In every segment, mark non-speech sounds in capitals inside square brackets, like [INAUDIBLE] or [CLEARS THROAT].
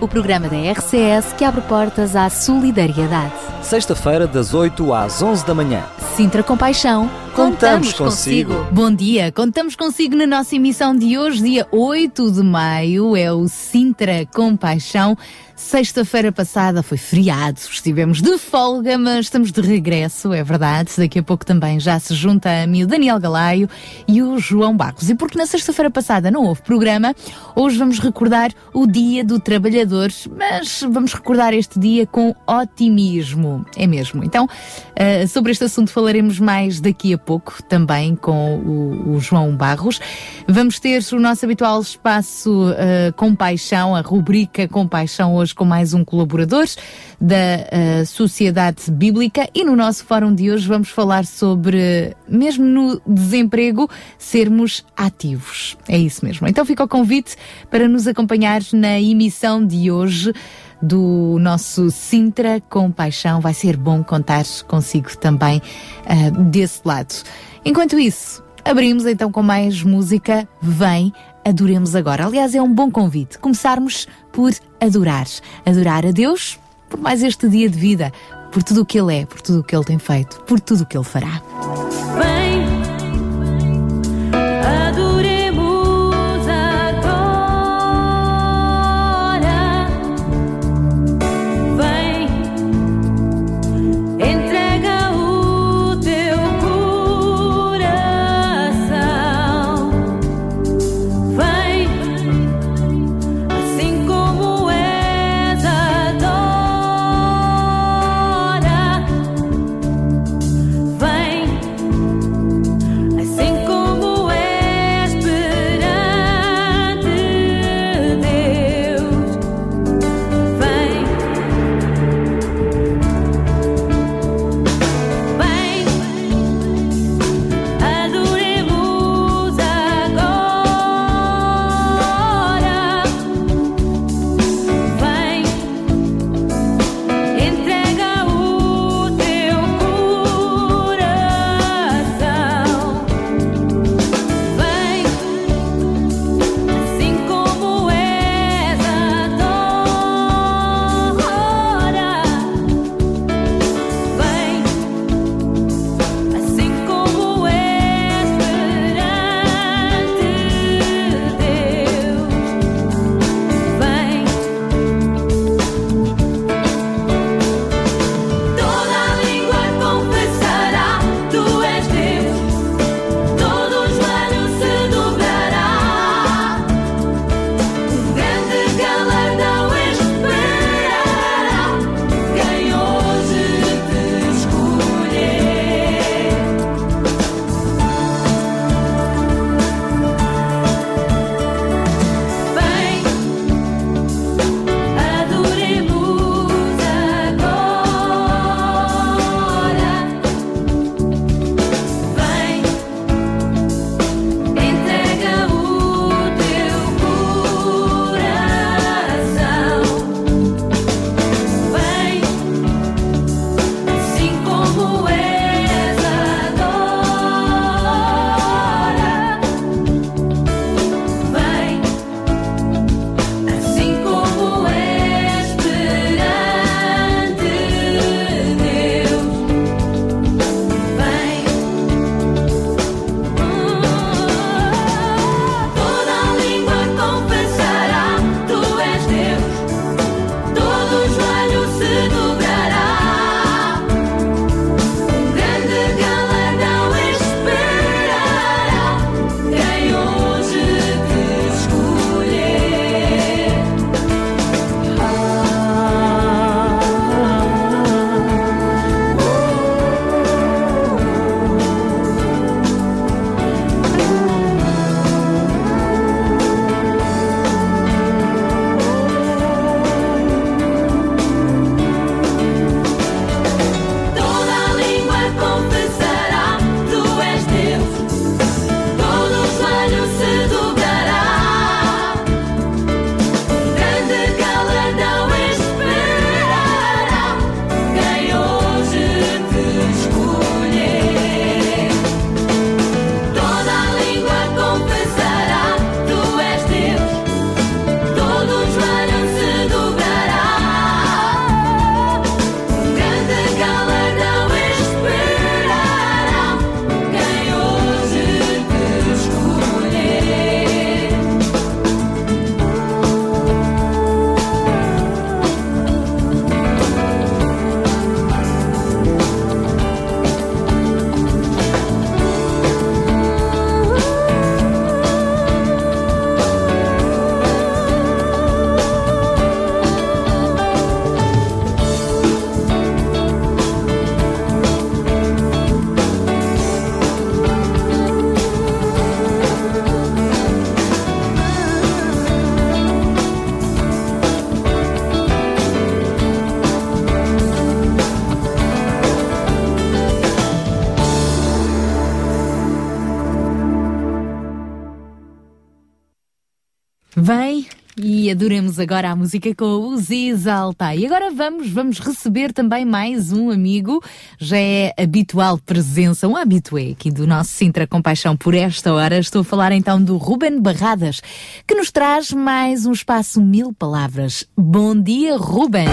o programa da RCS que abre portas à solidariedade. Sexta-feira, das 8 às 11 da manhã. Sintra Compaixão, Contamos consigo. Bom dia, contamos consigo na nossa emissão de hoje, dia 8 de maio, é o Sintra Compaixão. Sexta-feira passada foi feriado, estivemos de folga, mas estamos de regresso, é verdade. Daqui a pouco também já se junta a mim o Daniel Galaio e o João Barros. E porque na sexta-feira passada não houve programa, hoje vamos recordar o Dia do Trabalhador, mas vamos recordar este dia com otimismo. É mesmo. Então, uh, sobre este assunto falaremos mais daqui a pouco, também com o, João Barros. Vamos ter o nosso habitual espaço uh, Compaixão, a rubrica Compaixão hoje com mais um colaborador da uh, Sociedade Bíblica e no nosso fórum de hoje vamos falar sobre, mesmo no desemprego, sermos ativos. É isso mesmo. Então fica o convite para nos acompanhar na emissão de hoje do nosso Sintra com Paixão. Vai ser bom contar consigo também uh, desse lado. Enquanto isso, abrimos então com mais música. Vem adoremos agora. Aliás, é um bom convite começarmos por adorar. Adorar a Deus por mais este dia de vida, por tudo o que Ele é, por tudo o que Ele tem feito, por tudo o que Ele fará. Adoremos agora a música com os Exalta. E agora vamos, vamos receber também mais um amigo, já é habitual presença, um habitué aqui do nosso Sintra Compaixão por esta hora. Estou a falar então do Ruben Barradas, que nos traz mais um espaço Mil Palavras. Bom dia, Ruben!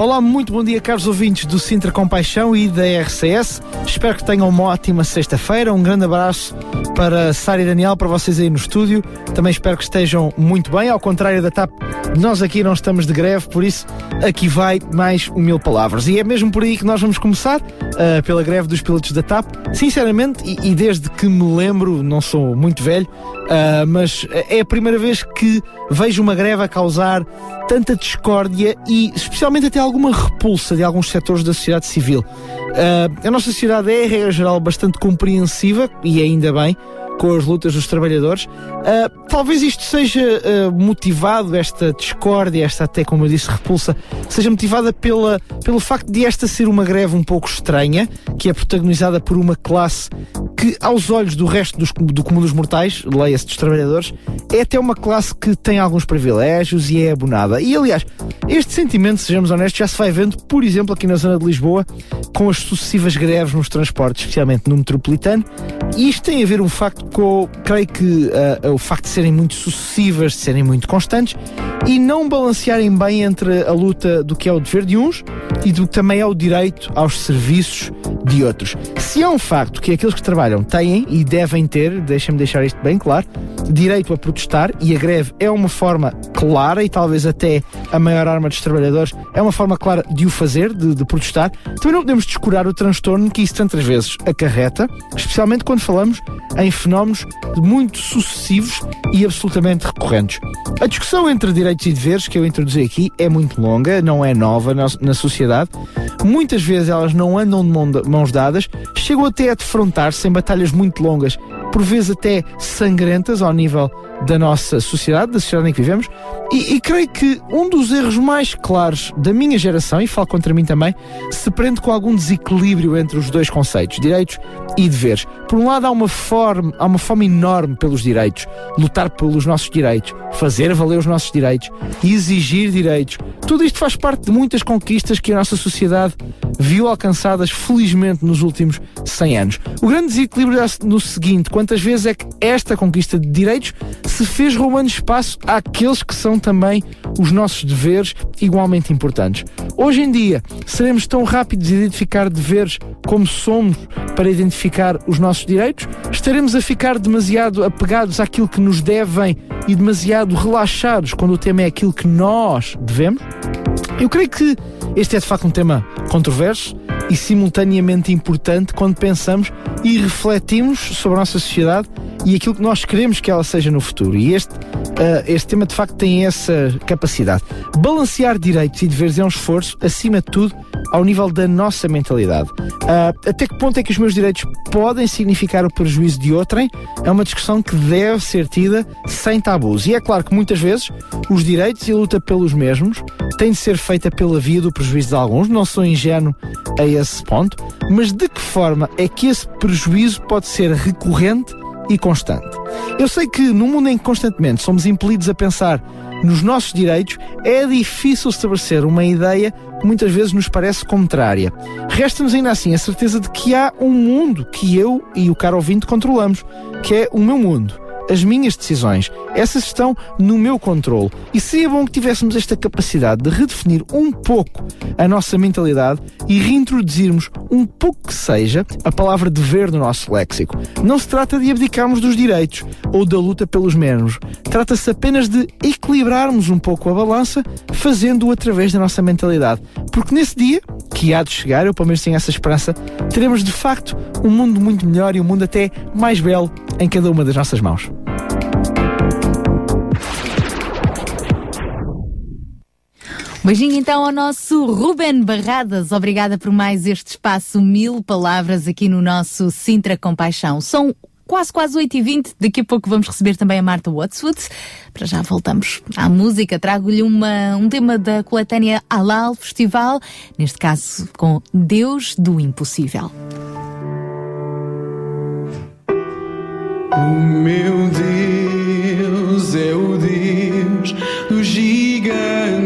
Olá, muito bom dia, caros ouvintes do Sintra Compaixão e da RCS. Espero que tenham uma ótima sexta-feira. Um grande abraço para Sara e Daniel, para vocês aí no estúdio. Também espero que estejam muito bem. Ao contrário da TAP, nós aqui não estamos de greve, por isso aqui vai mais um mil palavras. E é mesmo por aí que nós vamos começar, uh, pela greve dos pilotos da TAP. Sinceramente, e, e desde que me lembro, não sou muito velho, uh, mas é a primeira vez que vejo uma greve a causar tanta discórdia e especialmente até alguma repulsa de alguns setores da sociedade civil. Uh, a nossa sociedade é, em regra geral, bastante compreensiva e ainda bem com as lutas dos trabalhadores. Uh, talvez isto seja uh, motivado, esta discórdia, esta até, como eu disse, repulsa, seja motivada pela, pelo facto de esta ser uma greve um pouco estranha, que é protagonizada por uma classe que, aos olhos do resto dos, do comum dos mortais, leia-se dos trabalhadores, é até uma classe que tem alguns privilégios e é abonada. E, aliás, este sentimento, sejamos honestos, já se vai vendo, por exemplo, aqui na zona de Lisboa, com as sucessivas greves nos transportes, especialmente no metropolitano, e isto tem a ver um facto com, creio que, uh, o facto de serem muito sucessivas, de serem muito constantes e não balancearem bem entre a luta do que é o dever de uns e do que também é o direito aos serviços de outros. Se é um facto que aqueles que trabalham têm e devem ter, deixem-me deixar isto bem claro, direito a protestar e a greve é uma forma clara e talvez até a maior arma dos trabalhadores, é uma forma clara de o fazer, de, de protestar, também não podemos descurar o transtorno que isso tantas vezes acarreta, especialmente quando falamos em fenómenos muito sucessivos e absolutamente recorrentes. A discussão entre direitos e deveres que eu introduzi aqui é muito longa, não é nova na, na sociedade. Muitas vezes elas não andam de mãos dadas, chegam até a defrontar-se em batalhas muito longas, por vezes até sangrentas ao nível da nossa sociedade, da sociedade em que vivemos, e, e, creio que um dos erros mais claros da minha geração, e falo contra mim também, se prende com algum desequilíbrio entre os dois conceitos, direitos e deveres. Por um lado, há uma, forma, há uma fome enorme pelos direitos, lutar pelos nossos direitos, fazer valer os nossos direitos, exigir direitos. Tudo isto faz parte de muitas conquistas que a nossa sociedade viu alcançadas, felizmente, nos últimos 100 anos. O grande desequilíbrio é no seguinte: quantas vezes é que esta conquista de direitos se fez roubando espaço àqueles que são também os nossos deveres igualmente importantes. Hoje em dia, seremos tão rápidos a identificar deveres como somos para identificar os nossos direitos? Estaremos a ficar demasiado apegados àquilo que nos devem e demasiado relaxados quando o tema é aquilo que nós devemos? Eu creio que este é de facto um tema controverso e simultaneamente importante quando pensamos e refletimos sobre a nossa sociedade e aquilo que nós queremos que ela seja no futuro. E este, uh, este tema de facto tem essa capacidade. Balancear direitos e deveres é um esforço, acima de tudo, ao nível da nossa mentalidade. Uh, até que ponto é que os meus direitos podem significar o prejuízo de outrem? É uma discussão que deve ser tida sem tabus. E é claro que muitas vezes os direitos e a luta pelos mesmos têm de ser feita pela via do prejuízo de alguns. Não sou ingênuo a esse ponto, mas de que forma é que esse prejuízo pode ser recorrente e constante. Eu sei que no mundo em que constantemente somos impelidos a pensar nos nossos direitos, é difícil estabelecer uma ideia que muitas vezes nos parece contrária. Resta-nos ainda assim a certeza de que há um mundo que eu e o caro ouvinte controlamos, que é o meu mundo as minhas decisões. Essas estão no meu controle. E seria bom que tivéssemos esta capacidade de redefinir um pouco a nossa mentalidade e reintroduzirmos um pouco que seja a palavra dever no nosso léxico. Não se trata de abdicarmos dos direitos ou da luta pelos menos. Trata-se apenas de equilibrarmos um pouco a balança, fazendo-o através da nossa mentalidade. Porque nesse dia, que há de chegar, eu pelo menos tenho essa esperança, teremos de facto um mundo muito melhor e um mundo até mais belo em cada uma das nossas mãos. Beijinho então ao nosso Ruben Barradas. Obrigada por mais este espaço Mil Palavras aqui no nosso Sintra Compaixão. São quase, quase 8h20. Daqui a pouco vamos receber também a Marta Watswood. Para já voltamos à música. Trago-lhe um tema da coletânea Alal Festival, neste caso com Deus do Impossível. O meu Deus é o Deus dos gigantes.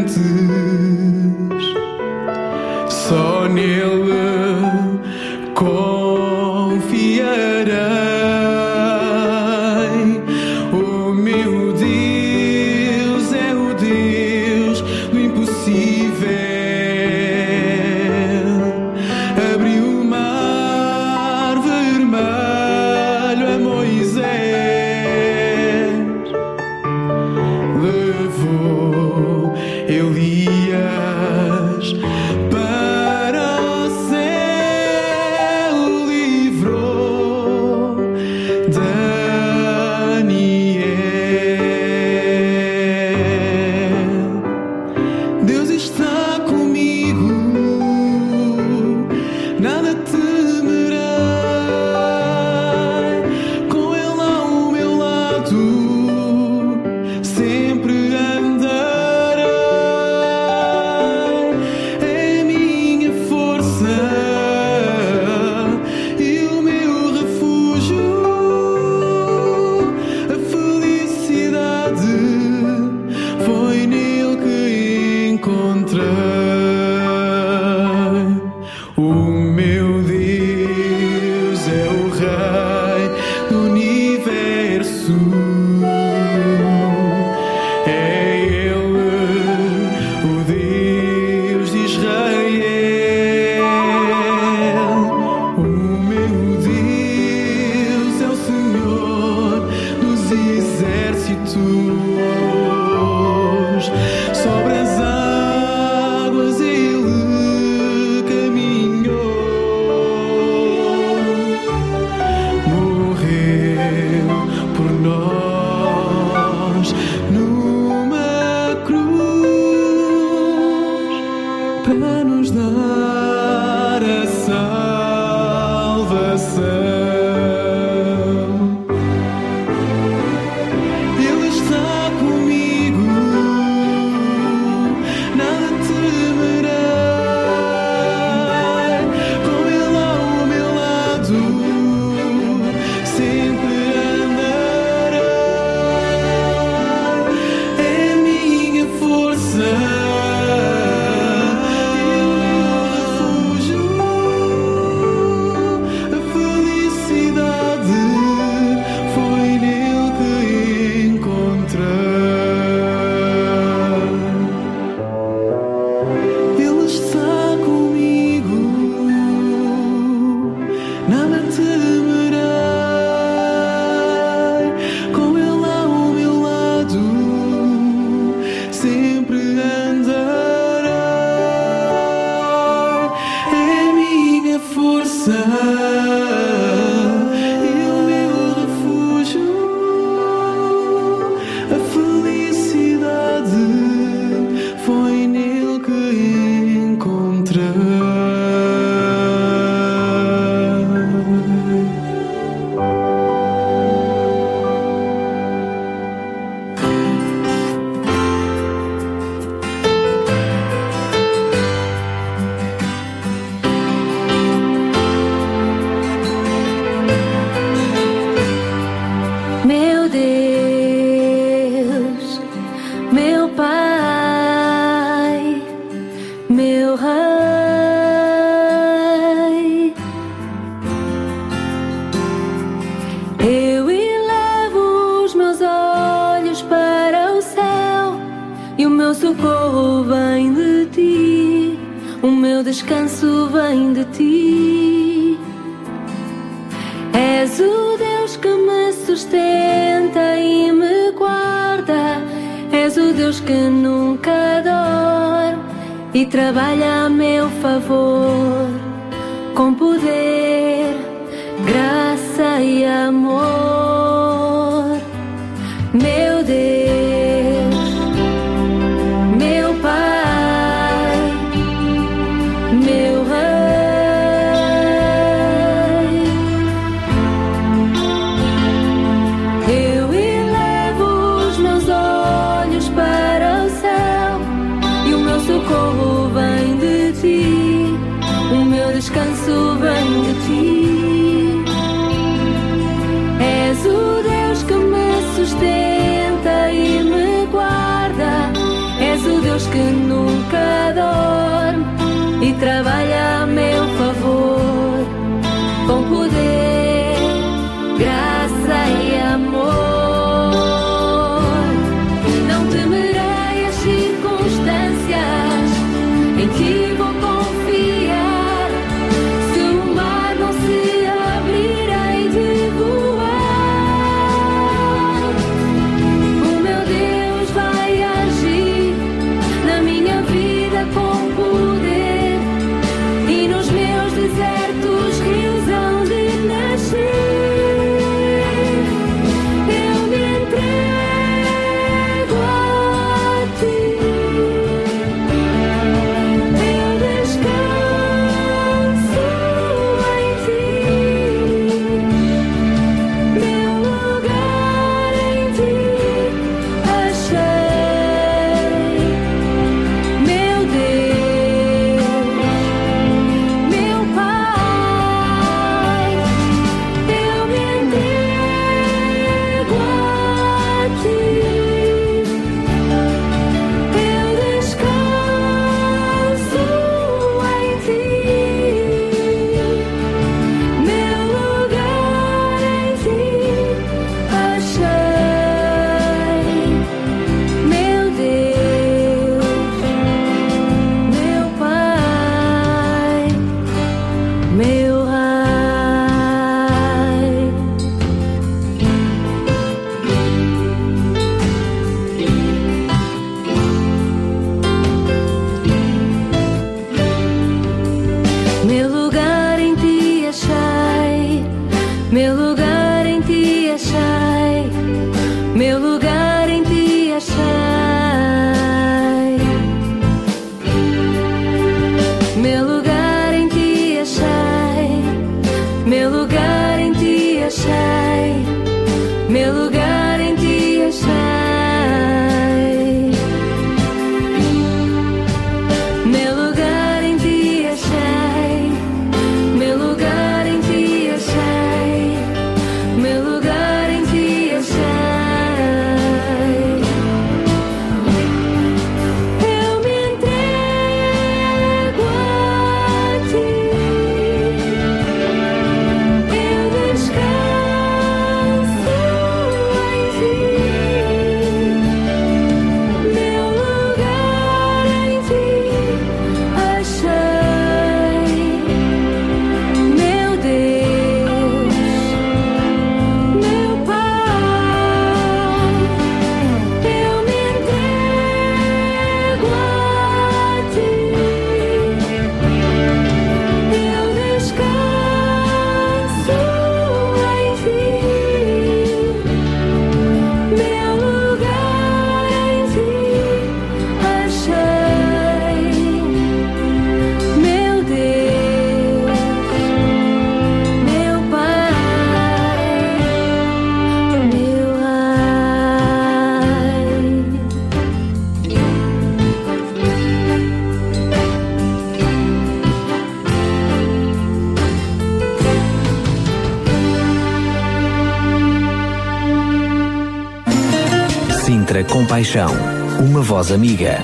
Compaixão, uma voz amiga.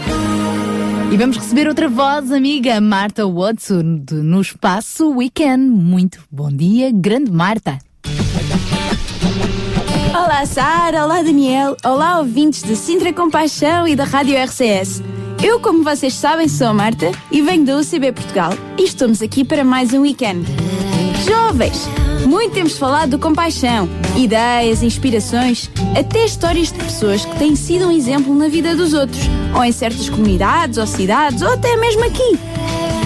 E vamos receber outra voz amiga, Marta Watson, de- no espaço Weekend. Muito bom dia, grande Marta. Olá Sara, olá Daniel, olá ouvintes de Sintra Compaixão e da Rádio RCS. Eu, como vocês sabem, sou a Marta e venho da UCB Portugal e estamos aqui para mais um weekend. Jovens, muito temos falado do compaixão, ideias, inspirações, até histórias de pessoas que têm sido um exemplo na vida dos outros, ou em certas comunidades ou cidades, ou até mesmo aqui.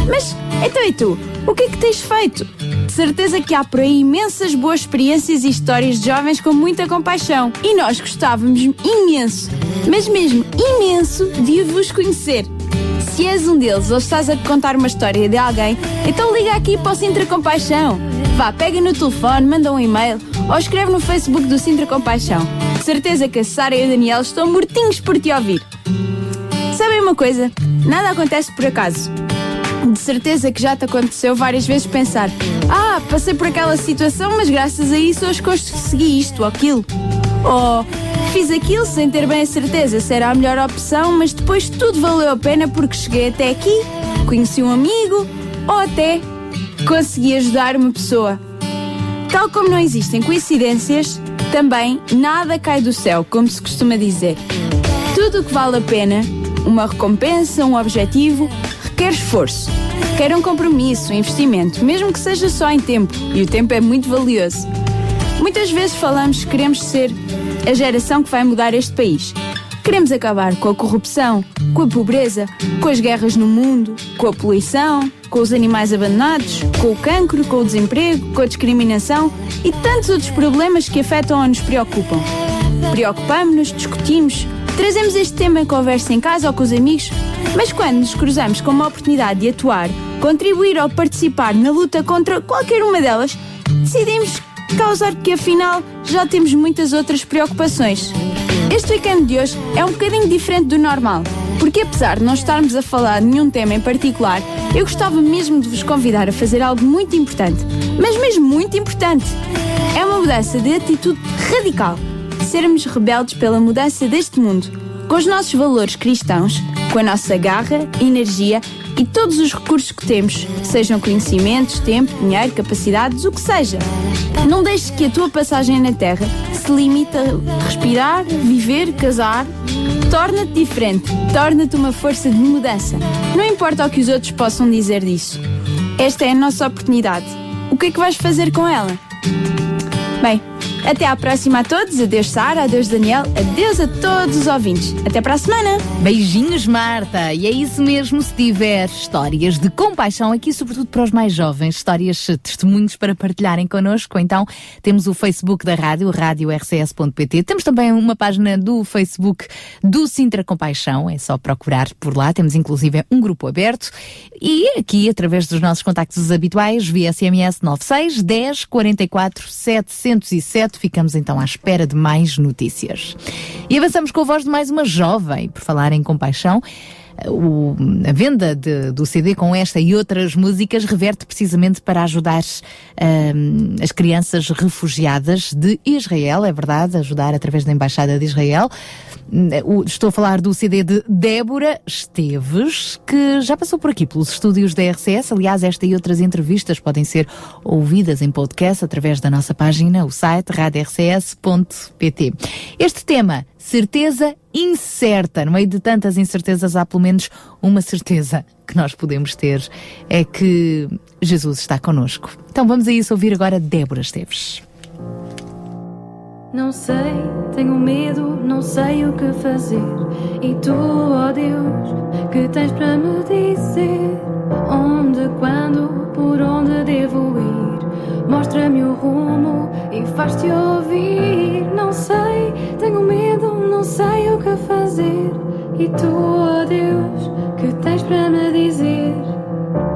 Mas, então e tu? O que é que tens feito? De certeza que há por aí imensas boas experiências e histórias de jovens com muita compaixão. E nós gostávamos imenso, mas mesmo imenso, de vos conhecer. Se és um deles ou estás a contar uma história de alguém, então liga aqui para o Sintra Compaixão. Vá, pega no telefone, manda um e-mail ou escreve no Facebook do Sintra Compaixão. Certeza que a Sara e o Daniel estão mortinhos por te ouvir. Sabem uma coisa? Nada acontece por acaso. De certeza que já te aconteceu várias vezes pensar: Ah, passei por aquela situação, mas graças a isso hoje consegui isto ou aquilo. Ou Fiz aquilo sem ter bem a certeza se era a melhor opção, mas depois tudo valeu a pena porque cheguei até aqui, conheci um amigo ou até consegui ajudar uma pessoa. Tal como não existem coincidências, também nada cai do céu, como se costuma dizer. Tudo o que vale a pena, uma recompensa, um objetivo, requer esforço. Requer um compromisso, um investimento, mesmo que seja só em tempo, e o tempo é muito valioso. Muitas vezes falamos que queremos ser a geração que vai mudar este país. Queremos acabar com a corrupção, com a pobreza, com as guerras no mundo, com a poluição, com os animais abandonados, com o cancro, com o desemprego, com a discriminação e tantos outros problemas que afetam ou nos preocupam. Preocupamos-nos, discutimos, trazemos este tema em conversa em casa ou com os amigos, mas quando nos cruzamos com uma oportunidade de atuar, contribuir ou participar na luta contra qualquer uma delas, decidimos causar que afinal já temos muitas outras preocupações. Este weekend de hoje é um bocadinho diferente do normal, porque apesar de não estarmos a falar de nenhum tema em particular, eu gostava mesmo de vos convidar a fazer algo muito importante, mas mesmo muito importante. É uma mudança de atitude radical. Sermos rebeldes pela mudança deste mundo, com os nossos valores cristãos, com a nossa garra, energia e todos os recursos que temos, sejam conhecimentos, tempo, dinheiro, capacidades, o que seja. Não deixes que a tua passagem na Terra se limite a respirar, viver, casar. Torna-te diferente, torna-te uma força de mudança. Não importa o que os outros possam dizer disso. Esta é a nossa oportunidade. O que é que vais fazer com ela? Bem, até à próxima a todos. Adeus, Sara. Adeus, Daniel. Adeus a todos os ouvintes. Até para a semana. Beijinhos, Marta! E é isso mesmo, se tiver histórias de compaixão aqui, sobretudo para os mais jovens, histórias, testemunhos para partilharem connosco, então temos o Facebook da rádio, radiorcs.pt. Temos também uma página do Facebook do Sintra Compaixão, é só procurar por lá. Temos inclusive um grupo aberto. E aqui, através dos nossos contactos habituais, via SMS 96 10 44 707, ficamos então à espera de mais notícias. E avançamos com a voz de mais uma jovem, por falar em compaixão. O- a venda de- do CD com esta e outras músicas reverte precisamente para ajudar ahm, as crianças refugiadas de Israel, é verdade, ajudar através da Embaixada de Israel. Hum, Estou a falar do CD de Débora Esteves, que já passou por aqui pelos estúdios da RCS. Aliás, esta e outras entrevistas podem ser ouvidas em podcast através da nossa página, o site radiorcs.pt. Este tema, certeza incerta. No meio de tantas incertezas, há pelo menos uma certeza que nós podemos ter: é que Jesus está connosco. Então vamos a isso ouvir agora Débora Esteves. Não sei, tenho medo, não sei o que fazer. E tu, ó Deus, que tens para me dizer? Onde, quando, por onde devo ir? Mostra-me o rumo e faz-te ouvir. Não sei, tenho medo, não sei o que fazer. E tu, ó Deus, que tens para me dizer?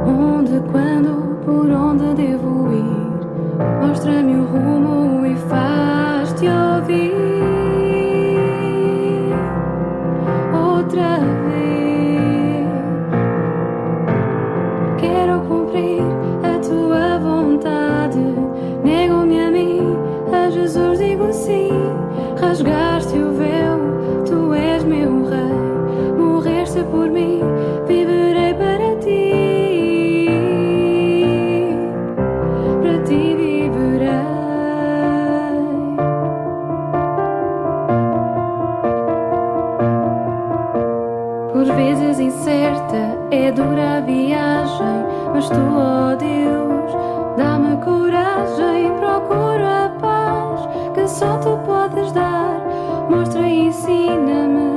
Onde, quando, por onde devo ir? Mostra-me o rumo e faz-te ouvir outra vez. Quero cumprir a tua vontade. Nego-me a mim, a Jesus digo sim. Rasgaste o véu, é dura a viagem, mas tu, ó Deus, dá-me coragem, procuro a paz que só tu podes dar. Mostra e ensina-me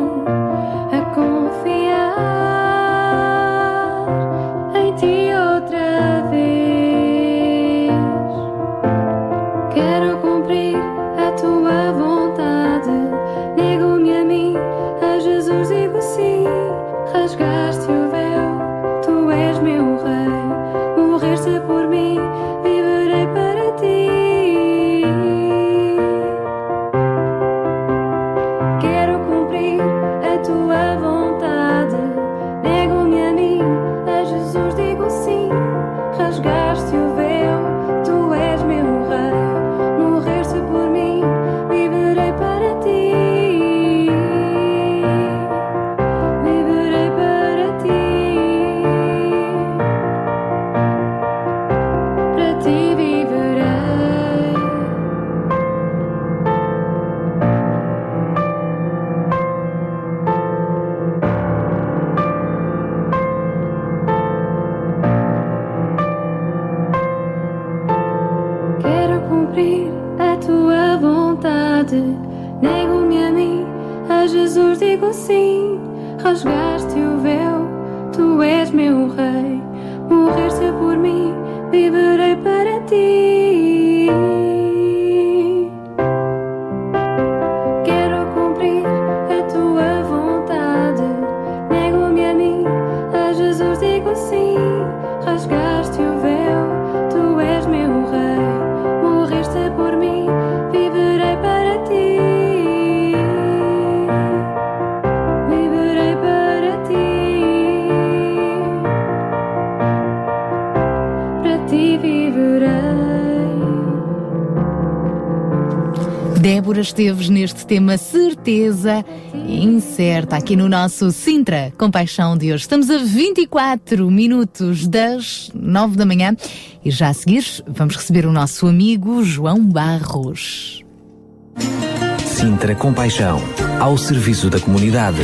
Débora Esteves neste tema certeza incerta aqui no nosso Sintra Compaixão de hoje. Estamos a 24 minutos das 9 da manhã e já a seguir vamos receber o nosso amigo João Barros. Sintra Compaixão, ao serviço da comunidade.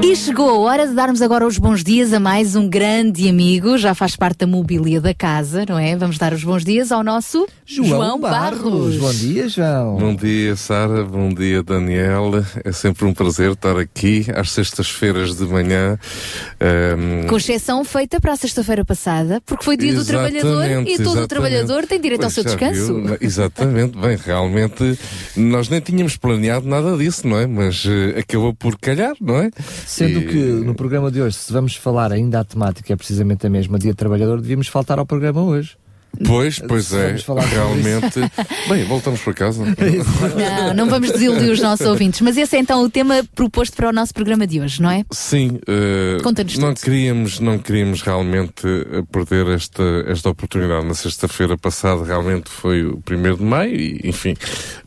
E chegou a hora de darmos agora os bons dias a mais um grande amigo, já faz parte da mobília da casa, não é? Vamos dar os bons dias ao nosso João, Barros. Bom dia, João. Bom dia, Sara. Bom dia, Daniel. É sempre um prazer estar aqui às sextas-feiras de manhã. Ehm, Com exceção feita para a sexta-feira passada, porque foi dia do Exatamente, trabalhador e todo o exatamente. trabalhador tem direito ao Pois seu já descanso. viu? Exatamente, bem, realmente nós nem tínhamos planeado nada disso, não é? Mas eh, acabou por calhar, não é? Sendo E- que no programa de hoje, se vamos falar ainda a temática é precisamente a mesma, Dia Trabalhador, devíamos faltar ao programa hoje. Pois, pois é, realmente. Bem, voltamos para casa. Não, não vamos desiludir os nossos ouvintes, mas esse é então o tema proposto para o nosso programa de hoje, não é? Sim, Conta-nos não tudo. queríamos, não queríamos realmente eh, perder esta, esta oportunidade. Na sexta-feira passada realmente foi o primeiro de maio e, enfim,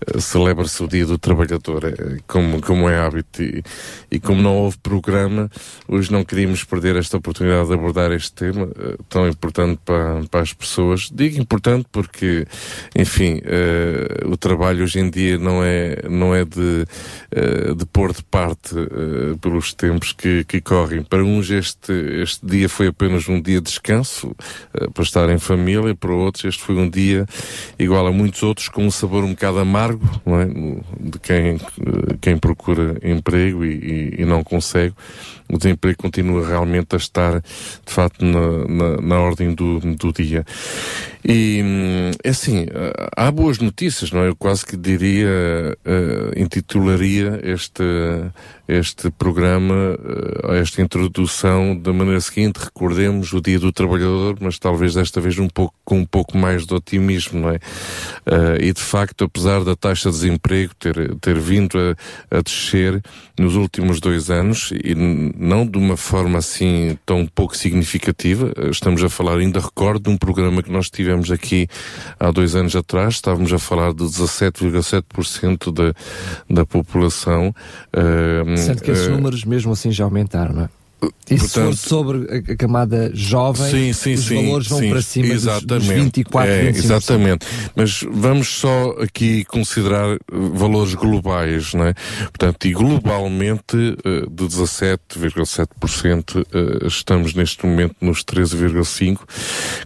eh, celebra-se o Dia do Trabalhador, eh, como, como é hábito e, e como não houve programa, hoje não queríamos perder esta oportunidade de abordar este tema tão importante para, para as pessoas. Digo importante porque, enfim, eh, o trabalho hoje em dia não é, não é de, eh, de pôr de parte eh, pelos tempos que, que correm. Para uns este, este dia foi apenas um dia de descanso, para estar em família, para outros este foi um dia igual a muitos outros, com um sabor um bocado amargo, não é? De quem, quem procura emprego e, e- e não consegue. O desemprego continua realmente a estar, de facto, na, na, na ordem do, do dia. E, hum, é assim, há boas notícias, não é? Eu quase que diria, eh, intitularia este, este programa, eh, esta introdução da maneira seguinte, recordemos o Dia do Trabalhador, mas talvez desta vez um pouco, com um pouco mais de otimismo, não é? Eh, e de facto, apesar da taxa de desemprego ter, ter vindo a, a descer nos últimos dois anos, e não de uma forma assim tão pouco significativa, eh, estamos a falar, ainda recordo, de um programa que nós tivemos aqui há dois anos atrás, estávamos a falar de 17,7% da, da população. eh, Sendo que esses eh, números mesmo assim já aumentaram, não é? E se for portanto- sobre a, camada jovem, Sim, sim, os sim, valores vão para cima dos, dos exatamente. 24, É, 25%. Exatamente. Mas vamos só aqui considerar eh, valores globais, não é? Portanto, e globalmente, eh, de 17,7%, eh, estamos neste momento nos 13,5%.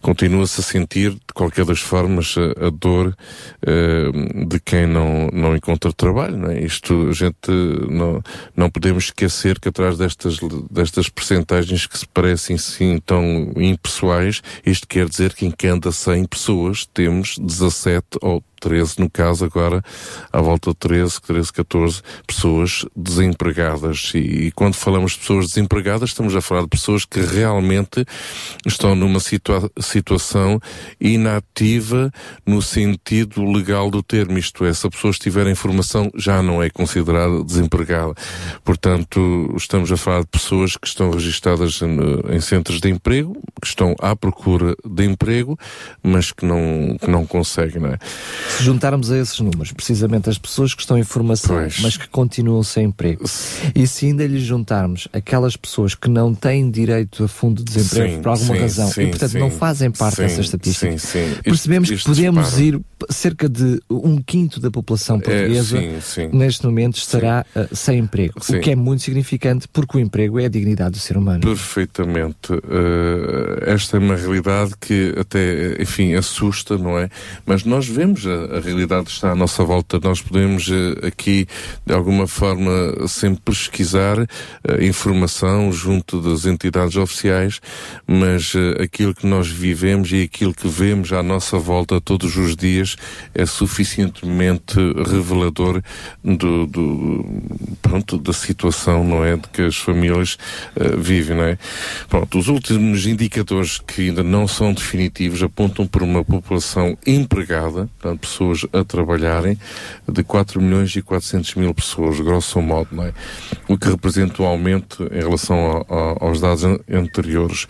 Continua-se a sentir, de qualquer das formas, a, a dor de quem não, não encontra trabalho, não é? Isto, a gente não, não podemos esquecer que atrás destas, destas percentagens que se parecem sim tão impessoais, isto quer dizer que em cada 100 pessoas temos 17 ou 13, no caso agora, à volta de 13, 13, 14 pessoas desempregadas. E, e quando falamos de pessoas desempregadas, estamos a falar de pessoas que realmente estão numa situa situação inativa no sentido legal do termo. Isto é, se a pessoa estiver em formação, já não é considerada desempregada. Portanto, estamos a falar de pessoas que estão registadas em, centros de emprego, que estão à procura de emprego, mas que não, que não conseguem, não é? Se juntarmos a esses números, precisamente as pessoas que estão em formação, Pois. mas que continuam sem emprego, e se ainda lhes juntarmos aquelas pessoas que não têm direito a fundo de desemprego Sim, por alguma sim, razão sim, e, portanto, não fazem parte dessa estatística, sim. Isto- percebemos isto que podemos dispara. ir cerca de um quinto da população portuguesa sim, sim. neste momento estará uh, sem emprego, o que é muito significante porque o emprego é a dignidade do ser humano. Perfeitamente. Eh, esta é uma realidade que até, enfim, assusta, não é? Mas nós vemos a, realidade está à nossa volta. Nós podemos eh, aqui, de alguma forma, sempre pesquisar eh, informação junto das entidades oficiais, mas eh, aquilo que nós vivemos e aquilo que vemos à nossa volta todos os dias é suficientemente revelador do, do pronto, da situação, não é? De que as famílias uh, vivem, não é? Pronto, os últimos indicadores que ainda não são definitivos apontam por uma população empregada, portanto, pessoas a trabalharem, de 4 milhões e 400 mil pessoas, grosso modo, não é? O que representa um aumento em relação a, a, aos dados an anteriores.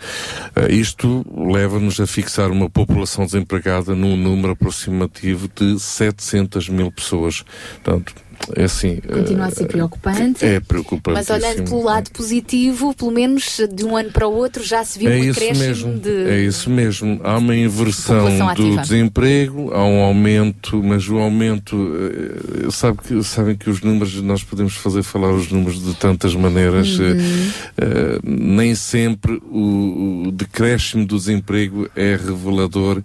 Uh, isto leva-nos a fixar uma população desempregada num número aproximativo de 700 mil pessoas. Portanto, é assim. Continua a ser preocupante. É preocupante. Mas olhando pelo lado positivo, pelo menos de um ano para o outro já se viu é um acréscimo mesmo, de. É isso mesmo. Há uma inversão do desemprego, há um aumento, mas o aumento. Sabe que, sabem que os números, nós podemos fazer falar os números de tantas maneiras. Uhum. Uh, nem sempre o, o decréscimo do desemprego é revelador, uh,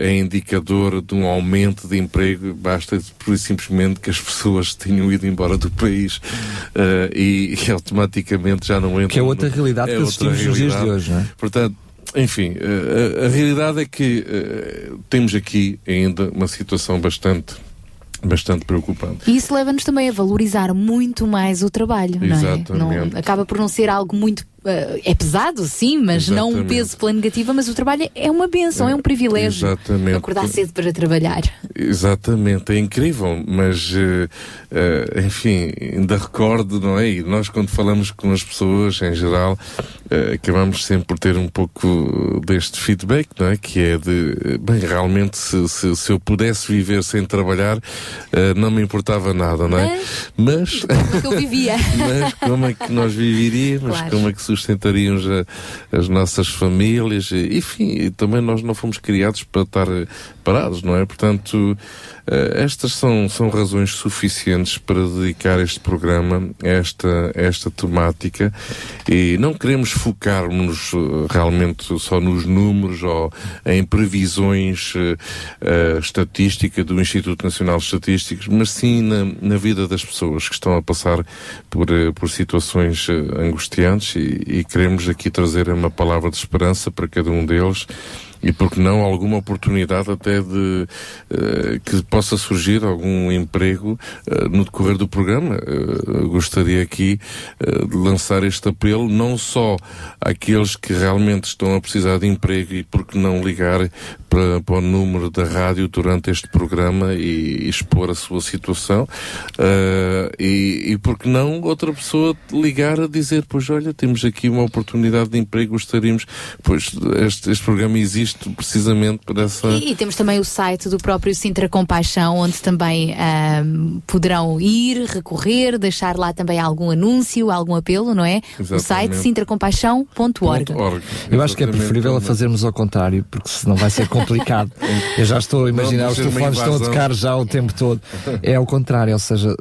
é indicador de um aumento de emprego. Basta, por simplesmente, que as pessoas tinham ido embora do país uh, e, e, automaticamente já não entram. Que é outra realidade é que assistimos nos dias de hoje, não é? Portanto, enfim, uh, a, a, realidade é que uh, temos aqui ainda uma situação bastante bastante preocupante. E isso leva-nos também a valorizar muito mais o trabalho, Exatamente. não é? Não, acaba por não ser algo muito é pesado, sim, mas Exatamente. não um peso pela negativa, mas o trabalho é uma benção, é, é um privilégio. Exatamente. Acordar cedo para trabalhar. Exatamente, é incrível, mas uh, uh, enfim, ainda recordo, não é? E nós quando falamos com as pessoas em geral, acabamos sempre por ter um pouco deste feedback, não é? Que é de, bem, realmente se, se, se eu pudesse viver sem trabalhar, não me importava nada, não é? Mas, mas como é que eu vivia? [LAUGHS] mas como é que nós viveríamos? Claro. Como é que sustentariam as nossas famílias, enfim, também nós não fomos criados para estar parados, não é? Portanto, uh, estas são, são razões suficientes para dedicar este programa a esta, esta temática. E não queremos focar-nos uh, realmente só nos números ou em previsões uh, estatística do Instituto Nacional de Estatísticas, mas sim na, na vida das pessoas que estão a passar por, por situações angustiantes. E, e queremos aqui trazer uma palavra de esperança para cada um deles e porque não alguma oportunidade até de uh, que possa surgir algum emprego uh, no decorrer do programa. Uh, gostaria aqui de lançar este apelo não só àqueles que realmente estão a precisar de emprego e porque não ligar para, para o número da rádio durante este programa e, e expor a sua situação e, e porque não outra pessoa ligar a dizer pois olha temos aqui uma oportunidade de emprego gostaríamos pois este, este programa existe isto precisamente por essa. E, e, temos também o site do próprio Sintra Compaixão, onde também um, poderão ir, recorrer, deixar lá também algum anúncio, algum apelo, não é? Exatamente. O site sintracompaixão.org. Eu acho que é preferível fazermos ao contrário, porque senão vai ser complicado. [LAUGHS] Eu já estou a imaginar, os telefones estão a tocar já o tempo todo. É ao contrário, ou seja,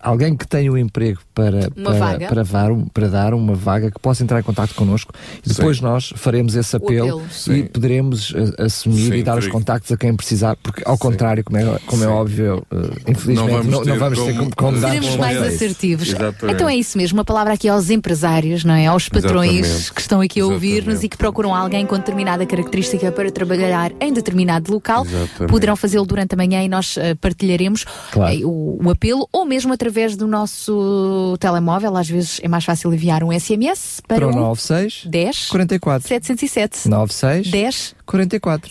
alguém que tenha um emprego para, para, para, dar, para dar uma vaga que possa entrar em contato connosco e depois sim. nós faremos esse apelo, apelo. e poderemos uh, assumir sim, e dar os contactos a quem precisar, porque ao sim. contrário, como é, como é óbvio, uh, infelizmente não vamos não, ter, não vamos ter como, como dar Seremos mais assertivos. Exatamente. Então é isso mesmo, uma palavra aqui aos empresários, não é? Aos patrões Exatamente. que estão aqui a ouvir-nos e que procuram alguém com determinada característica para trabalhar em determinado local, Exatamente. poderão fazê-lo durante a manhã e nós uh, partilharemos claro. o, o apelo ou mesmo através através do nosso telemóvel, às vezes é mais fácil enviar um SMS para, para o 96 10 44 707 96 10 44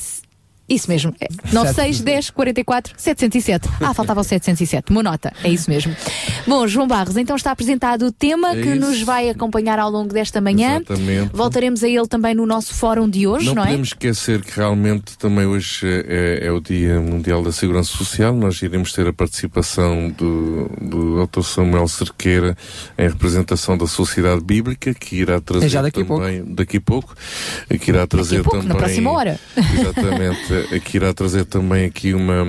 isso mesmo. É 96 10 44 707. Ah, faltava o 707. Uma nota. É isso mesmo. Bom, João Barros, então está apresentado o tema é que isso. nos vai acompanhar ao longo desta manhã. Exatamente. Voltaremos a ele também no nosso fórum de hoje, não, não é? Não podemos esquecer que realmente também hoje é, é, o Dia Mundial da Segurança Social. Nós iremos ter a participação do, do Dr. Samuel Cerqueira em representação da Sociedade Bíblica, que irá trazer é já daqui também, a pouco. daqui a pouco, que irá trazer daqui a pouco, também. Na próxima hora. Exatamente [LAUGHS] que irá trazer também aqui uma,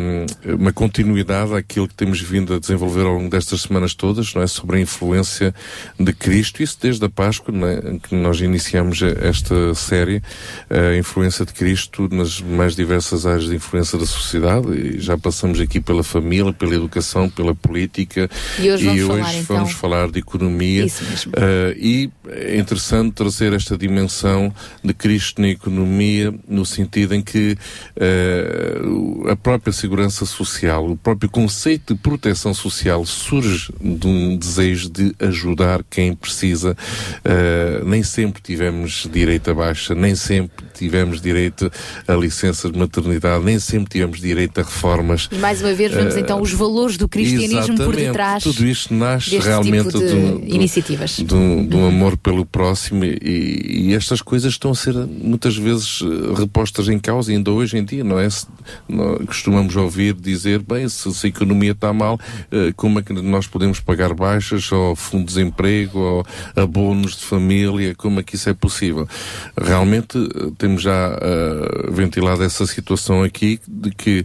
uma continuidade àquilo que temos vindo a desenvolver ao longo destas semanas todas, não é? Sobre a influência de Cristo, isso desde a Páscoa, é? que nós iniciamos esta série, a influência de Cristo nas mais diversas áreas de influência da sociedade, e já passamos aqui pela família, pela educação, pela política, e hoje vamos, e falar, hoje então... vamos falar de economia. Uh, e é interessante trazer esta dimensão de Cristo na economia, no sentido em que uh, a própria segurança social, o próprio conceito de proteção social surge de um desejo de ajudar quem precisa. Uh, nem sempre tivemos direito a baixa, nem sempre tivemos direito a licença de maternidade, nem sempre tivemos direito a reformas. E mais uma vez vemos uh, então os valores do cristianismo por detrás. Tudo isto nasce realmente tipo de do, iniciativas. Do, do, do amor pelo próximo e, e, estas coisas estão a ser muitas vezes eh, repostas em causa ainda hoje em dia, não é? Se, nós costumamos ouvir dizer, bem, se, se, a economia está mal, uh, como é que nós podemos pagar baixas ou fundo de desemprego ou abonos de família, como é que isso é possível? Realmente temos temos já uh, ventilado essa situação aqui de que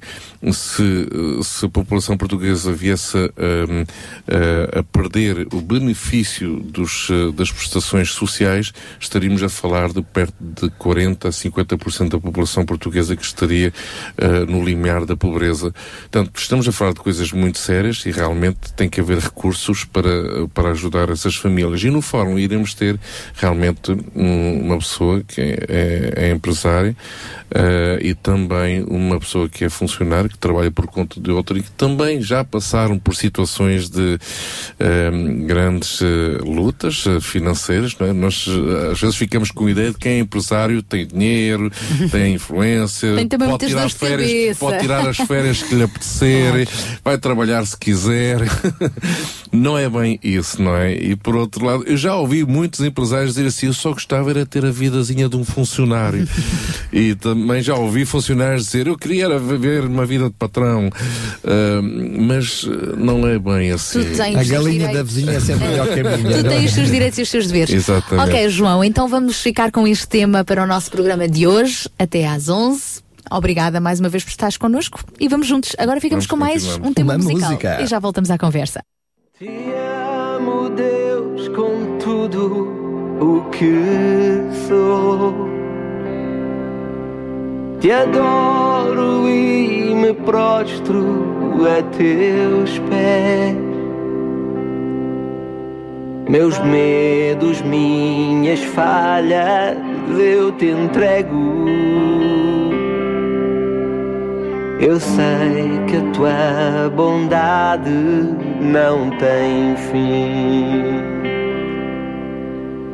se, se a população portuguesa viesse a, a perder o benefício dos, das prestações sociais, estaríamos a falar de perto de 40% a 50% da população portuguesa que estaria uh, no limiar da pobreza. Portanto, estamos a falar de coisas muito sérias e realmente tem que haver recursos para, para ajudar essas famílias. E no fórum iremos ter realmente um, uma pessoa que é, é empresário uh, e também uma pessoa que é funcionário, que trabalha por conta de outra e que também já passaram por situações de uh, grandes uh, lutas financeiras. É? Nós às vezes ficamos com a ideia de que é empresário tem dinheiro, [LAUGHS] tem influência, tem pode tirar, férias, pode tirar as férias que lhe apetecer, [LAUGHS] vai trabalhar se quiser. [LAUGHS] não é bem isso, não é? E por outro lado, eu já ouvi muitos empresários dizer assim: eu só gostava era ter a vidazinha de um funcionário. [LAUGHS] e também já ouvi funcionários dizer eu queria viver uma vida de patrão, uh, mas não é bem assim. A galinha da vizinha é sempre melhor que a minha. Tu tens os seus direitos e os seus deveres. Exatamente. Ok, João, então vamos ficar com este tema para o nosso programa de hoje, até às 11. Obrigada mais uma vez por estares connosco e vamos juntos. Agora ficamos vamos com mais um tema uma musical música. e já voltamos à conversa. Te amo, Deus, com tudo o que sou. Te adoro e me prostro a teus pés. Meus medos, minhas falhas, eu te entrego. Eu sei que a tua bondade não tem fim.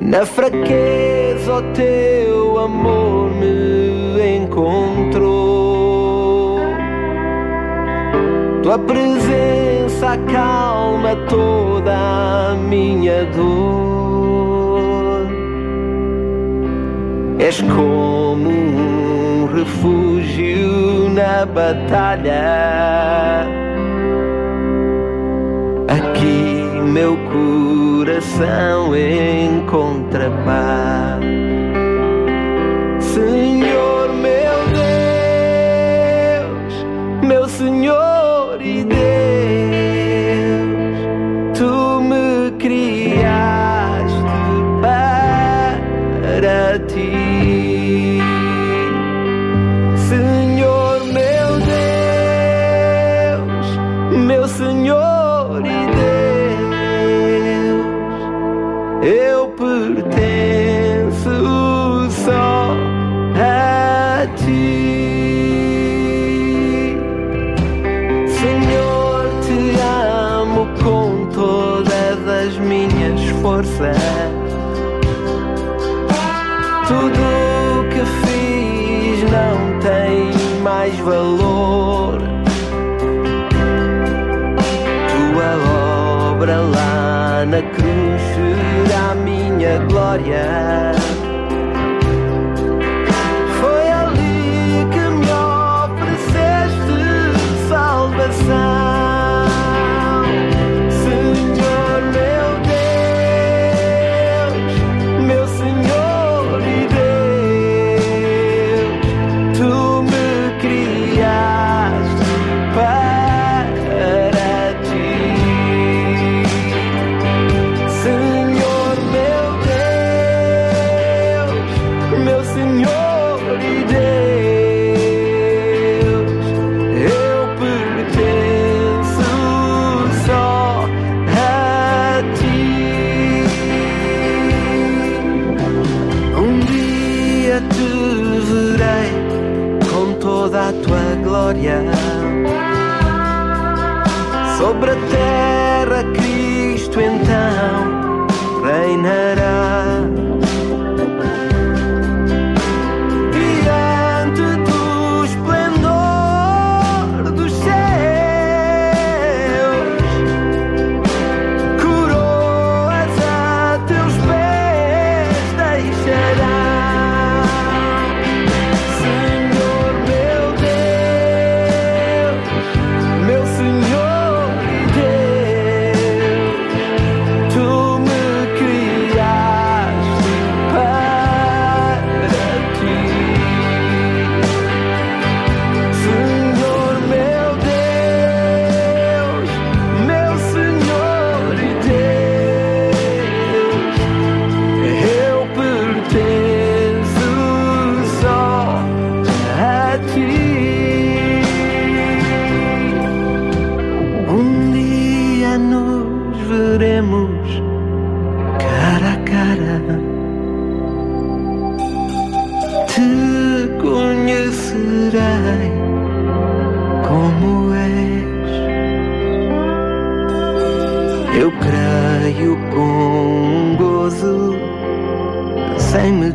Na fraqueza, o teu amor me encontrou. Tua presença acalma toda a minha dor. És como um refúgio na batalha. Aqui meu coração encontra paz. Senhor e Deus, tu me criaste para ti, Senhor meu Deus, meu Senhor e Deus, eu minha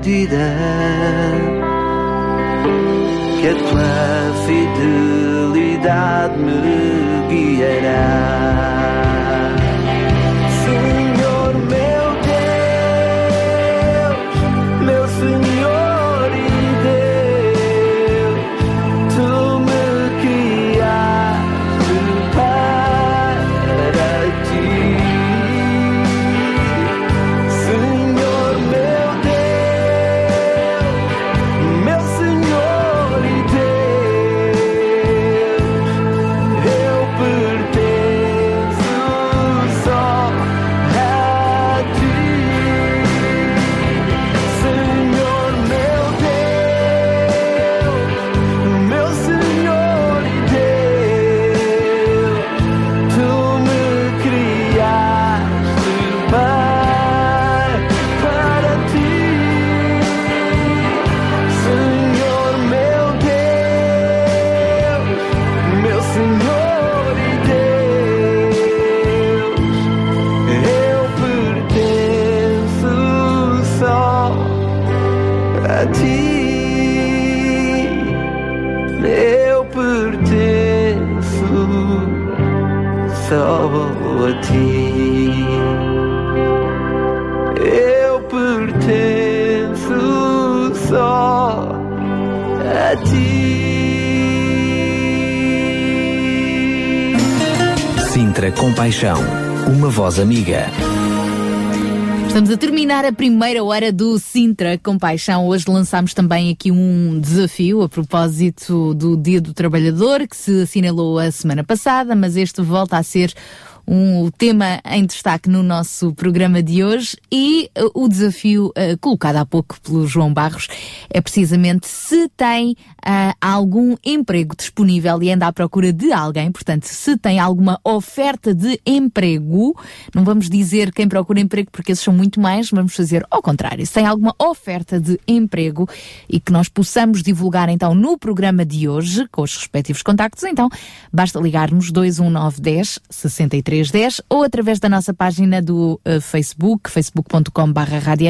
medida que a tua fidelidade voz amiga. Estamos a terminar a primeira hora do Sintra Compaixão. Hoje lançámos também aqui um desafio a propósito do Dia do Trabalhador, que se assinalou a semana passada, mas este volta a ser um tema em destaque no nosso programa de hoje e uh, o desafio uh, colocado há pouco pelo João Barros é precisamente se tem uh, algum emprego disponível e anda à procura de alguém, portanto, se tem alguma oferta de emprego, não vamos dizer quem procura emprego porque esses são muito mais, vamos fazer ao contrário, se tem alguma oferta de emprego e que nós possamos divulgar então no programa de hoje com os respectivos contactos, então basta ligarmos 21910 63 3310 ou através da nossa página do uh, Facebook, facebook.com.br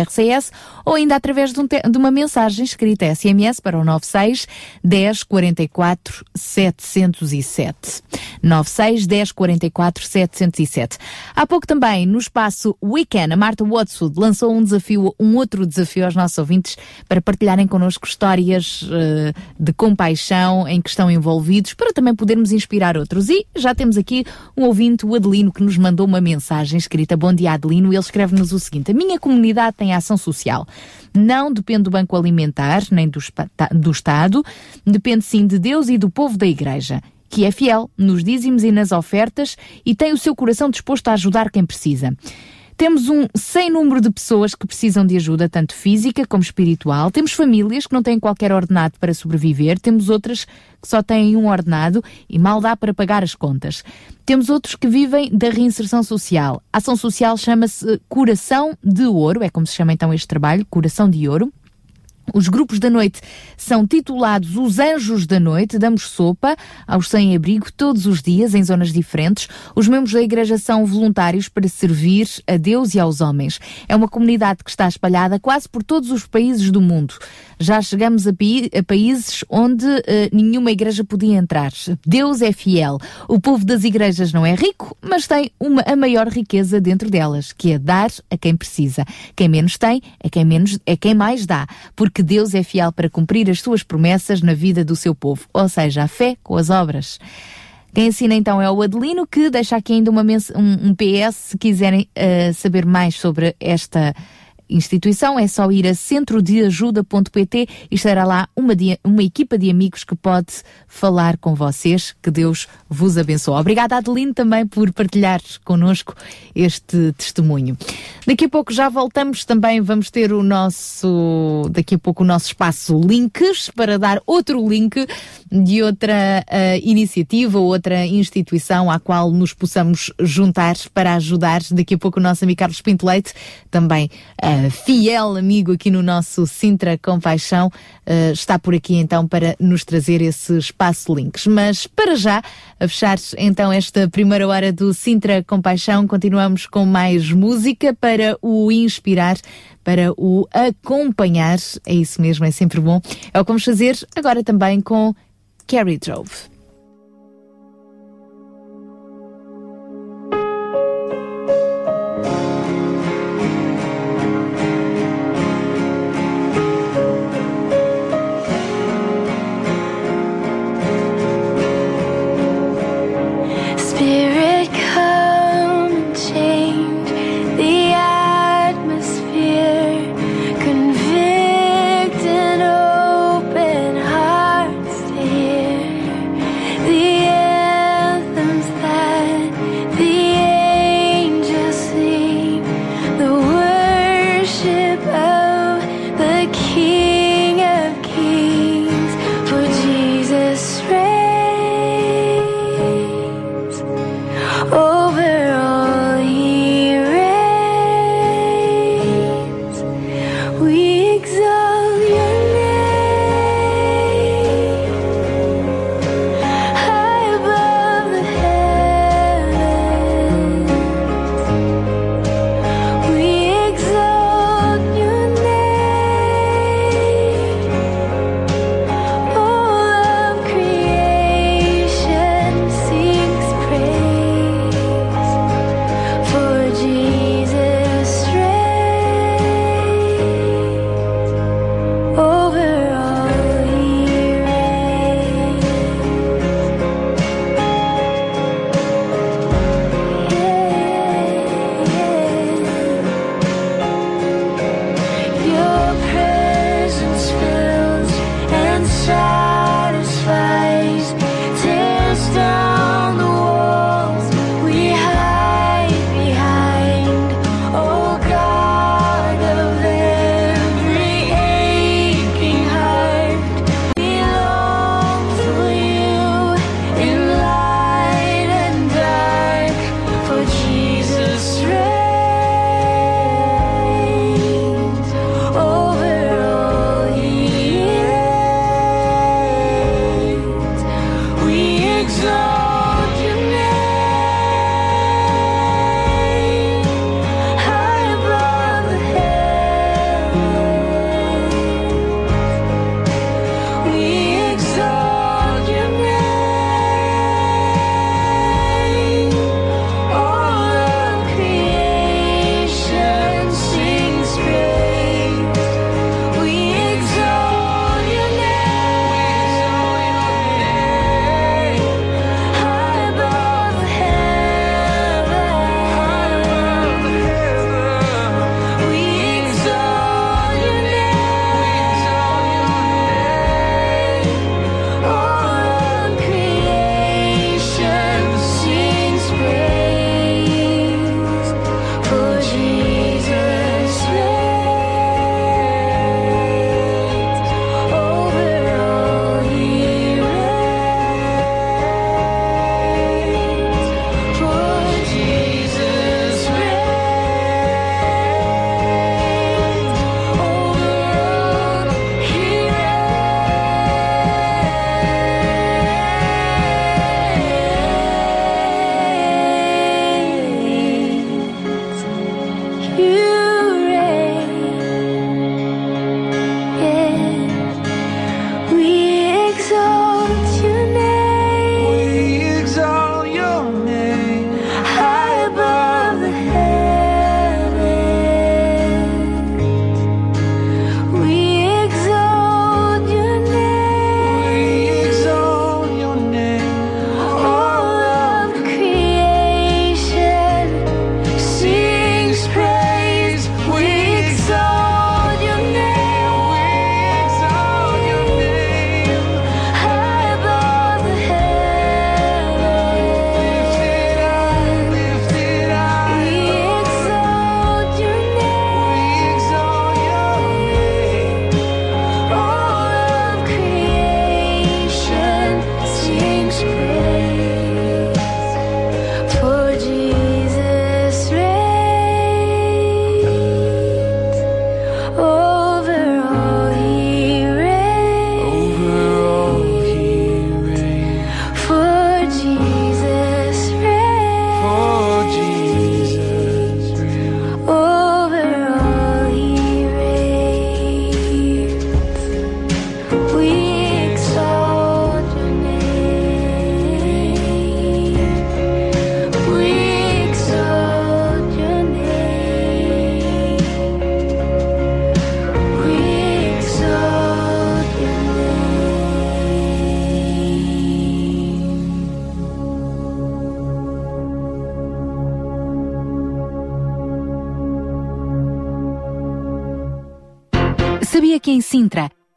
RCS, ou ainda através de, um de, uma mensagem escrita SMS para o 96 10 44 707. 96 10 44 707. Há pouco também, no espaço Weekend, a Marta Watswood lançou um desafio, um outro desafio aos nossos ouvintes para partilharem connosco histórias uh, de compaixão em que estão envolvidos, para também podermos inspirar outros. E já temos aqui um ouvinte, o Adelino Adelino que nos mandou uma mensagem escrita Bom dia Adelino, ele escreve-nos o seguinte: A minha comunidade tem ação social. Não depende do Banco Alimentar, nem do, do Estado, depende sim de Deus e do povo da Igreja que é fiel nos dízimos e nas ofertas e tem o seu coração disposto a ajudar quem precisa. Temos um sem número de pessoas que precisam de ajuda, tanto física como espiritual. Temos famílias que não têm qualquer ordenado para sobreviver. Temos outras que só têm um ordenado e mal dá para pagar as contas. Temos outros que vivem da reinserção social. A ação social chama-se Coração de Ouro, é como se chama então este trabalho, Coração de Ouro Os grupos da noite são titulados Os Anjos da Noite. Damos sopa aos sem-abrigo todos os dias em zonas diferentes. Os membros da igreja são voluntários para servir a Deus e aos homens. É uma comunidade que está espalhada quase por todos os países do mundo. Já chegamos a, a países onde uh, nenhuma igreja podia entrar. Deus é fiel. O povo das igrejas não é rico, mas tem uma, a maior riqueza dentro delas, que é dar a quem precisa. Quem menos tem é quem, menos, é quem mais dá. Porque Deus é fiel para cumprir as suas promessas na vida do seu povo, ou seja, a fé com as obras. Quem assina então é o Adelino, que deixa aqui ainda uma um, um PS se quiserem uh, saber mais sobre esta instituição, é só ir a centrodeajuda.pt e estará lá uma, dia, uma equipa de amigos que pode falar com vocês. Que Deus vos abençoe. Obrigada, Adeline, também por partilhar connosco este testemunho. Daqui a pouco já voltamos também, vamos ter o nosso, daqui a pouco o nosso espaço links para dar outro link de outra uh, iniciativa, outra instituição à qual nos possamos juntar para ajudar. Daqui a pouco o nosso amigo Carlos Pinto Leite, também uh, fiel amigo aqui no nosso Sintra Compaixão, uh, está por aqui então para nos trazer esse espaço links. Mas para já, a fechar então esta primeira hora do Sintra Compaixão, continuamos com mais música para o inspirar, para o acompanhar. É isso mesmo, é sempre bom. É o que vamos fazer agora também com Carrie Drove.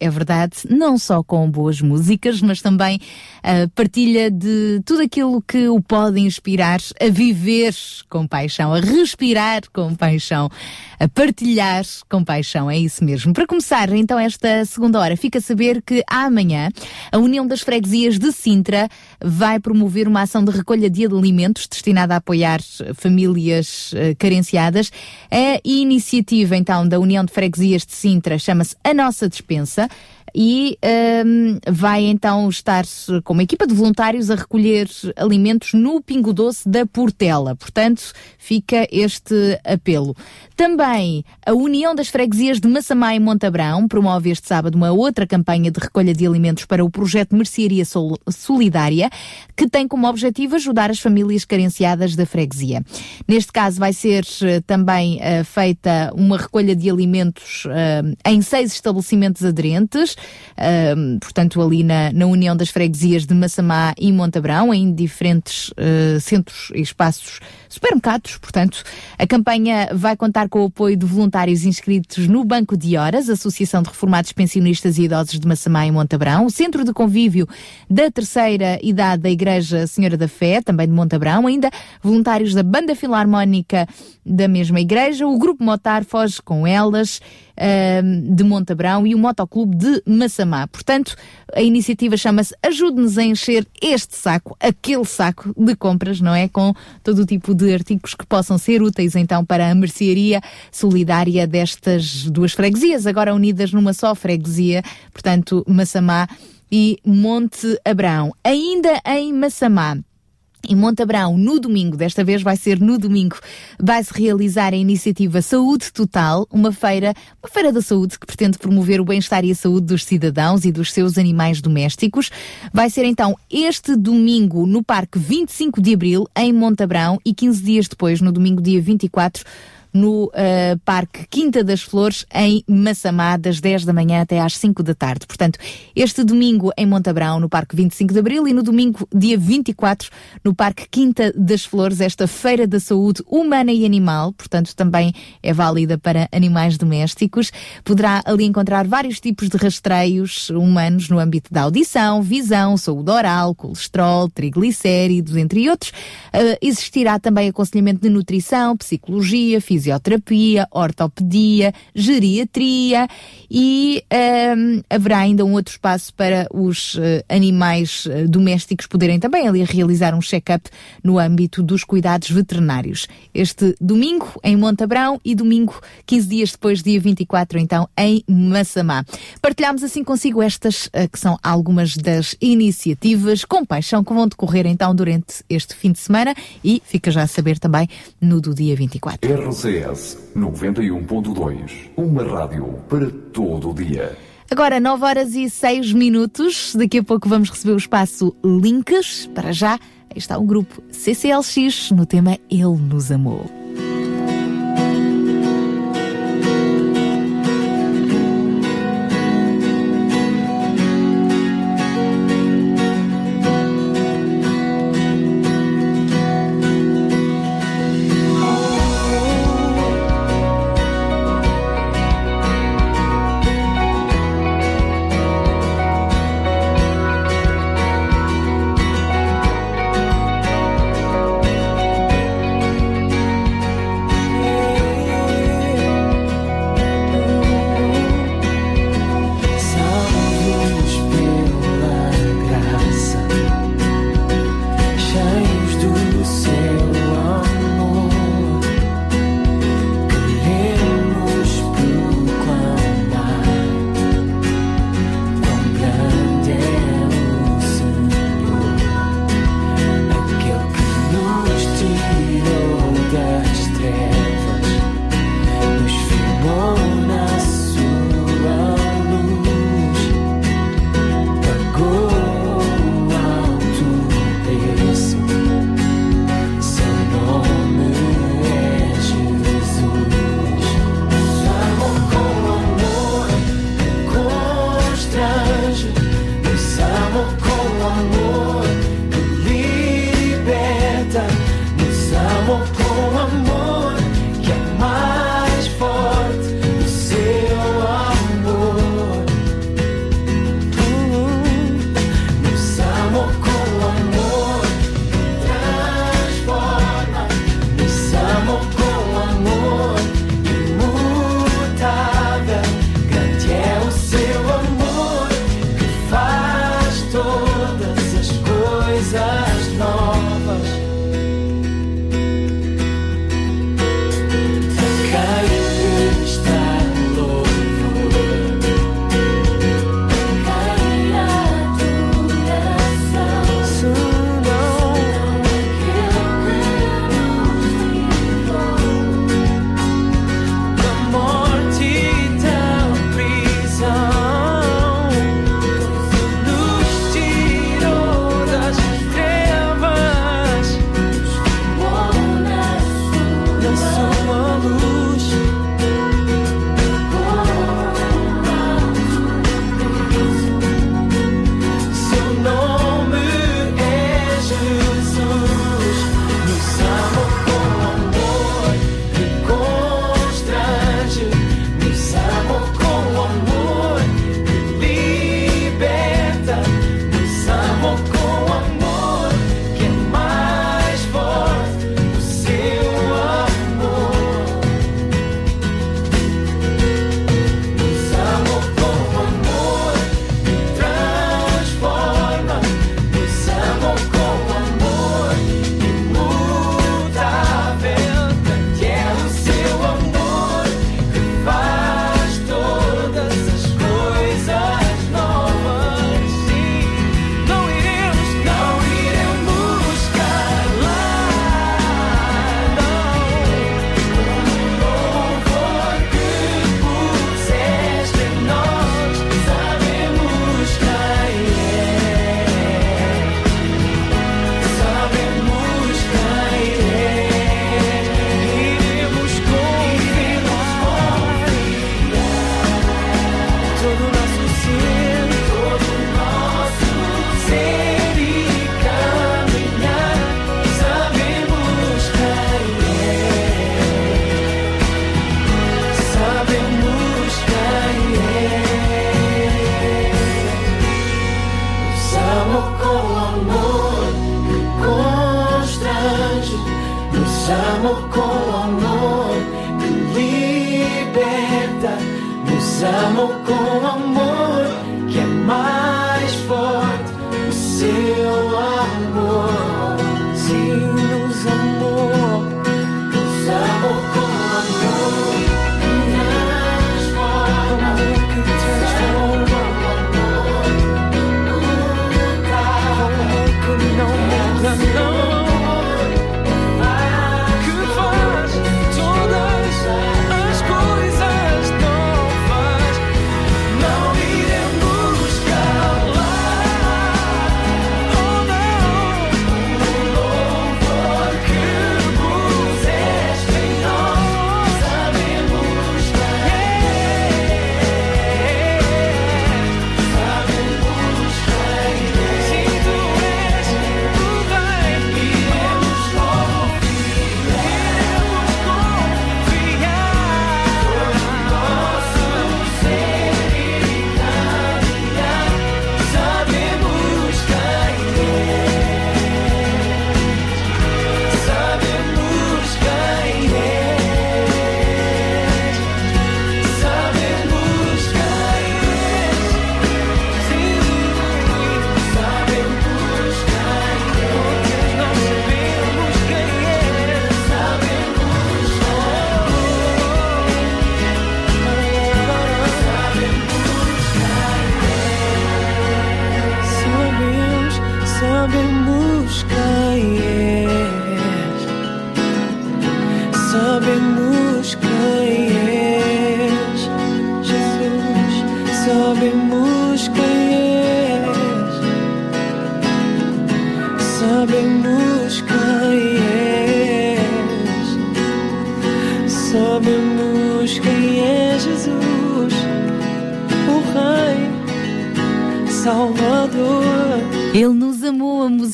é verdade, não só com boas músicas, mas também a partilha de tudo aquilo que o pode inspirar a viver com paixão, a respirar com paixão, a partilhar com paixão, é isso mesmo. Para começar então esta segunda hora, fica a saber que amanhã a União das Freguesias de Sintra vai promover uma ação de recolha de alimentos destinada a apoiar famílias uh, carenciadas. A iniciativa, então, da União de Freguesias de Sintra chama-se A Nossa Dispensa e um, vai então estar com uma equipa de voluntários a recolher alimentos no Pingo Doce da Portela. Portanto, fica este apelo. Também a União das Freguesias de Massamá e Montabrão promove este sábado uma outra campanha de recolha de alimentos para o projeto Mercearia Solidária, que tem como objetivo ajudar as famílias carenciadas da freguesia. Neste caso vai ser uh, também uh, feita uma recolha de alimentos uh, em seis estabelecimentos aderentes, portanto, ali na, na, União das Freguesias de Massamá e Montabrão, em diferentes uh, centros e espaços supermercados. Portanto, a campanha vai contar com o apoio de voluntários inscritos no Banco de Horas, Associação de Reformados Pensionistas e Idosos de Massamá e Montabrão, o Centro de Convívio da Terceira Idade da Igreja Senhora da Fé, também de Montabrão, ainda voluntários da Banda Filarmónica da mesma igreja, o Grupo Motar foge com elas de Montabrão e o Motoclube de Massamá. Portanto, a iniciativa chama-se Ajude-nos a encher este saco, aquele saco de compras, não é? Com todo o tipo de artigos que possam ser úteis então para a mercearia solidária destas duas freguesias, agora unidas numa só freguesia, portanto, Massamá e Monte Abrão. Ainda em Massamá, em Montabrão, no domingo, desta vez vai ser no domingo, vai-se realizar a iniciativa Saúde Total, uma feira, uma feira da saúde que pretende promover o bem-estar e a saúde dos cidadãos e dos seus animais domésticos. Vai ser então este domingo no Parque 25 de Abril, em Montabrão, e 15 dias depois, no domingo dia 24, no uh, Parque Quinta das Flores, em Massamá, das 10 da manhã até às 5 da tarde. Portanto, este domingo em Montabrão, no Parque 25 de Abril, e no domingo, dia 24, no Parque Quinta das Flores, esta Feira da Saúde Humana e Animal, portanto, também é válida para animais domésticos. Poderá ali encontrar vários tipos de rastreios humanos no âmbito da audição, visão, saúde oral, colesterol, triglicéridos, entre outros. Uh, existirá também aconselhamento de nutrição, psicologia, fisioterapia, fisioterapia, ortopedia, geriatria e um, haverá ainda um outro espaço para os uh, animais uh, domésticos poderem também ali realizar um check-up no âmbito dos cuidados veterinários. Este domingo em Montabrão e domingo, 15 dias depois, dia 24, então, em Massamá. Partilhamos assim consigo estas uh, que são algumas das iniciativas com paixão que vão decorrer então durante este fim de semana e fica já a saber também no do dia 24. RCS 91.2. Uma rádio para todo o dia. Agora, 9 horas e 6 minutos. Daqui a pouco vamos receber o espaço Links. Para já, aí está o grupo CCLX no tema Ele nos amou.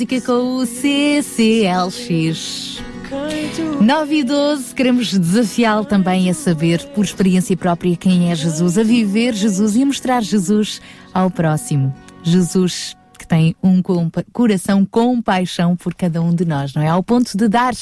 Música com o CCLX. 9 e 12, queremos desafiá-lo também a saber, por experiência própria, quem é Jesus, a viver Jesus e a mostrar Jesus ao próximo. Jesus que tem um coração com paixão por cada um de nós, não é? Ao ponto de dar,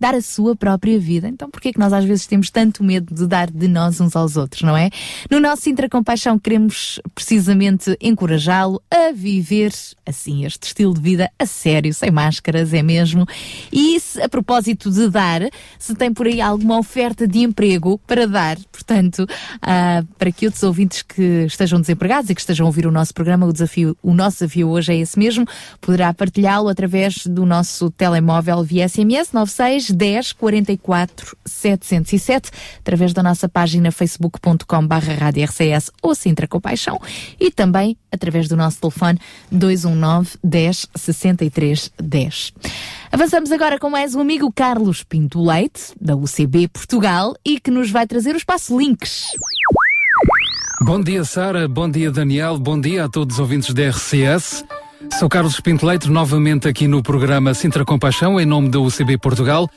dar a sua própria vida. Então, por que é que nós às vezes temos tanto medo de dar de nós uns aos outros, não é? No nosso Sintra Compaixão queremos precisamente encorajá-lo a viver assim este estilo de vida a sério, sem máscaras, é mesmo. E se, a propósito de dar, se tem por aí alguma oferta de emprego para dar, portanto, uh, para que outros ouvintes que estejam desempregados e que estejam a ouvir o nosso programa, o desafio, o nosso desafio hoje é esse mesmo, poderá partilhá-lo através do nosso telemóvel via SMS 96 10 44 707, através da nossa página facebook.com barra RCS ou Sintra Compaixão e também através do nosso telefone 219 10 63 10. Avançamos agora com mais um amigo Carlos Pinto Leite, da UCB Portugal, e que nos vai trazer o espaço Links. Bom dia, Sara. Bom dia, Daniel. Bom dia a todos os ouvintes da RCS. Sou Carlos Pinto Leite, novamente aqui no programa Sintra Compaixão, em nome da UCB Portugal,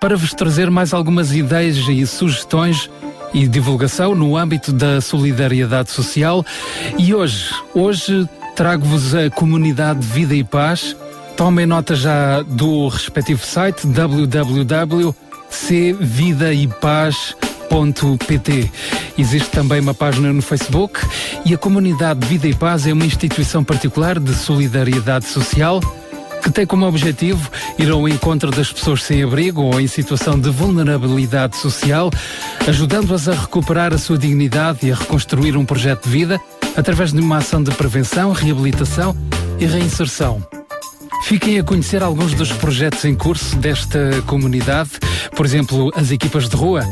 para vos trazer mais algumas ideias e sugestões e divulgação no âmbito da solidariedade social. E hoje, hoje trago-vos a comunidade Vida e Paz. Tomem nota já do respectivo site www.cvidaepaz.com pt. Existe também uma página no Facebook e a comunidade Vida e Paz é uma instituição particular de solidariedade social que tem como objetivo ir ao encontro das pessoas sem abrigo ou em situação de vulnerabilidade social, ajudando-as a recuperar a sua dignidade e a reconstruir um projeto de vida através de uma ação de prevenção, reabilitação e reinserção. Fiquem a conhecer alguns dos projetos em curso desta comunidade, por exemplo, as equipas de rua,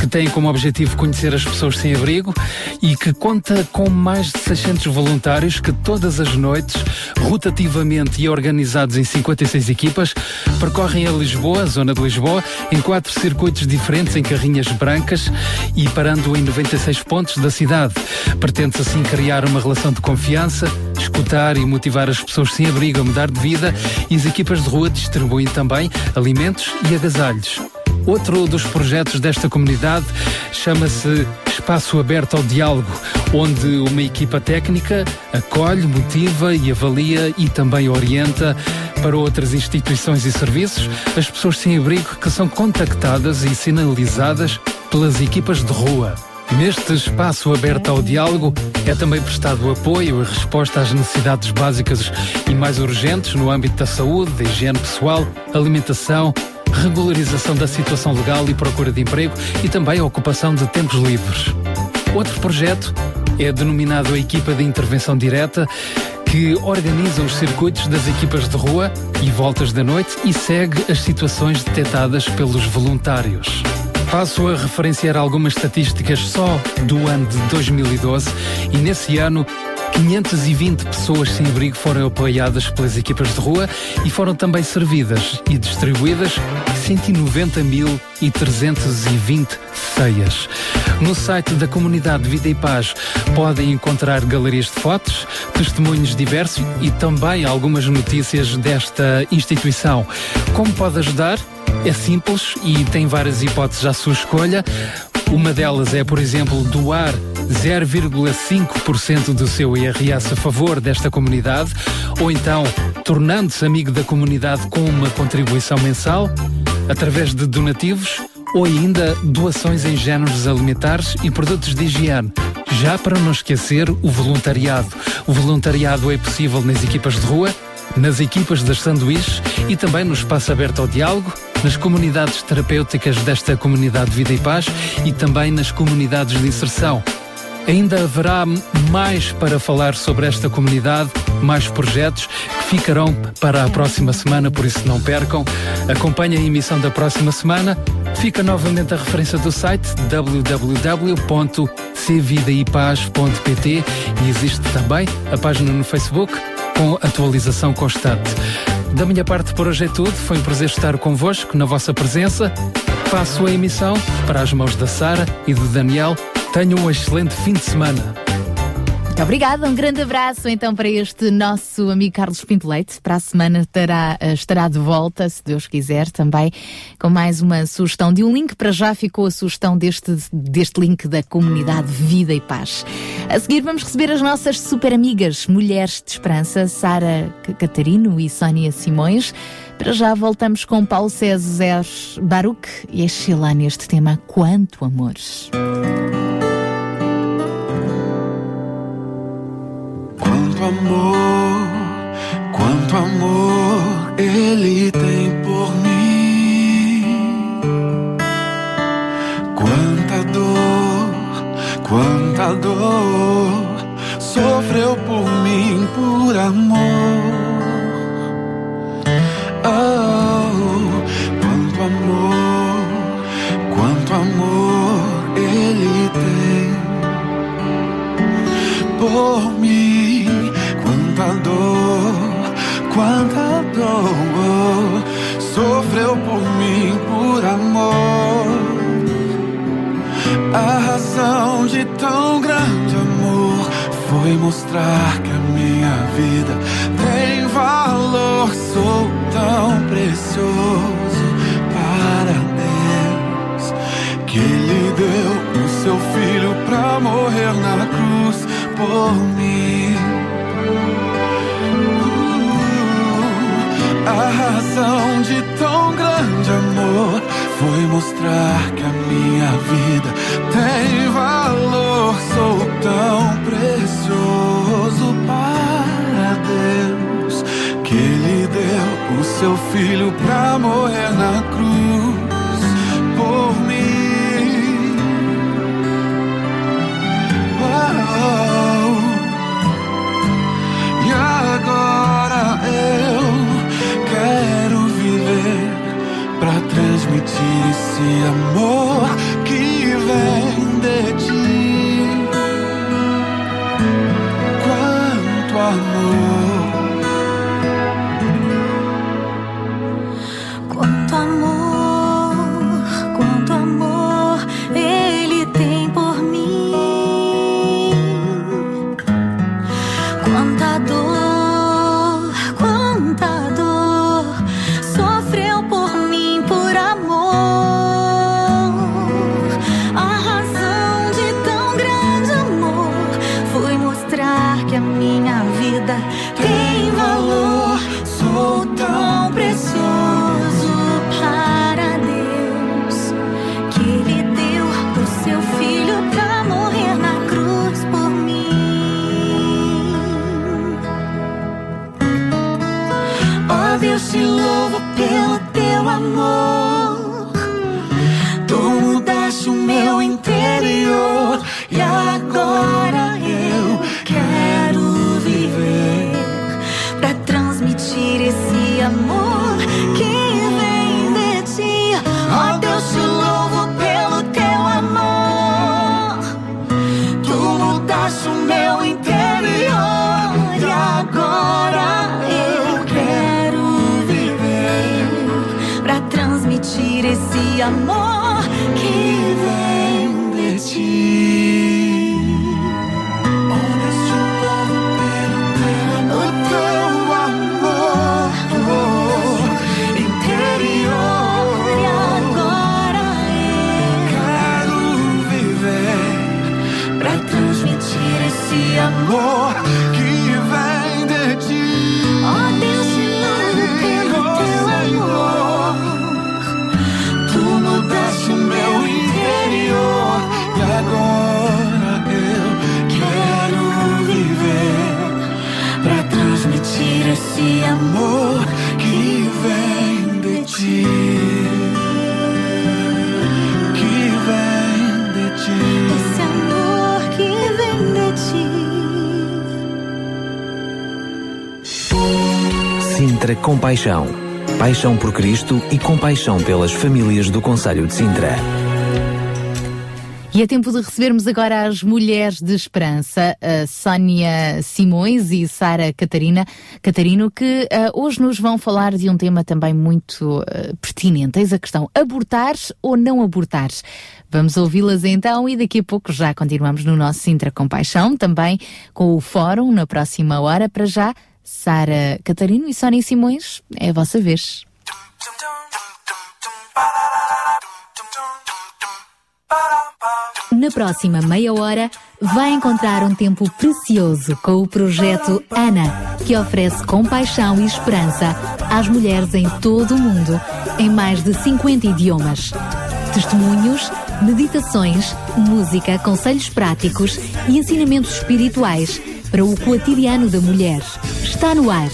que tem como objetivo conhecer as pessoas sem abrigo e que conta com mais de 600 voluntários que todas as noites, rotativamente e organizados em 56 equipas, percorrem a Lisboa, a zona de Lisboa, em quatro circuitos diferentes em carrinhas brancas e parando em 96 pontos da cidade. Pretende-se assim criar uma relação de confiança, escutar e motivar as pessoas sem abrigo a mudar de vida e as equipas de rua distribuem também alimentos e agasalhos. Outro dos projetos desta comunidade chama-se Espaço Aberto ao Diálogo, onde uma equipa técnica acolhe, motiva e avalia e também orienta para outras instituições e serviços as pessoas sem abrigo que são contactadas e sinalizadas pelas equipas de rua. Neste espaço aberto ao diálogo é também prestado apoio e resposta às necessidades básicas e mais urgentes no âmbito da saúde, da higiene pessoal, alimentação, regularização da situação legal e procura de emprego e também a ocupação de tempos livres. Outro projeto é denominado a Equipa de Intervenção Direta, que organiza os circuitos das equipas de rua e voltas da noite e segue as situações detectadas pelos voluntários. Passo a referenciar algumas estatísticas só do ano de 2012 e nesse ano 520 pessoas sem abrigo foram apoiadas pelas equipas de rua e foram também servidas e distribuídas 190.320 ceias. No site da comunidade Vida e Paz podem encontrar galerias de fotos, testemunhos diversos e também algumas notícias desta instituição. Como pode ajudar? É simples e tem várias hipóteses à sua escolha. Uma delas é, por exemplo, doar 0,5% do seu IRS a favor desta comunidade, ou então tornando-se amigo da comunidade com uma contribuição mensal, através de donativos, ou ainda doações em géneros alimentares e produtos de higiene. Já para não esquecer o voluntariado. O voluntariado é possível nas equipas de rua, nas equipas das sanduíches e também no espaço aberto ao diálogo, nas comunidades terapêuticas desta comunidade Vida e Paz e também nas comunidades de inserção. Ainda haverá mais para falar sobre esta comunidade, mais projetos que ficarão para a próxima semana, por isso não percam. Acompanhem a emissão da próxima semana. Fica novamente a referência do site www.cvidaipaz.pt e existe também a página no Facebook com atualização constante. Da minha parte por hoje é tudo. Foi um prazer estar convosco na vossa presença. Passo a emissão para as mãos da Sara e do Daniel Tenham um excelente fim de semana. Muito obrigada, um grande abraço então para este nosso amigo Carlos Pinto Leite. Para a semana terá, eh, estará de volta, se Deus quiser, também com mais uma sugestão de um link. Para já ficou a sugestão deste, deste link da comunidade Vida e Paz. A seguir vamos receber as nossas super amigas, Mulheres de Esperança, Sara Catarino e Sónia Simões. Para já voltamos com Paulo César Baruch e a Sheila neste tema Quanto Amores. Quanto amor, quanto amor Ele tem por mim. Quanta dor, quanta dor sofreu por mim por amor. Oh, quanto amor, quanto amor Ele tem por mim. Quanta dor, sofreu por mim por amor. A razão de tão grande amor foi mostrar que a minha vida tem valor. Sou tão precioso para Deus que Ele deu o seu filho pra morrer na cruz por mim. Razão de tão grande amor foi mostrar que a minha vida tem valor. Sou tão precioso para Deus que Ele deu o seu filho pra morrer na cruz transmitir esse amor Compaixão. Paixão por Cristo e compaixão pelas famílias do Conselho de Sintra. E é tempo de recebermos agora as mulheres de esperança, a Sónia Simões e Sara Catarina, Catarino, que uh, hoje nos vão falar de um tema também muito uh, pertinente. Eis a questão: abortar ou não abortar? Vamos ouvi-las então e daqui a pouco já continuamos no nosso Sintra Compaixão, também com o fórum na próxima hora. Para já, Sara Catarino e Sónia Simões, é a vossa vez. Na próxima meia hora, vai encontrar um tempo precioso com o projeto ANA, que oferece compaixão e esperança às mulheres em todo o mundo, em mais de 50 idiomas. Testemunhos, meditações, música, conselhos práticos e ensinamentos espirituais para o cotidiano da mulher. Está no ar.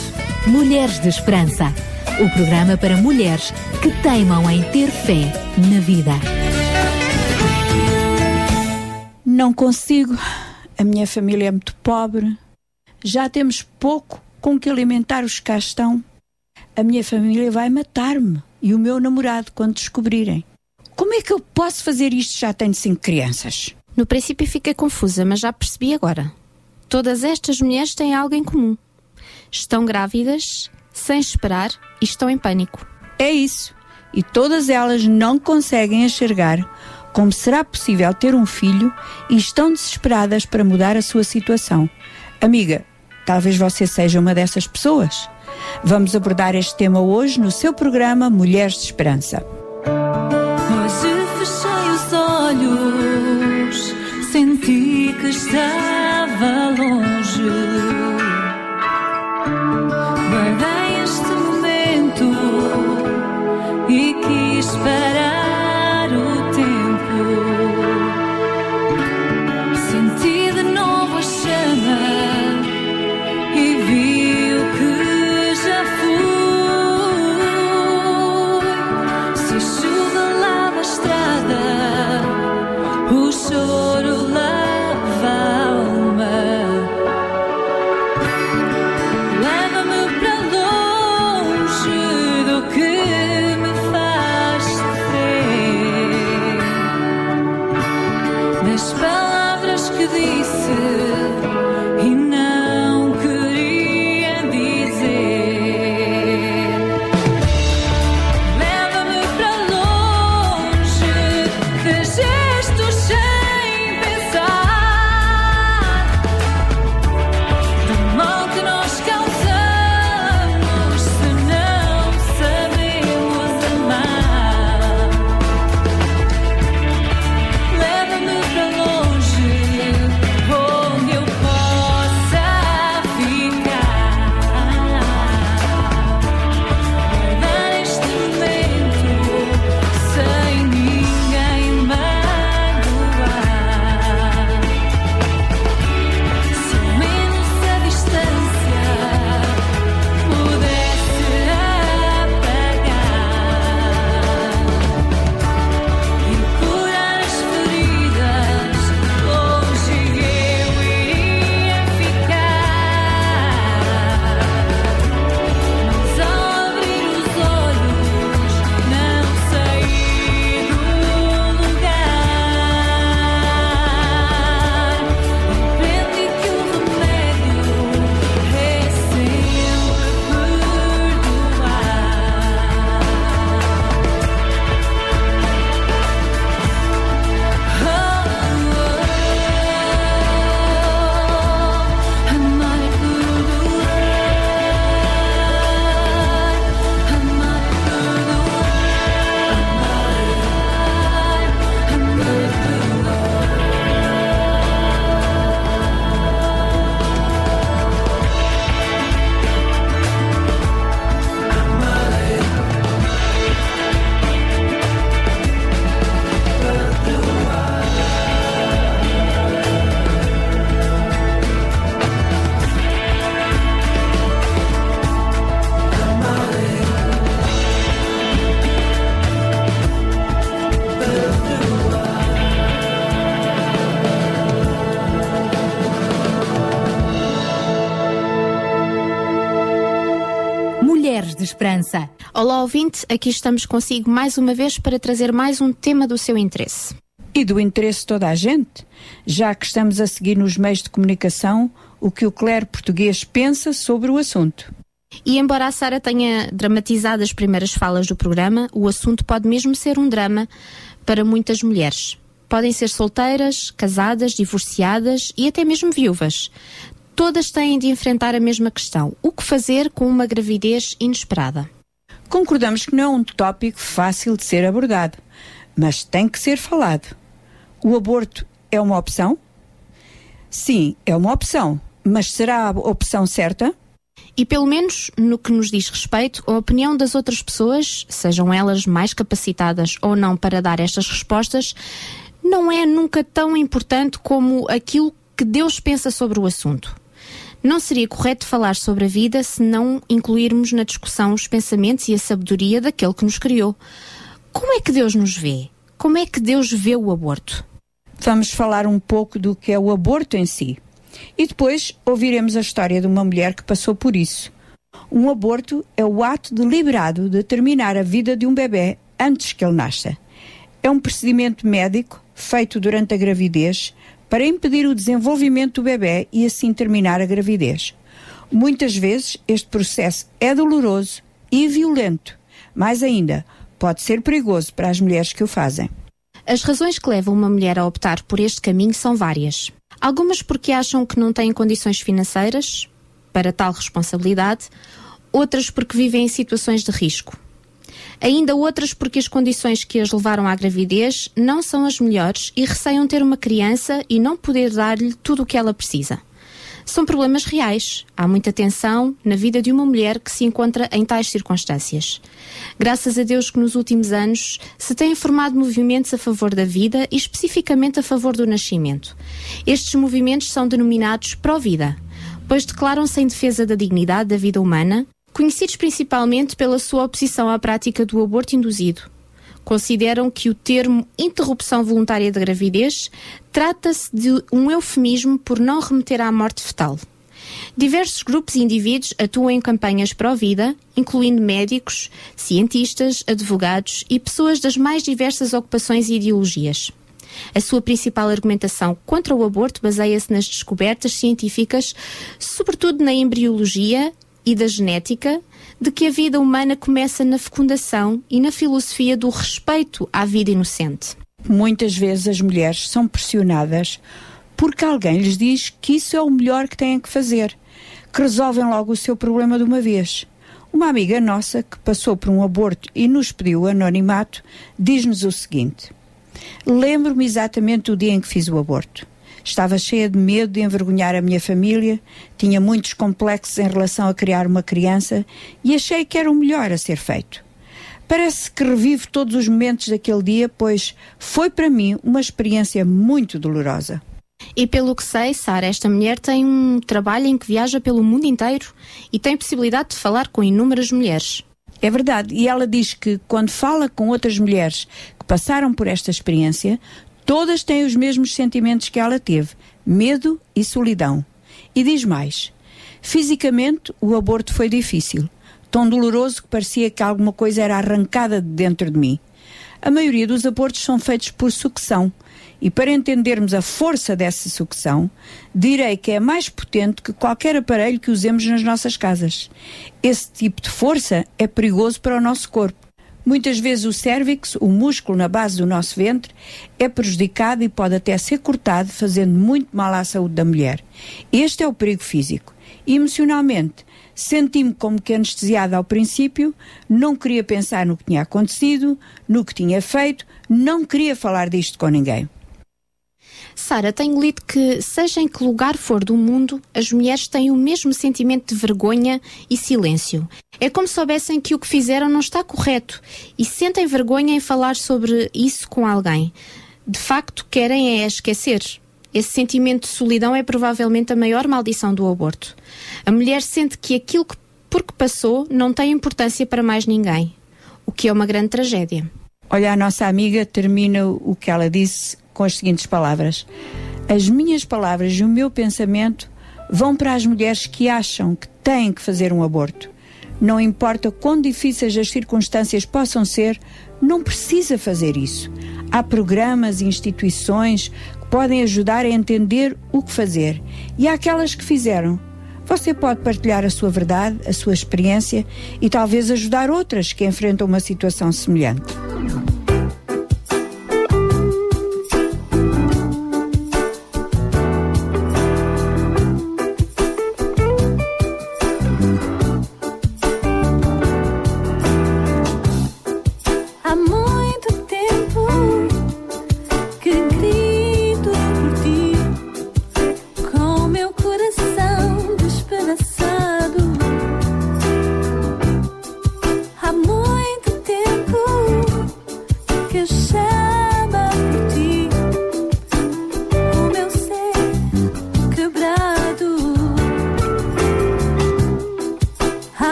Mulheres de Esperança. O programa para mulheres que teimam em ter fé na vida. Não consigo. A minha família é muito pobre. Já temos pouco com que alimentar os que cá estão. A minha família vai matar-me e o meu namorado quando descobrirem. Como é que eu posso fazer isto? Já tenho cinco crianças. No princípio fiquei confusa, mas já percebi agora. Todas estas mulheres têm algo em comum. Estão grávidas, sem esperar e estão em pânico. É isso. E todas elas não conseguem enxergar como será possível ter um filho e estão desesperadas para mudar a sua situação. Amiga, talvez você seja uma dessas pessoas. Vamos abordar este tema hoje no seu programa Mulheres de Esperança. Hoje fechei os olhos, senti que estava ouvinte, aqui estamos consigo mais uma vez para trazer mais um tema do seu interesse. e do interesse de toda a gente, já que estamos a seguir nos meios de comunicação o que o clero português pensa sobre o assunto. E embora a Sara tenha dramatizado as primeiras falas do programa, o assunto pode mesmo ser um drama para muitas mulheres. Podem ser solteiras, casadas, divorciadas e até mesmo viúvas. Todas têm de enfrentar a mesma questão: o que fazer com uma gravidez inesperada? Concordamos que não é um tópico fácil de ser abordado, mas tem que ser falado. O aborto é uma opção? Sim, é uma opção, mas será a opção certa? E pelo menos no que nos diz respeito, a opinião das outras pessoas, sejam elas mais capacitadas ou não para dar estas respostas, não é nunca tão importante como aquilo que Deus pensa sobre o assunto. Não seria correto falar sobre a vida se não incluirmos na discussão os pensamentos e a sabedoria daquele que nos criou. Como é que Deus nos vê? Como é que Deus vê o aborto? Vamos falar um pouco do que é o aborto em si. E depois ouviremos a história de uma mulher que passou por isso. Um aborto é o ato deliberado de terminar a vida de um bebê antes que ele nasça. É um procedimento médico feito durante a gravidez para impedir o desenvolvimento do bebê e assim terminar a gravidez. Muitas vezes este processo é doloroso e violento. Mais ainda, pode ser perigoso para as mulheres que o fazem. As razões que levam uma mulher a optar por este caminho são várias. Algumas porque acham que não têm condições financeiras para tal responsabilidade, outras porque vivem em situações de risco. Ainda outras porque as condições que as levaram à gravidez não são as melhores e receiam ter uma criança e não poder dar-lhe tudo o que ela precisa. São problemas reais. Há muita tensão na vida de uma mulher que se encontra em tais circunstâncias. Graças a Deus que nos últimos anos se têm formado movimentos a favor da vida e especificamente a favor do nascimento. Estes movimentos são denominados pró-vida, pois declaram-se em defesa da dignidade da vida humana, conhecidos principalmente pela sua oposição à prática do aborto induzido consideram que o termo interrupção voluntária da gravidez trata-se de um eufemismo por não remeter à morte fetal. Diversos grupos e indivíduos atuam em campanhas pró-vida, incluindo médicos, cientistas, advogados e pessoas das mais diversas ocupações e ideologias. A sua principal argumentação contra o aborto baseia-se nas descobertas científicas, sobretudo na embriologia e da genética, de que a vida humana começa na fecundação e na filosofia do respeito à vida inocente. Muitas vezes as mulheres são pressionadas porque alguém lhes diz que isso é o melhor que têm que fazer, que resolvem logo o seu problema de uma vez. Uma amiga nossa que passou por um aborto e nos pediu anonimato diz-nos o seguinte: Lembro-me exatamente do dia em que fiz o aborto. Estava cheia de medo de envergonhar a minha família, tinha muitos complexos em relação a criar uma criança e achei que era o melhor a ser feito. Parece que revivo todos os momentos daquele dia, pois foi para mim uma experiência muito dolorosa. E pelo que sei, Sara, esta mulher tem um trabalho em que viaja pelo mundo inteiro e tem possibilidade de falar com inúmeras mulheres. É verdade, e ela diz que quando fala com outras mulheres que passaram por esta experiência, Todas têm os mesmos sentimentos que ela teve: medo e solidão. E diz mais: fisicamente, o aborto foi difícil, tão doloroso que parecia que alguma coisa era arrancada de dentro de mim. A maioria dos abortos são feitos por sucção. E para entendermos a força dessa sucção, direi que é mais potente que qualquer aparelho que usemos nas nossas casas. Esse tipo de força é perigoso para o nosso corpo Muitas vezes o cérvix, o músculo na base do nosso ventre, é prejudicado e pode até ser cortado, fazendo muito mal à saúde da mulher. Este é o perigo físico. Emocionalmente, senti-me como que anestesiada ao princípio, não queria pensar no que tinha acontecido, no que tinha feito, não queria falar disto com ninguém. Sara, tenho lido que, seja em que lugar for do mundo, as mulheres têm o mesmo sentimento de vergonha e silêncio. É como se soubessem que o que fizeram não está correto e sentem vergonha em falar sobre isso com alguém. De facto, querem é esquecer. Esse sentimento de solidão é provavelmente a maior maldição do aborto. A mulher sente que aquilo que, por que passou não tem importância para mais ninguém, o que é uma grande tragédia. Olha, a nossa amiga termina o que ela disse com as seguintes palavras: As minhas palavras e o meu pensamento vão para as mulheres que acham que têm que fazer um aborto. Não importa quão difíceis as circunstâncias possam ser, não precisa fazer isso. Há programas e instituições que podem ajudar a entender o que fazer. E há aquelas que fizeram. Você pode partilhar a sua verdade, a sua experiência e talvez ajudar outras que enfrentam uma situação semelhante.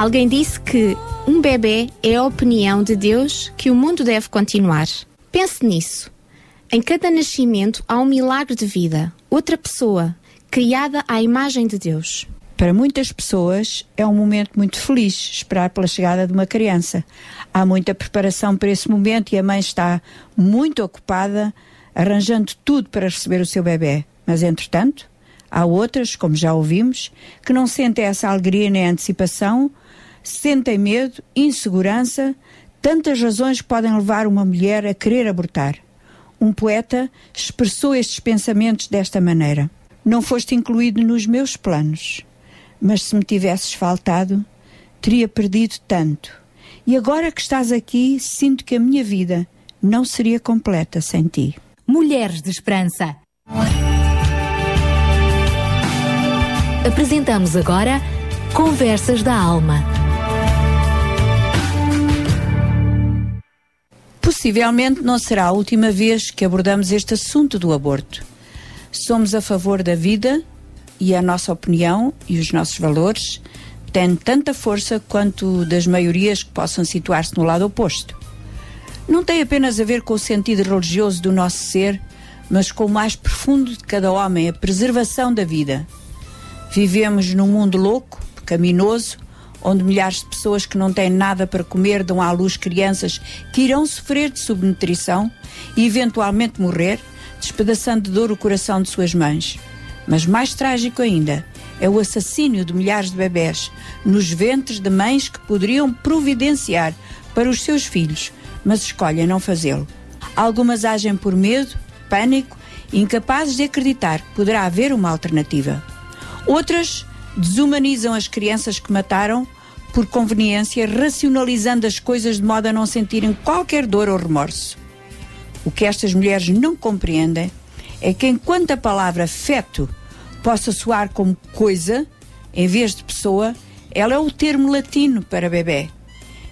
Alguém disse que um bebê é a opinião de Deus que o mundo deve continuar. Pense nisso. Em cada nascimento há um milagre de vida, outra pessoa, criada à imagem de Deus. Para muitas pessoas é um momento muito feliz esperar pela chegada de uma criança. Há muita preparação para esse momento e a mãe está muito ocupada arranjando tudo para receber o seu bebê. Mas, entretanto, há outras, como já ouvimos, que não sentem essa alegria nem antecipação, sentem medo, insegurança, tantas razões podem levar uma mulher a querer abortar. Um poeta expressou estes pensamentos desta maneira: Não foste incluído nos meus planos, mas se me tivesses faltado, teria perdido tanto. E agora que estás aqui, sinto que a minha vida não seria completa sem ti. Mulheres de Esperança. Apresentamos agora Conversas da Alma. Possivelmente não será a última vez que abordamos este assunto do aborto. Somos a favor da vida e a nossa opinião e os nossos valores têm tanta força quanto das maiorias que possam situar-se no lado oposto. Não tem apenas a ver com o sentido religioso do nosso ser, mas com o mais profundo de cada homem, a preservação da vida. Vivemos num mundo louco, pecaminoso, onde milhares de pessoas que não têm nada para comer dão à luz crianças que irão sofrer de subnutrição e eventualmente morrer, despedaçando de dor o coração de suas mães. Mas mais trágico ainda é o assassínio de milhares de bebés nos ventres de mães que poderiam providenciar para os seus filhos, mas escolhem não fazê-lo. Algumas agem por medo, pânico, incapazes de acreditar que poderá haver uma alternativa. Outras desumanizam as crianças que mataram por conveniência, racionalizando as coisas de modo a não sentirem qualquer dor ou remorso. O que estas mulheres não compreendem é que enquanto a palavra feto possa soar como coisa, em vez de pessoa, ela é o termo latino para bebê.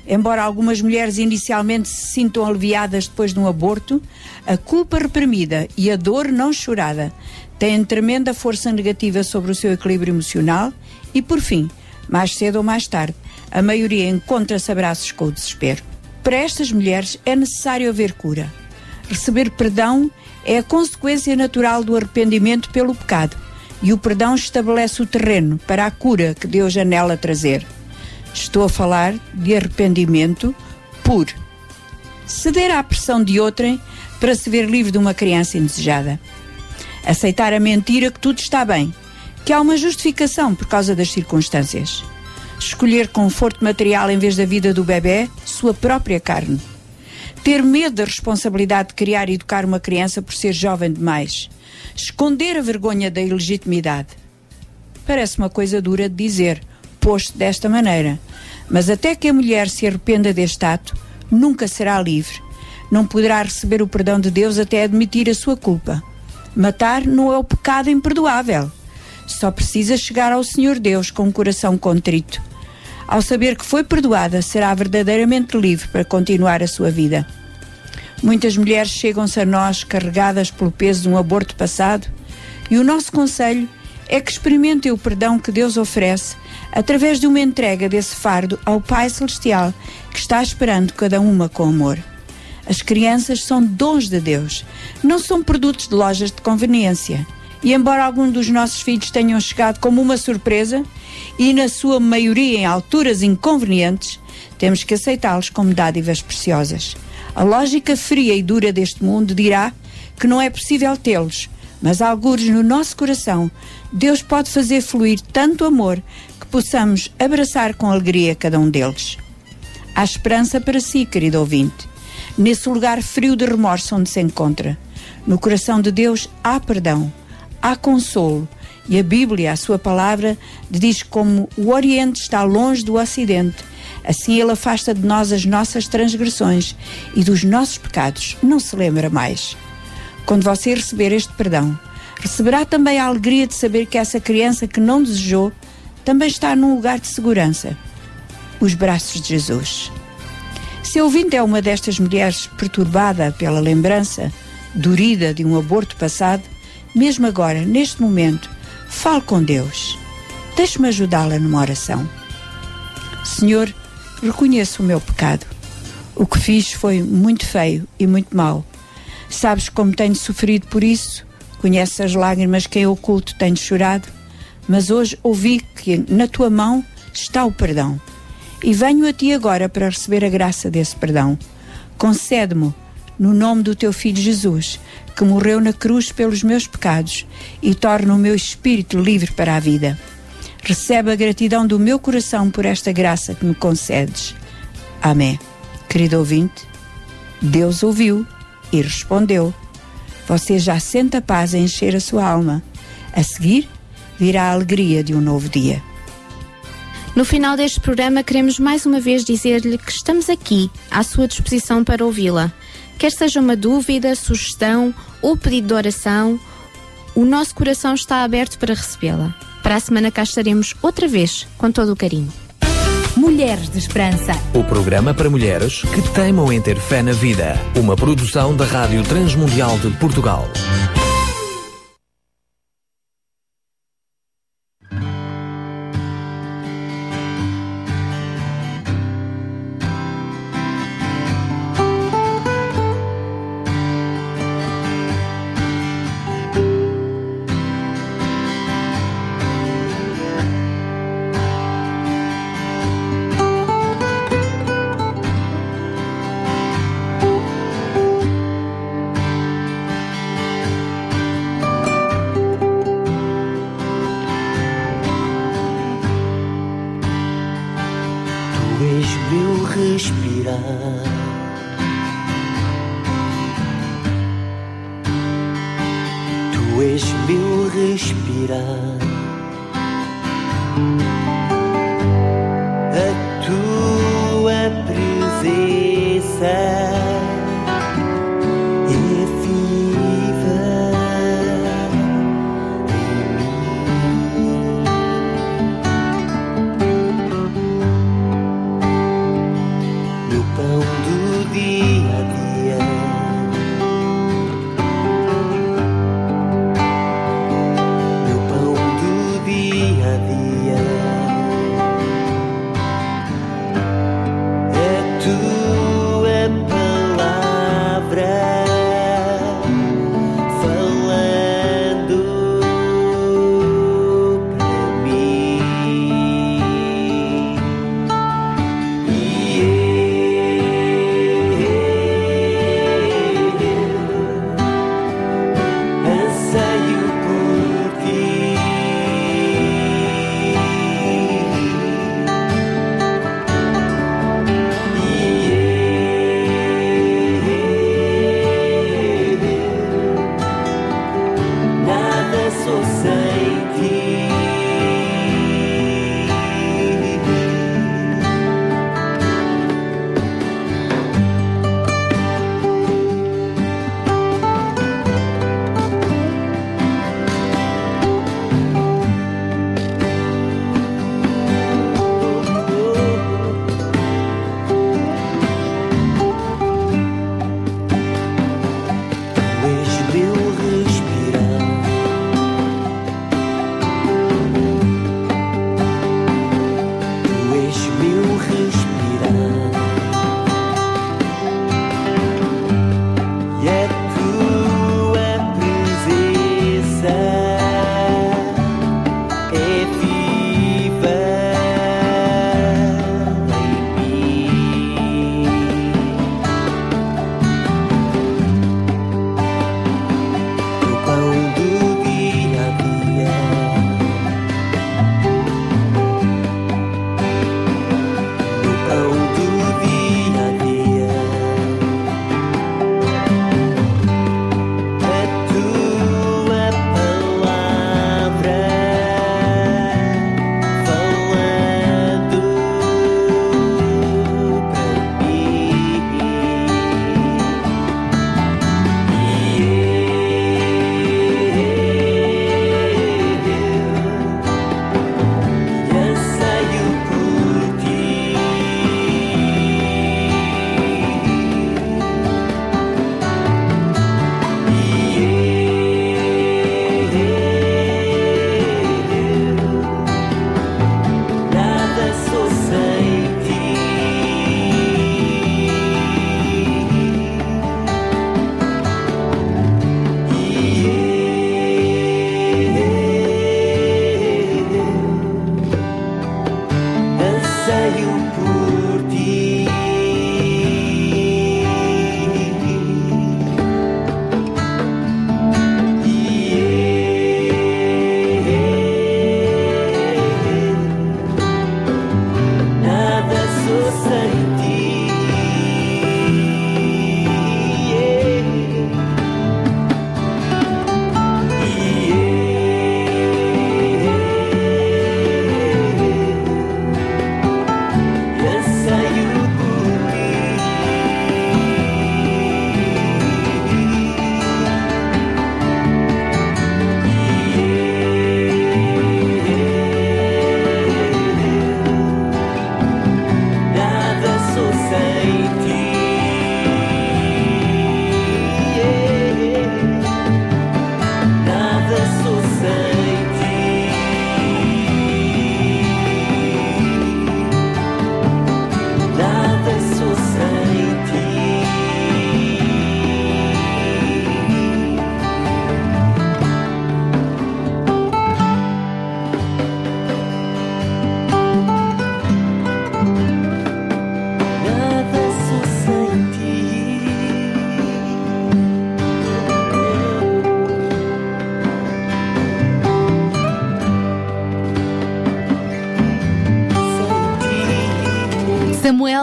Embora algumas mulheres inicialmente se sintam aliviadas depois de um aborto, a culpa reprimida e a dor não chorada têm tremenda força negativa sobre o seu equilíbrio emocional e, por fim, mais cedo ou mais tarde, a maioria encontra-se abraços com o desespero. Para estas mulheres é necessário haver cura. Receber perdão é a consequência natural do arrependimento pelo pecado e o perdão estabelece o terreno para a cura que Deus anela trazer. Estou a falar de arrependimento puro. Ceder à pressão de outrem para se ver livre de uma criança indesejada. Aceitar a mentira que tudo está bem, que há uma justificação por causa das circunstâncias. Escolher conforto material em vez da vida do bebê, sua própria carne. Ter medo da responsabilidade de criar e educar uma criança por ser jovem demais. Esconder a vergonha da ilegitimidade. Parece uma coisa dura de dizer, posto desta maneira. Mas até que a mulher se arrependa deste ato, nunca será livre. Não poderá receber o perdão de Deus até admitir a sua culpa. Matar não é o pecado imperdoável. Só precisa chegar ao Senhor Deus com um coração contrito. Ao saber que foi perdoada, será verdadeiramente livre para continuar a sua vida. Muitas mulheres chegam-se a nós carregadas pelo peso de um aborto passado e o nosso conselho é que experimentem o perdão que Deus oferece através de uma entrega desse fardo ao Pai Celestial que está esperando cada uma com amor. As crianças são dons de Deus, não são produtos de lojas de conveniência. E embora algum dos nossos filhos tenham chegado como uma surpresa, e na sua maioria em alturas inconvenientes, temos que aceitá-los como dádivas preciosas. A lógica fria e dura deste mundo dirá que não é possível tê-los, mas algures no nosso coração, Deus pode fazer fluir tanto amor que possamos abraçar com alegria cada um deles. Há esperança para si, querido ouvinte, nesse lugar frio de remorso onde se encontra. No coração de Deus há perdão, há consolo, e a Bíblia, a sua palavra, diz como o Oriente está longe do Ocidente, assim ele afasta de nós as nossas transgressões e dos nossos pecados não se lembra mais. Quando você receber este perdão, receberá também a alegria de saber que essa criança que não desejou também está num lugar de segurança os braços de Jesus. Se ouvinte é uma destas mulheres perturbada pela lembrança dorida de um aborto passado, mesmo agora, neste momento, fale com Deus. Deixe-me ajudá-la numa oração. Senhor, reconheço o meu pecado. O que fiz foi muito feio e muito mau. Sabes como tenho sofrido por isso? Conheces as lágrimas que em oculto tenho chorado? Mas hoje ouvi que na tua mão está o perdão. E venho a ti agora para receber a graça desse perdão. Concede-me no nome do teu filho Jesus, que morreu na cruz pelos meus pecados e torna o meu espírito livre para a vida. Recebe a gratidão do meu coração por esta graça que me concedes. Amém. Querido ouvinte, Deus ouviu e respondeu. Você já sente a paz a encher a sua alma. A seguir, virá a alegria de um novo dia. No final deste programa, queremos mais uma vez dizer-lhe que estamos aqui, à sua disposição para ouvi-la. Quer seja uma dúvida, sugestão ou pedido de oração, o nosso coração está aberto para recebê-la. Para a semana cá estaremos outra vez, com todo o carinho. Mulheres de Esperança. O programa para mulheres que teimam em ter fé na vida. Uma produção da Rádio Transmundial de Portugal.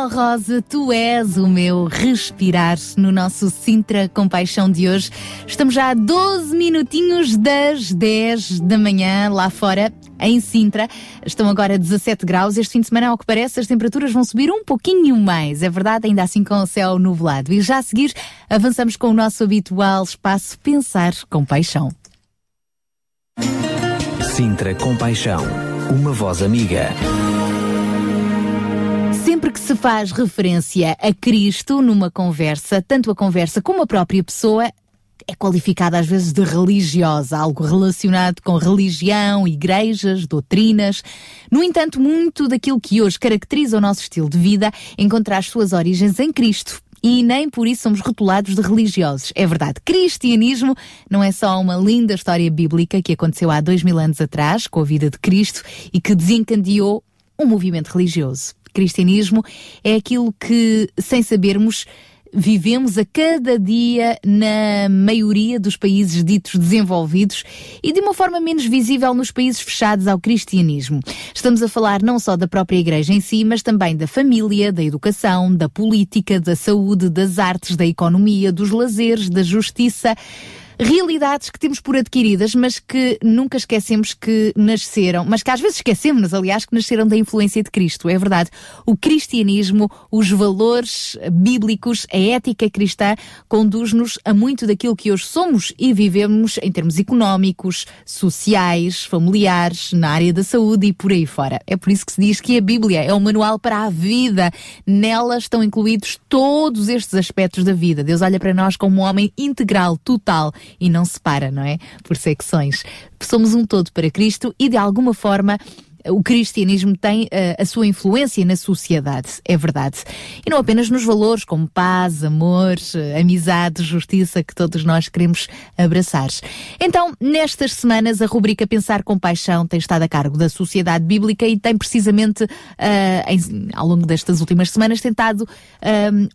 Samuel Rosa, tu és o meu respirar no nosso Sintra Compaixão de hoje. Estamos já a 12 minutinhos das 10 da manhã lá fora em Sintra. Estão agora 17 graus. Este fim de semana, ao que parece, as temperaturas vão subir um pouquinho mais. É verdade, ainda assim com o céu nublado. E já a seguir, avançamos com o nosso habitual espaço Pensar com Paixão. Sintra Compaixão. Uma voz amiga. Que se faz referência a Cristo numa conversa, tanto a conversa como a própria pessoa é qualificada às vezes de religiosa, algo relacionado com religião, igrejas, doutrinas. No entanto, muito daquilo que hoje caracteriza o nosso estilo de vida encontra as suas origens em Cristo. E nem por isso somos rotulados de religiosos. É verdade, cristianismo não é só uma linda história bíblica que aconteceu há dois mil anos atrás, com a vida de Cristo, e que desencadeou um movimento religioso cristianismo é aquilo que, sem sabermos, vivemos a cada dia na maioria dos países ditos desenvolvidos e de uma forma menos visível nos países fechados ao cristianismo. Estamos a falar não só da própria igreja em si, mas também da família, da educação, da política, da saúde, das artes, da economia, dos lazeres, da justiça realidades que temos por adquiridas, mas que nunca esquecemos que nasceram, mas que às vezes esquecemos, aliás, que nasceram da influência de Cristo. É verdade. O cristianismo, os valores bíblicos, a ética cristã conduz-nos a muito daquilo que hoje somos e vivemos em termos económicos, sociais, familiares, na área da saúde e por aí fora. É por isso que se diz que a Bíblia é um manual para a vida. Nela estão incluídos todos estes aspectos da vida. Deus olha para nós como um homem integral, total e não separa, não é? Por secções. Somos um todo para Cristo e de alguma forma o cristianismo tem uh, a sua influência na sociedade, é verdade. E não apenas nos valores como paz, amor, uh, amizade, justiça que todos nós queremos abraçar. Então, nestas semanas, a rubrica Pensar com Paixão tem estado a cargo da Sociedade Bíblica e tem precisamente, uh, em, ao longo destas últimas semanas, tentado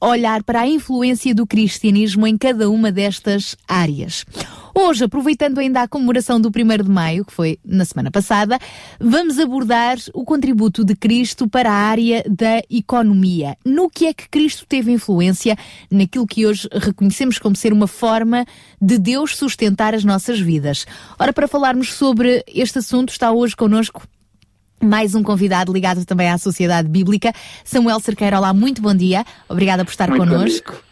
olhar para a influência do cristianismo em cada uma destas áreas. Hoje, aproveitando ainda a comemoração do 1 de Maio, que foi na semana passada, vamos abordar o contributo de Cristo para a área da economia. No que é que Cristo teve influência naquilo que hoje reconhecemos como ser uma forma de Deus sustentar as nossas vidas. Ora, para falarmos sobre este assunto, está hoje connosco mais um convidado ligado também à Sociedade Bíblica, Samuel Cerqueira. Olá, muito bom dia. Obrigada por estar muito connosco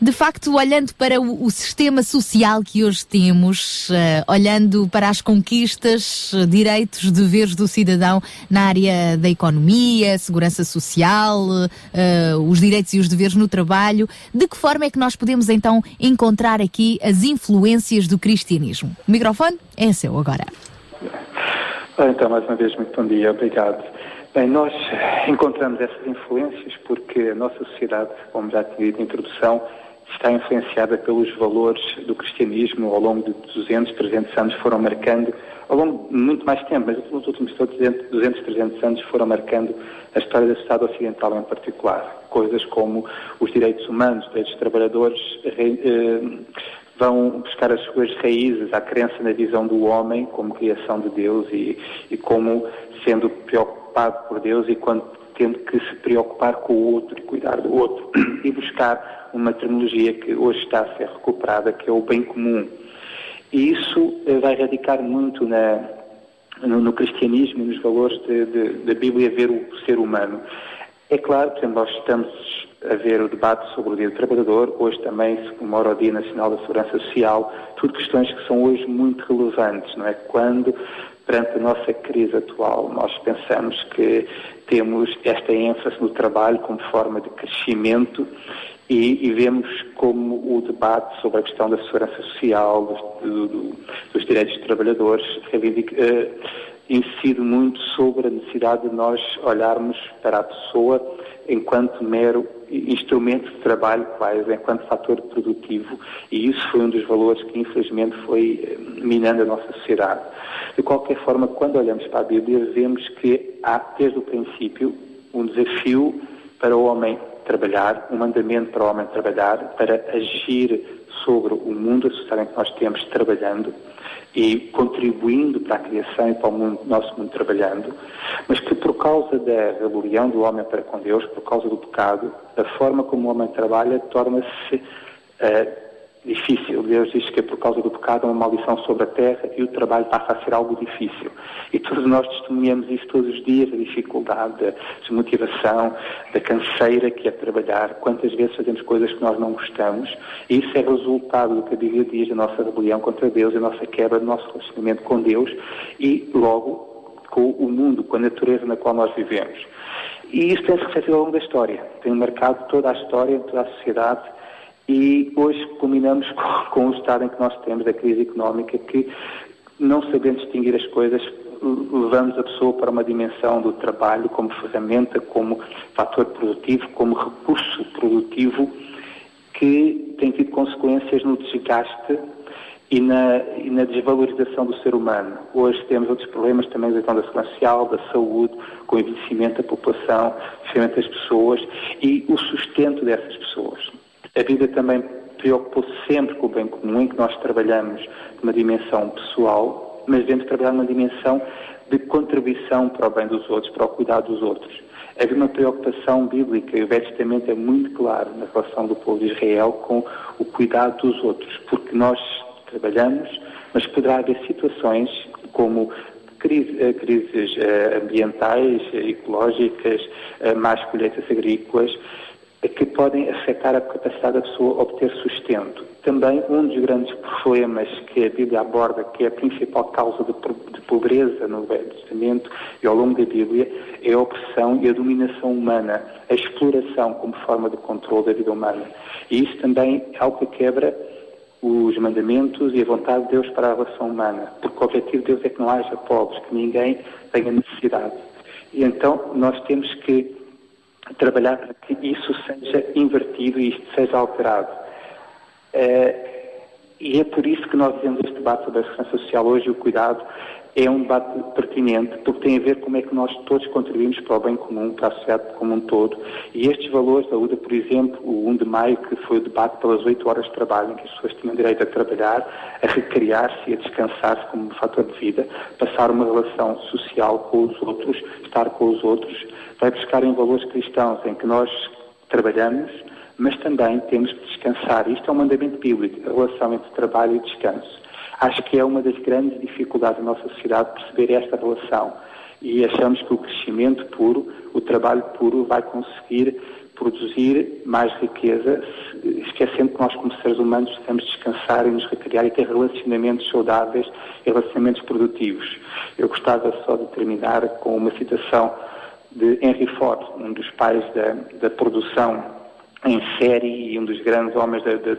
de facto, olhando para o, o, sistema social que hoje temos, uh, olhando para as conquistas, uh, direitos, deveres do cidadão na área da economia, segurança social, uh, os direitos e os deveres no trabalho, de que forma é que nós podemos então encontrar aqui as influências do cristianismo? O microfone é seu agora. Então, mais uma vez, muito bom dia, obrigado. Bem, nós encontramos essas influências porque a nossa sociedade, como já tinha dito introdução, está influenciada pelos valores do cristianismo ao longo de 200, 300 anos foram marcando, ao longo de muito mais tempo, mas nos últimos 200, 300 anos foram marcando a história da sociedade ocidental em particular. Coisas como os direitos humanos, os direitos dos trabalhadores, eh, vão buscar as suas raízes à crença na visão do homem como criação de Deus e, e como sendo preocupado por Deus e quando tendo que se preocupar com o outro e cuidar do outro [CLEARS THROAT] e buscar uma terminologia que hoje está a ser recuperada, que é o bem comum. E isso eh, vai radicar muito na, no, no, cristianismo e nos valores da Bíblia ver o ser humano. É claro, por exemplo, nós estamos haver o debate sobre o Dia do Trabalhador, hoje também se comemora o Dia Nacional da Segurança Social, tudo questões que são hoje muito relevantes, não é? Quando, perante a nossa crise atual, nós pensamos que temos esta ênfase no trabalho como forma de crescimento e, e, vemos como o debate sobre a questão da segurança social, dos, do, do, dos direitos dos trabalhadores, uh, incide muito sobre a necessidade de nós olharmos para a pessoa enquanto mero instrumento de trabalho, quase, enquanto fator produtivo, e isso foi um dos valores que infelizmente foi eh, minando a nossa sociedade. De qualquer forma, quando olhamos para a Bíblia, vemos que há, desde o princípio, um desafio para o homem trabalhar, um mandamento para o homem trabalhar, para agir sobre o mundo, a sociedade em que nós temos trabalhando, e contribuindo para a criação e para o mundo, nosso mundo trabalhando, mas que por causa da rebelião do homem para com Deus, por causa do pecado, a forma como o homem trabalha torna-se uh, difícil. Deus diz que é por causa do pecado há uma maldição sobre a terra e o trabalho passa a ser algo difícil. E todos nós testemunhamos isso todos os dias, a dificuldade, a desmotivação, da canseira que é trabalhar. Quantas vezes fazemos coisas que nós não gostamos e isso é resultado do que a Bíblia diz da nossa rebelião contra Deus, da nossa quebra do nosso relacionamento com Deus e logo com o mundo, com a natureza na qual nós vivemos. E isso tem-se refletido ao longo da história. Tem marcado toda a história, toda a sociedade e hoje culminamos [LAUGHS] com, o estado em que nós temos da crise económica, que não sabendo distinguir as coisas, levamos a pessoa para uma dimensão do trabalho como ferramenta, como fator produtivo, como recurso produtivo, que tem tido consequências no desgaste e na, e na, desvalorização do ser humano. Hoje temos outros problemas também da questão da social, da saúde, com o envelhecimento da população, o das pessoas e o sustento dessas pessoas. A vida também preocupou-se sempre com o bem comum, em que nós trabalhamos numa dimensão pessoal, mas devemos trabalhar numa dimensão de contribuição para o bem dos outros, para o cuidado dos outros. Havia uma preocupação bíblica, e o Velho Testamento é muito claro na relação do povo de Israel com o cuidado dos outros, porque nós trabalhamos, mas poderá haver situações como eh, crises eh, ambientais, ecológicas, eh, más colheitas agrícolas, que podem afetar a capacidade da pessoa obter sustento. Também um dos grandes problemas que a Bíblia aborda, que é a principal causa de, pobreza no Velho Testamento e ao longo da Bíblia, é a opressão e a dominação humana, a exploração como forma de controle da vida humana. E isso também é algo que quebra os mandamentos e a vontade de Deus para a relação humana, porque o objetivo de Deus é que não haja pobres, que ninguém tenha necessidade. E então nós temos que trabalhar para que isso seja invertido e isto seja alterado. Uh, e é por isso que nós dizemos este debate sobre a segurança social hoje o cuidado é um debate pertinente, porque tem a ver como é que nós todos contribuímos para o bem comum, para a sociedade como um todo. E estes valores da UDA, por exemplo, o 1 de maio, que foi o debate pelas 8 horas de trabalho, em que as pessoas tinham direito a trabalhar, a recriar-se e a descansar-se como um fator de vida, passar uma relação social com os outros, estar com os outros, vai buscar em valores cristãos em que nós trabalhamos, mas também temos que descansar. Isto é um mandamento bíblico, a relação entre trabalho e descanso. Acho que é uma das grandes dificuldades da nossa sociedade perceber esta relação. E achamos que o crescimento puro, o trabalho puro, vai conseguir produzir mais riqueza, esquecendo que nós, como seres humanos, precisamos descansar e nos recriar e ter relacionamentos saudáveis relacionamentos produtivos. Eu gostava só de terminar com uma citação de Henry Ford, um dos pais da, da produção em série e um dos grandes homens da, da,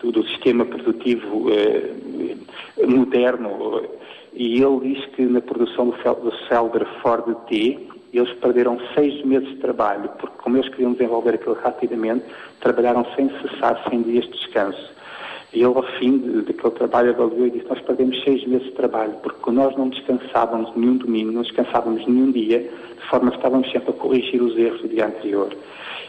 do, do, sistema produtivo eh, moderno. E ele diz que na produção do, do célebre Ford T, eles perderam seis meses de trabalho, porque como eles queriam desenvolver aquilo rapidamente, trabalharam sem cessar, sem dias de descanso. E ele, ao fim daquele trabalho, avaliou e disse: Nós perdemos seis meses de trabalho, porque nós não descansávamos nenhum domingo, não descansávamos nenhum dia, de forma que estávamos sempre a corrigir os erros do dia anterior.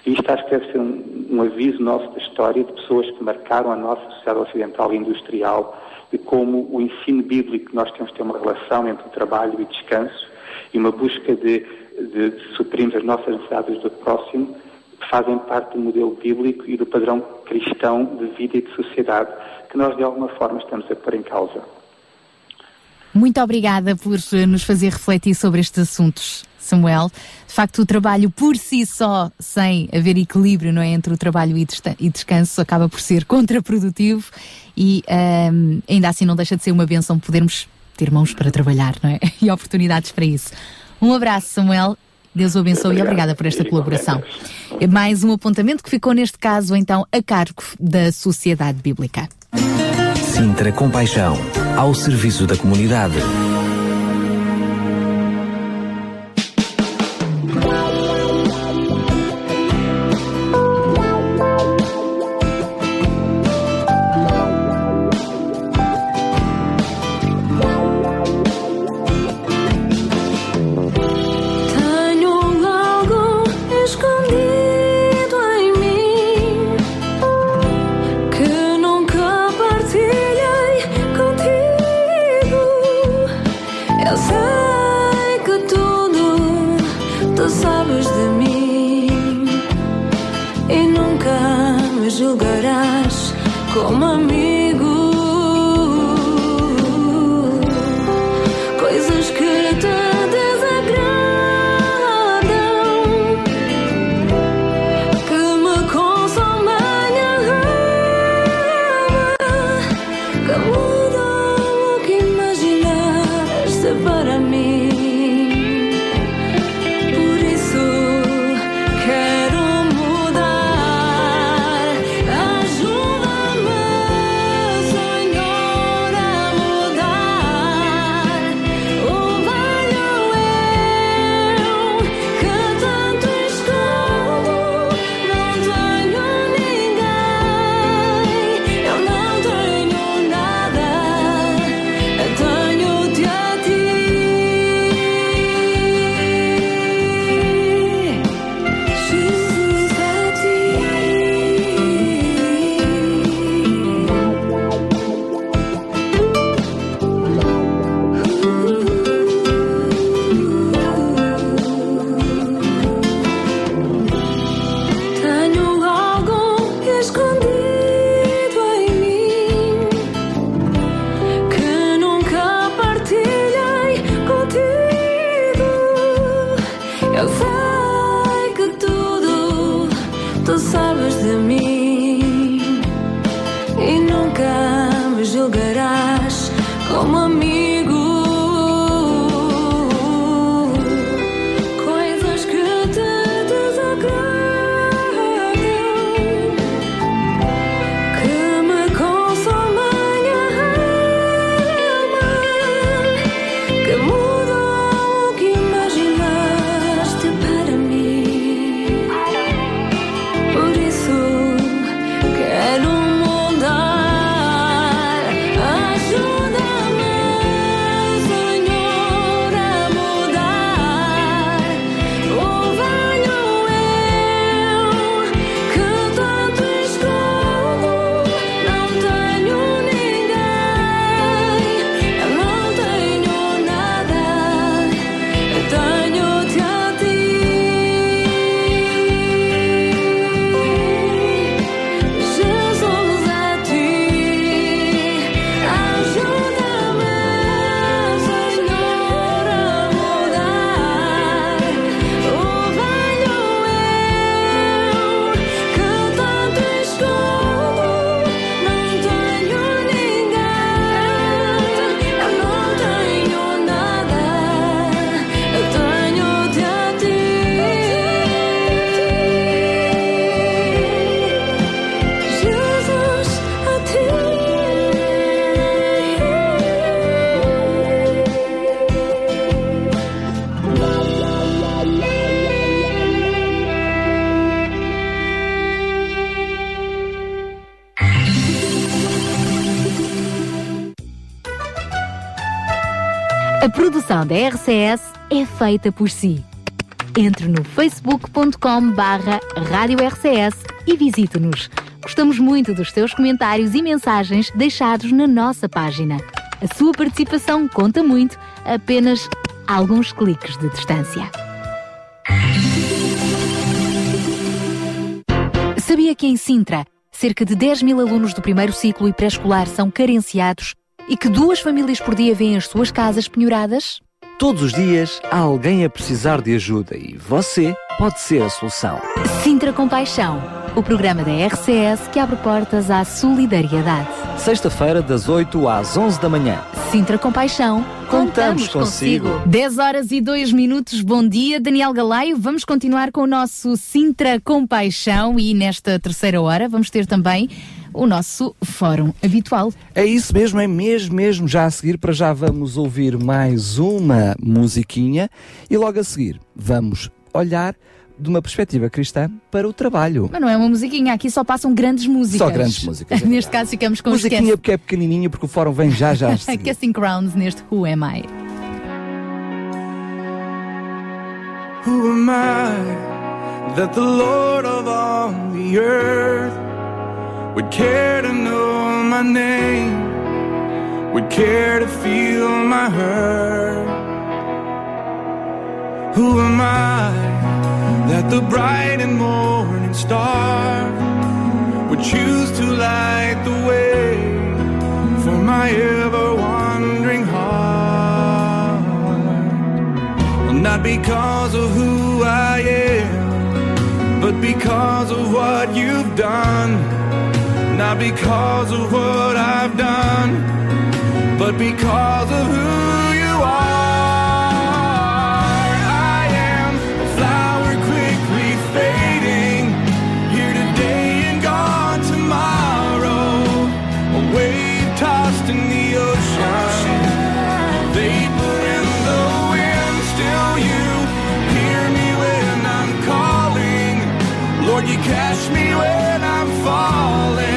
E isto acho que deve ser um, um aviso nosso da história de pessoas que marcaram a nossa sociedade ocidental e industrial, de como o ensino bíblico, nós temos que ter uma relação entre o trabalho e descanso, e uma busca de, de, de suprirmos as nossas necessidades do próximo, fazem parte do modelo bíblico e do padrão cristão de vida e de sociedade que nós de alguma forma estamos a pôr em causa. Muito obrigada por nos fazer refletir sobre estes assuntos. Samuel. De facto, o trabalho por si só, sem haver equilíbrio não é, entre o trabalho e descanso, acaba por ser [LAUGHS] contraprodutivo e um, ainda assim não deixa de ser uma benção podermos ter mãos para trabalhar não é? [LAUGHS] e oportunidades para isso. Um abraço, Samuel. Deus o abençoe e obrigada por esta colaboração. É mais um apontamento que ficou, neste caso, então, a cargo da Sociedade Bíblica. Sintra Compaixão, ao serviço da comunidade. Produção da RCS é feita por si. Entre no facebook.com barra Rádio RCS e visite-nos. Gostamos muito dos teus comentários e mensagens deixados na nossa página. A sua participação conta muito, apenas alguns cliques de distância. Sabia que em Sintra, cerca de 10 mil alunos do primeiro ciclo e pré-escolar são carenciados e que duas famílias por dia veem as suas casas penhoradas? Todos os dias há alguém a precisar de ajuda e você pode ser a solução. Sintra Compaixão, o programa da RCS que abre portas à solidariedade. Sexta-feira, das 8 às 11 da manhã. Sintra Compaixão, contamos, consigo. 10 horas e 2 minutos, bom dia, Daniel Galaio. Vamos continuar com o nosso Sintra Compaixão e nesta terceira hora vamos ter também o nosso fórum habitual. É isso mesmo, é mesmo, mesmo. Já a seguir, para já vamos ouvir mais uma musiquinha e logo a seguir vamos olhar de uma perspectiva cristã para o trabalho. Mas não é uma musiquinha, aqui só passam grandes músicas. Só grandes músicas. É [LAUGHS] neste caso ficamos com Musiquinha porque é pequenininho, porque o fórum vem já já. Casting [LAUGHS] Crowns neste Who Am I? Who am I that the Lord of all the earth would care to know my name, would care to feel my hurt? Who am I that the bright and morning star would choose to light the way for my ever wandering heart? Not because of who I am, but because of what you've done. Not because of what I've done, but because of who you are. I am a flower quickly fading, here today and gone tomorrow. Tossed in the ocean, vapor in the wind. Still, you hear me when I'm calling. Lord, you catch me when I'm falling,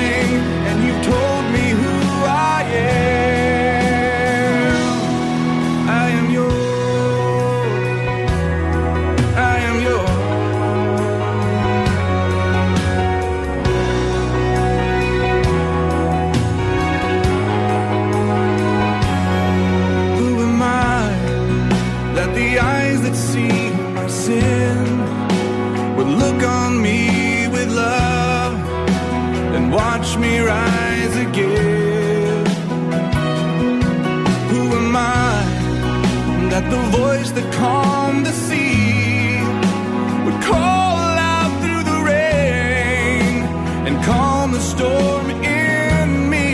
voice that calm the sea would call out through the rain and calm the storm in me?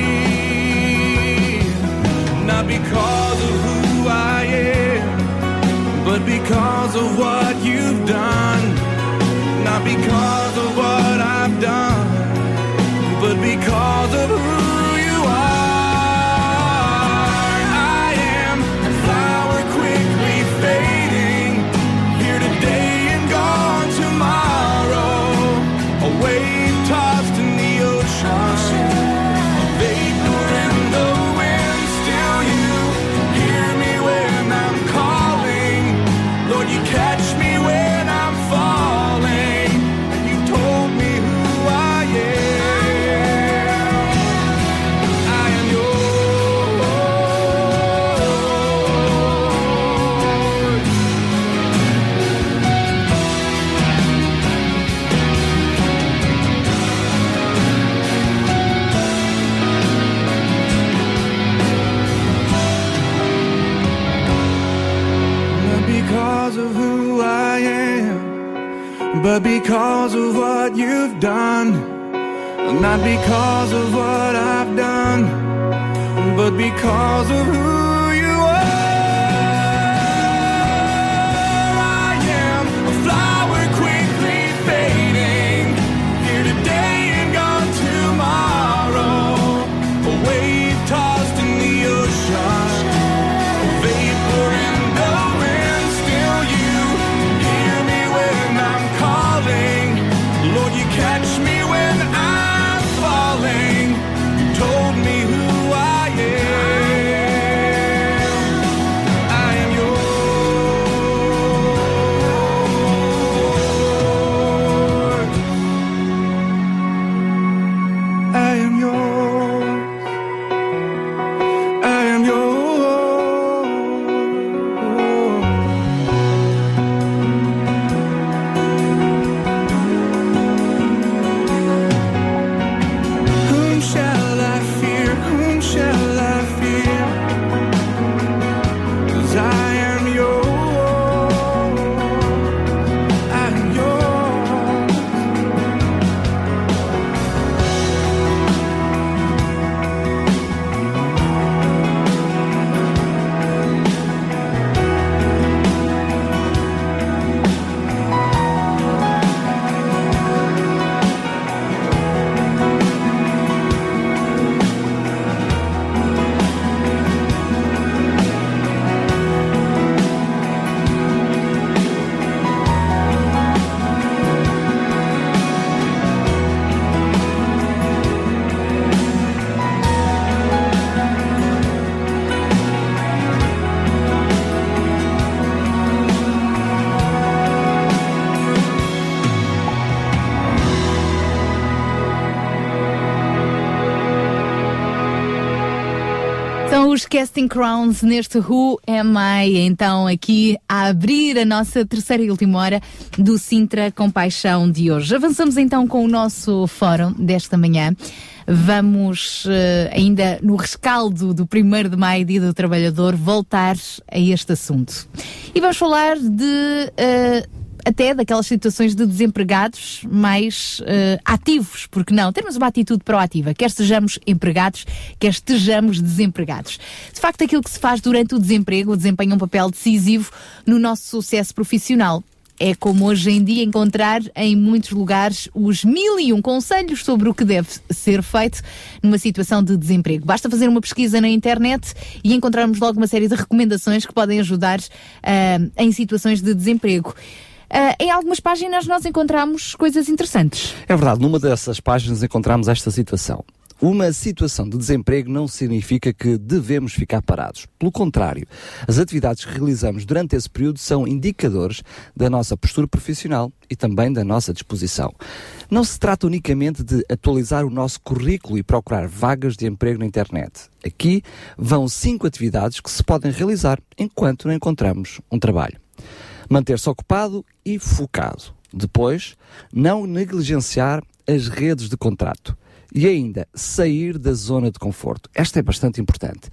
Not because of who I am, but because of what you've but because of what you've done. Not because of what I've done, but because of who Casting Crowns neste Who Am I? Então, aqui a abrir a nossa terceira e última hora do Sintra Compaixão de hoje. Avançamos então com o nosso fórum desta manhã. Vamos, uh, ainda no rescaldo do 1 de maio, Dia do Trabalhador, voltar a este assunto. E vamos falar de. Uh, até daquelas situações de desempregados mais uh, ativos, porque não? Temos uma atitude proativa, quer sejamos empregados, quer estejamos desempregados. De facto, aquilo que se faz durante o desemprego desempenha um papel decisivo no nosso sucesso profissional. É como hoje em dia encontrar em muitos lugares os mil e um conselhos sobre o que deve ser feito numa situação de desemprego. Basta fazer uma pesquisa na internet e encontrarmos logo uma série de recomendações que podem ajudar uh, em situações de desemprego. Uh, em algumas páginas nós encontramos coisas interessantes. É verdade, numa dessas páginas encontramos esta situação. Uma situação de desemprego não significa que devemos ficar parados. Pelo contrário, as atividades que realizamos durante esse período são indicadores da nossa postura profissional e também da nossa disposição. Não se trata unicamente de atualizar o nosso currículo e procurar vagas de emprego na internet. Aqui vão cinco atividades que se podem realizar enquanto não encontramos um trabalho manter-se ocupado e focado. Depois, não negligenciar as redes de contrato. E ainda, sair da zona de conforto. Esta é bastante importante.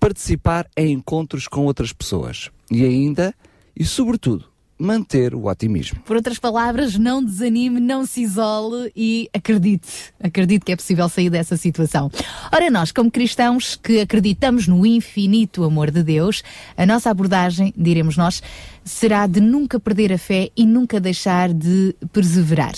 Participar em encontros com outras pessoas. E ainda, e sobretudo, manter o otimismo. Por outras palavras, não desanime, não se isole e acredite. Acredite que é possível sair dessa situação. Ora, nós, como cristãos que acreditamos no infinito amor de Deus, a nossa abordagem, diremos nós, será de nunca perder a fé e nunca deixar de perseverar.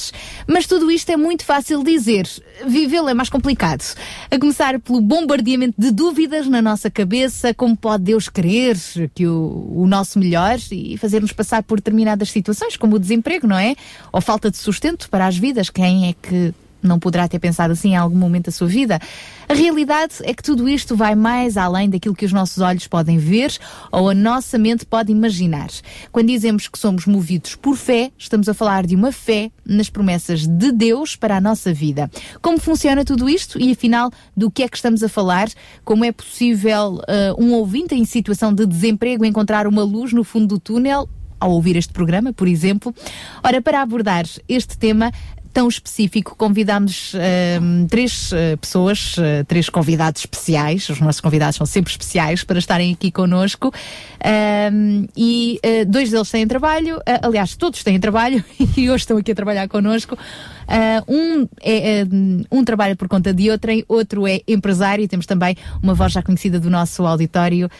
Mas tudo isto é muito fácil dizer. Vivê-lo é mais complicado. A começar pelo bombardeamento de dúvidas na nossa cabeça, como pode Deus querer que o, o nosso melhor e fazer-nos passar por determinadas situações, como o desemprego, não é? Ou falta de sustento para as vidas. Quem é que não poderá ter pensado assim em algum momento da sua vida. A realidade é que tudo isto vai mais além daquilo que os nossos olhos podem ver ou a nossa mente pode imaginar. Quando dizemos que somos movidos por fé, estamos a falar de uma fé nas promessas de Deus para a nossa vida. Como funciona tudo isto e afinal do que é que estamos a falar? Como é possível uh, um ouvinte em situação de desemprego encontrar uma luz no fundo do túnel ao ouvir este programa, por exemplo. Ora, para abordar este tema, tão específico, convidámos uh, três uh, pessoas, uh, três convidados especiais, os nossos convidados são sempre especiais para estarem aqui connosco. E dois deles têm trabalho, aliás, todos têm trabalho [LAUGHS] e hoje estão aqui a trabalhar connosco. um, é, um trabalha por conta de outrem, outro é empresário. Temos também uma voz já conhecida do nosso auditório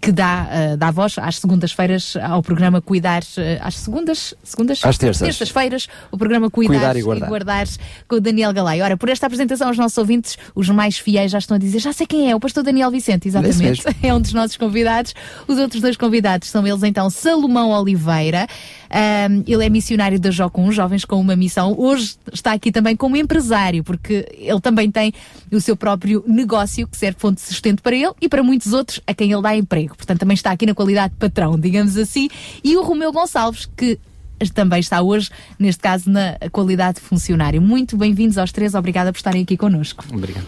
que dá, dá voz às segundas-feiras ao programa Cuidar, às segundas, segundas? Às terças. Terças-feiras, o programa Cuidar Cuidar e guardar. e guardar com o Daniel Galay. Ora, por esta apresentação, os nossos ouvintes, os mais fiéis, já estão a dizer, já sei quem é, o pastor Daniel Vicente, exatamente. [LAUGHS] É um dos nossos convidados. Os outros dois convidados são eles, então, Salomão Oliveira. Um, ele é missionário da Jocum, Jovens com uma Missão. Hoje está aqui também como empresário, porque ele também tem o seu próprio negócio que serve fonte de sustento para ele e para muitos outros a quem ele dá emprego. Portanto, também está aqui na qualidade de patrão, digamos assim. E o Romeu Gonçalves, que também está hoje, neste caso, na qualidade de funcionário. Muito bem-vindos aos três, obrigada por estarem aqui connosco. Obrigado.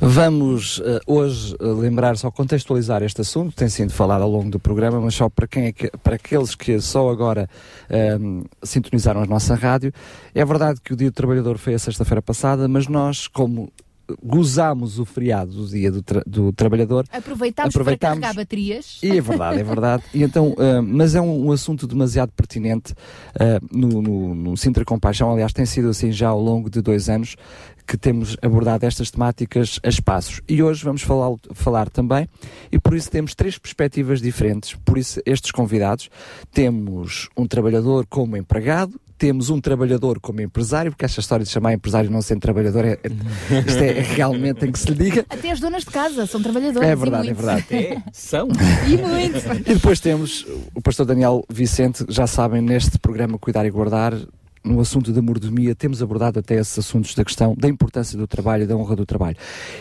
Vamos uh, hoje uh, lembrar, só contextualizar este assunto, tem sido falado ao longo do programa, mas só para, quem é que, para aqueles que só agora uh, sintonizaram a nossa rádio. É verdade que o Dia do Trabalhador foi a sexta-feira passada, mas nós, como gozámos o feriado do dia do, tra do trabalhador. Aproveitámos, aproveitámos para carregar baterias. E é verdade, é verdade. E então, uh, [LAUGHS] mas é um, um, assunto demasiado pertinente uh, no, no, no Sintra Compaixão. Aliás, tem sido assim já ao longo de dois anos que temos abordado estas temáticas a espaços. E hoje vamos falar, falar também, e por isso temos três perspectivas diferentes. Por isso, estes convidados, temos um trabalhador como empregado, temos um trabalhador como empresário, porque esta história de chamar empresário não sendo trabalhador, é, é, isto é, realmente em que se diga. Até as donas de casa são trabalhadoras. É verdade, é verdade. É, são. E muito. E depois temos o pastor Daniel Vicente, já sabem, neste programa Cuidar e Guardar, no assunto da mordomia, temos abordado até esses assuntos da questão da importância do trabalho, da honra do trabalho.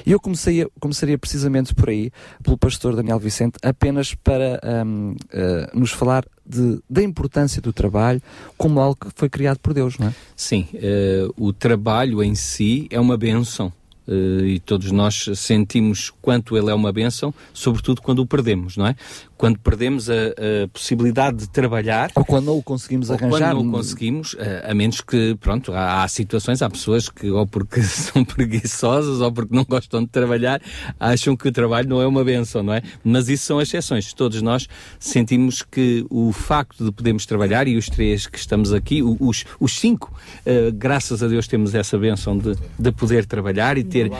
E eu comecei começaria precisamente por aí, pelo pastor Daniel Vicente, apenas para um, uh, eh, nos falar de, da importância do trabalho como algo que foi criado por Deus, não é? Sim, uh, o trabalho em si é uma benção. uh, e todos nós sentimos quanto ele é uma bênção, sobretudo quando o perdemos, não é? Quando perdemos a, a possibilidade de trabalhar. Ou quando não o conseguimos arranjar. Quando não o conseguimos, a, a menos que, pronto, há, há, situações, há pessoas que, ou porque [LAUGHS] são preguiçosas ou porque não gostam de trabalhar, acham que o trabalho não é uma benção, não é? Mas isso são exceções. Todos nós sentimos que o facto de podermos trabalhar, e os três que estamos aqui, os, os cinco, uh, graças a Deus temos essa benção de, de poder trabalhar e ter.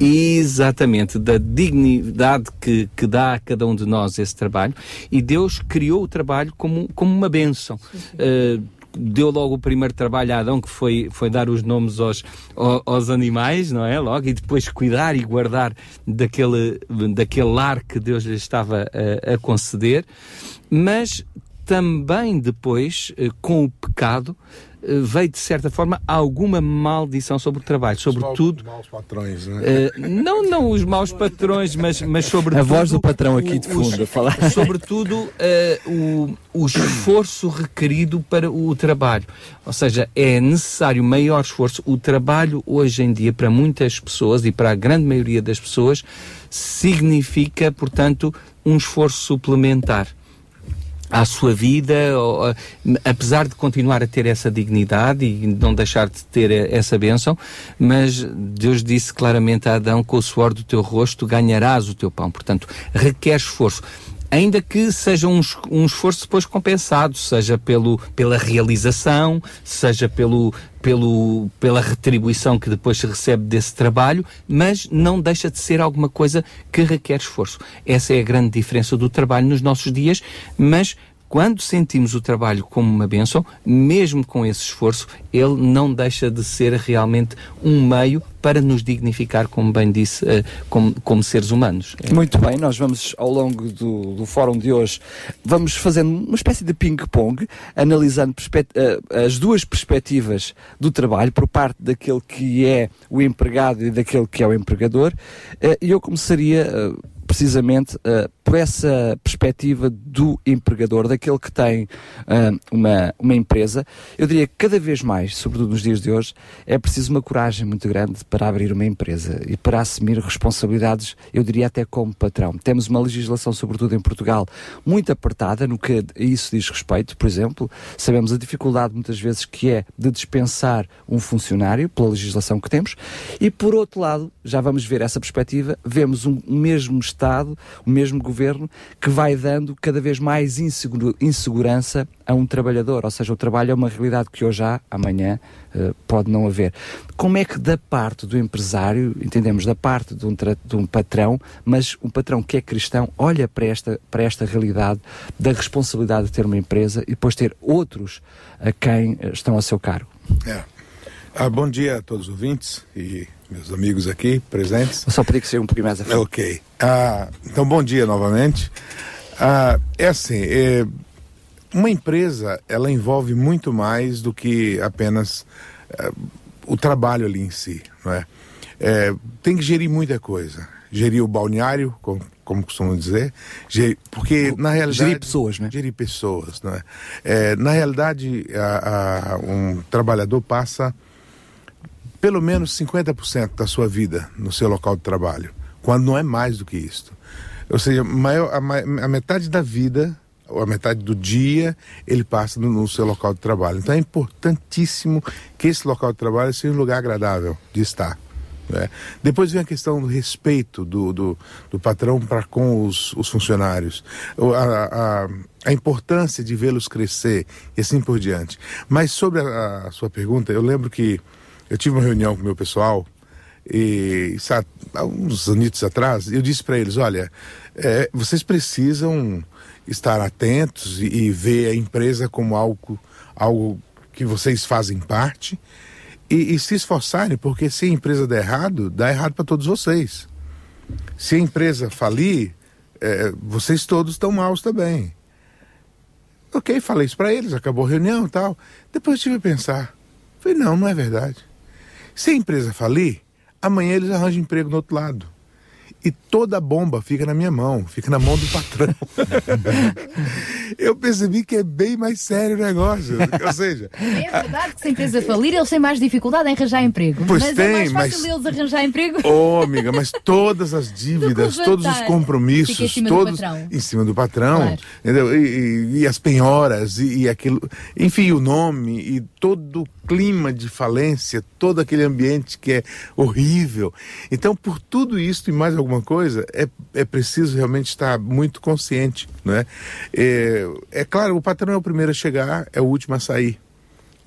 Exatamente, da dignidade que, que dá a cada um de nós esse trabalho. E Deus criou o trabalho como, como uma benção. Uh, deu logo o primeiro trabalho a Adão, que foi, foi dar os nomes aos, aos animais, não é? Logo, e depois cuidar e guardar daquele, daquele lar que Deus lhe estava a, a conceder. Mas também depois, eh, com o pecado, eh, veio de certa forma alguma maldição sobre o trabalho, sobretudo. Os maus patrões, né? Uh, não, não os maus patrões, mas, mas sobretudo. A voz do patrão aqui de fundo, os, a falar. [LAUGHS] Sobretudo uh, o, o esforço requerido para o trabalho. Ou seja, é necessário maior esforço. O trabalho, hoje em dia, para muitas pessoas e para a grande maioria das pessoas, significa, portanto, um esforço suplementar à sua vida, ou, apesar de continuar a ter essa dignidade e não deixar de ter essa bênção, mas Deus disse claramente a Adão: com o suor do teu rosto ganharás o teu pão. Portanto, requer esforço ainda que seja um, um, esforço depois compensado, seja pelo, pela realização, seja pelo, pelo, pela retribuição que depois se recebe desse trabalho, mas não deixa de ser alguma coisa que requer esforço. Essa é a grande diferença do trabalho nos nossos dias, mas quando sentimos o trabalho como uma bênção, mesmo com esse esforço, ele não deixa de ser realmente um meio para nos dignificar, como bem disse, uh, como, como, seres humanos. Muito bem, nós vamos ao longo do, do fórum de hoje, vamos fazendo uma espécie de ping-pong, analisando uh, as duas perspectivas do trabalho, por parte daquele que é o empregado e daquele que é o empregador. Uh, e eu começaria precisamente uh, por essa perspectiva do empregador, daquele que tem uh, uma, uma empresa. Eu diria que cada vez mais, sobretudo nos dias de hoje, é preciso uma coragem muito grande para abrir uma empresa e para assumir responsabilidades, eu diria até como patrão. Temos uma legislação, sobretudo em Portugal, muito apertada no que isso diz respeito. Por exemplo, sabemos a dificuldade muitas vezes que é de dispensar um funcionário pela legislação que temos e, por outro lado, já vamos ver essa perspectiva, vemos um mesmo Estado, o mesmo governo, que vai dando cada vez mais insegurança a um trabalhador. Ou seja, o trabalho é uma realidade que hoje há, amanhã pode não haver. Como é que, da parte do empresário, entendemos, da parte de um, de um patrão, mas um patrão que é cristão, olha para esta, para esta realidade da responsabilidade de ter uma empresa e depois ter outros a quem estão a seu cargo? É. Ah, bom dia a todos os ouvintes e meus amigos aqui presentes. Eu só pedi que seja um pouquinho mais à frente. Ok. Ah, então, bom dia novamente. Ah, é assim, é, uma empresa, ela envolve muito mais do que apenas é, o trabalho ali em si, não é? é? Tem que gerir muita coisa. Gerir o balneário, como, como costumam dizer, gerir, porque na realidade... Gerir pessoas, né? Gerir pessoas, não é? é na realidade, a, a, um trabalhador passa pelo menos 50% da sua vida no seu local de trabalho, quando não é mais do que isso. Ou seja, maior, a, a, metade da vida, a metade do dia, ele passa no, no, seu local de trabalho. Então é importantíssimo que esse local de trabalho seja um lugar agradável de estar. Né? Depois vem a questão do respeito do, do, do patrão para com os, os funcionários, a, a, a importância de vê-los crescer e assim por diante. Mas sobre a, a sua pergunta, eu lembro que eu tive uma reunião com o meu pessoal e sabe, há uns anos atrás, eu disse para eles, olha, é, vocês precisam estar atentos e, e, ver a empresa como algo, algo que vocês fazem parte e, e se esforçarem, porque se a empresa der errado, dá errado para todos vocês. Se a empresa falir, é, vocês todos estão maus também. Ok, falei isso para eles, acabou a reunião e tal. Depois tive a pensar. Falei, não, não é verdade. Se a empresa falir, amanhã eles arranjam emprego no outro lado. E toda a bomba fica na minha mão, fica na mão do patrão. [LAUGHS] eu percebi que é bem mais sério o negócio. Ou seja. [LAUGHS] É verdade que se a empresa falir, eles têm mais dificuldade em arranjar emprego. Pois mas tem, é mais fácil mas- eles arranjar emprego. Ô, amiga, mas todas as [LAUGHS] dívidas, Do todos os compromissos, em cima do todos patrão. em cima do patrão, Claro. entendeu? E, e- e as penhoras, e, e aquilo, enfim, o nome, e todo o clima de falência, todo aquele ambiente que é horrível. Então, por tudo isso e mais alguma coisa, é, é preciso realmente estar muito consciente, né? É, é claro, o patrão é o primeiro a chegar, é o último a sair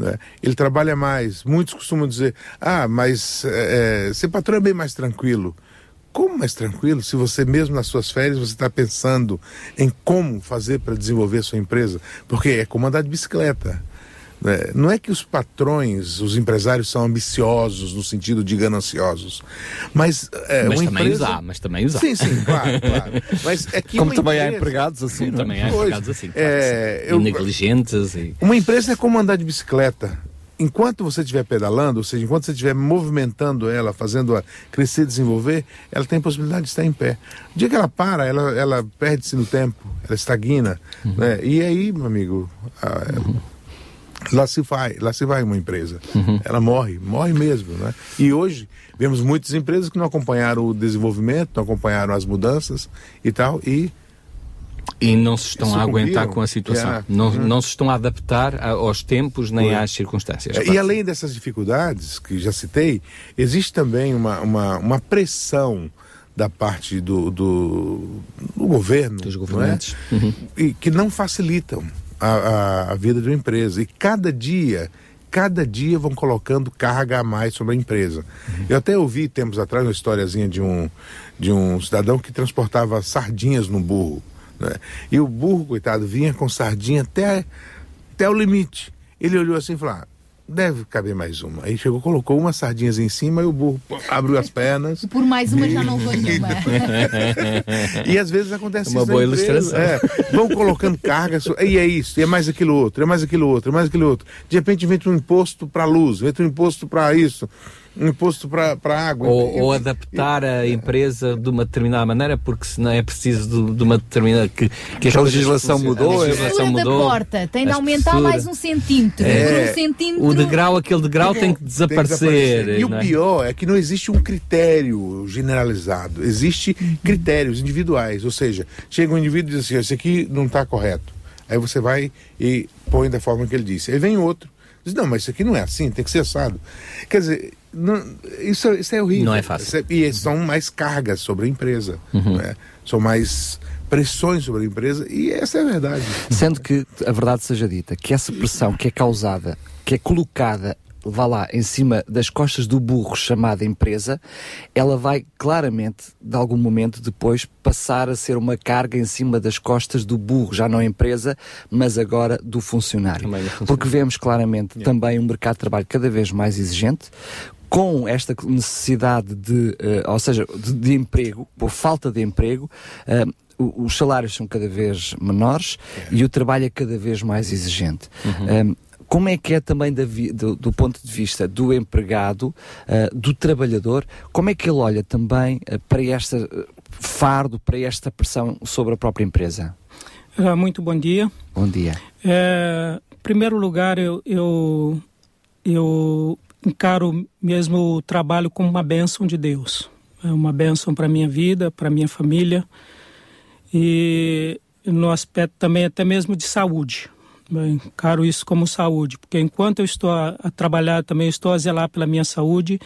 né? Ele trabalha mais. Muitos costumam dizer: ah, mas é, é, ser patrão é bem mais tranquilo. Como mais tranquilo se você mesmo nas suas férias você está pensando em como fazer para desenvolver sua empresa? Porque é como andar de bicicleta. Né? Não é que os patrões, os empresários são ambiciosos no sentido de gananciosos, mas é, Mas uma também empresa... há, mas também há. Sim, sim, claro, [LAUGHS] claro. Mas é que Como também há empresa- empregados assim, não é? Também há empregados assim. Claro é, eu- E negligentes e. Uma empresa é como andar de bicicleta. Enquanto você estiver pedalando, ou seja, enquanto você estiver movimentando ela, fazendo-a crescer, desenvolver, ela tem possibilidade de estar em pé. O dia que ela para, ela, ela perde-se no tempo, ela estagna. Né? E aí, meu amigo, ah, lá se vai, lá se vai uma empresa. Ela morre, morre mesmo. Né? E hoje vemos muitas empresas que não acompanharam o desenvolvimento, não acompanharam as mudanças e tal, e E não se estão a aguentar com a situação. Yeah. Não, Uhum. não se estão a adaptar a- aos tempos nem às circunstâncias. É, E além dessas dificuldades que já citei, existe também uma, uma, uma pressão da parte do, do, do governo, dos governantes. e que não facilitam a, a, a vida de uma empresa. E cada dia, cada dia vão colocando carga a mais sobre a empresa. Eu até ouvi tempos atrás uma historiazinha de um, de um cidadão que transportava sardinhas no burro. né? E o burro, coitado, vinha com sardinha até, até o limite. Ele olhou assim e falou: ah, deve caber mais uma. Aí chegou, colocou umas sardinhas em cima e o burro abriu as pernas. Por mais uma já não vou nenhuma. [LAUGHS] E às vezes acontece Uma isso na boa ilustração. É, vão colocando cargas, e é isso, e é mais aquilo outro, é mais aquilo outro, é mais aquilo outro. De repente inventa um imposto para luz, inventa um imposto para isso, um imposto para água. Ou, E- ou adaptar a empresa de uma determinada maneira, porque senão é preciso de, de uma determinada. Que, que a coisas legislação mudou, A A legislação da mudou. porta tem de a aumentar espessura. mais um centímetro. É. Por um centímetro. O degrau, aquele degrau tem que Tem que desaparecer. E o não é? pior é que não existe um critério generalizado, existe critérios individuais. Ou seja, chega um indivíduo e diz assim: esse aqui não está correto. Aí você vai e põe da forma que ele disse. Aí vem outro. Diz, não, mas isso aqui não é assim, tem que ser assado. Quer dizer, não- isso, é- isso é horrível. Não é fácil. É- e são mais cargas sobre a empresa. Uhum. né? São mais pressões sobre a empresa. E essa é a verdade. Sendo que a verdade seja dita, que essa pressão que é causada, que é colocada, vá lá, em cima das costas do burro chamada empresa, ela vai claramente, de algum momento depois, passar a ser uma carga em cima das costas do burro, já não a empresa, mas agora do funcionário. Porque vemos claramente também um mercado de trabalho cada vez mais exigente, com esta necessidade de, eh, ou seja, de, de emprego, por falta de emprego, o- os salários são cada vez menores e o trabalho é cada vez mais exigente. Eh, como é que é também da do, do ponto de vista do empregado, eh, do trabalhador, como é que ele olha também eh, para este eh, fardo, para esta pressão sobre a própria empresa? Ah, muito bom dia. Bom dia. É, em primeiro lugar, eu, eu, eu encaro mesmo o trabalho como uma bênção de Deus. É uma bênção para minha vida, para minha família e no aspecto também até mesmo de saúde. Eu encaro isso como saúde, porque enquanto eu estou a, a trabalhar, também estou a zelar pela minha saúde.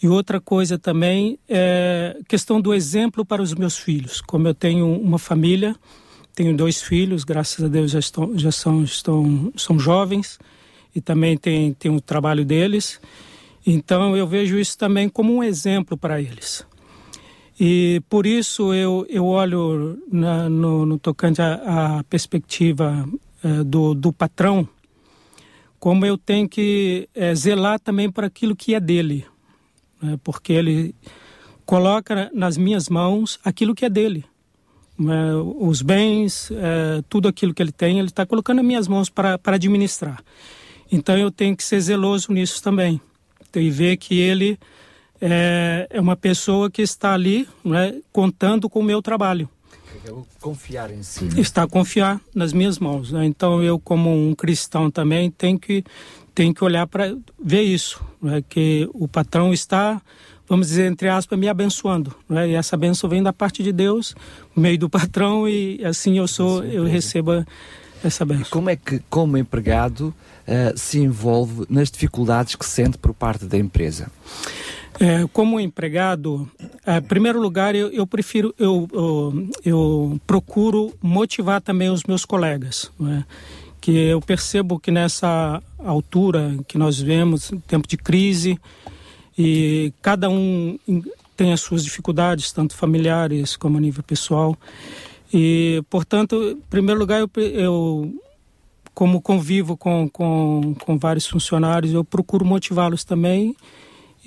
E outra coisa também é questão do exemplo para os meus filhos. Como eu tenho uma família, tenho dois filhos, graças a Deus já estão já são estão são jovens e também tem tem o trabalho deles. Então eu vejo isso também como um exemplo para eles. E por isso eu, eu olho na, no, no tocante à perspectiva eh, do, do patrão, como eu tenho que eh, zelar também para aquilo que é dele, né? porque ele coloca nas minhas mãos aquilo que é dele. né? os bens, eh, tudo aquilo que ele tem, ele está colocando nas minhas mãos para, para administrar. Então eu tenho que ser zeloso nisso também. E ver que ele é, é uma pessoa que está ali né, contando com o meu trabalho. Confiar em si. Né? Está a confiar nas minhas mãos. Né? Então eu, como um cristão também, tenho que, tenho que olhar para ver isso, né? que o patrão está vamos dizer, entre aspas, me abençoando. Né? E essa benção vem da parte de Deus, no meio do patrão, e assim eu sou, eu recebo essa benção. Como é que, como empregado, uh, se envolve nas dificuldades que sente por parte da empresa? É, como empregado, é, em primeiro lugar, eu, eu prefiro, eu, eu, eu, procuro motivar também os meus colegas. Né? Que eu percebo que nessa altura que nós vemos, tempo de crise, e cada um tem as suas dificuldades, tanto familiares como a nível pessoal. E, portanto, em primeiro lugar, eu, eu como convivo com, com, com vários funcionários, eu procuro motivá-los também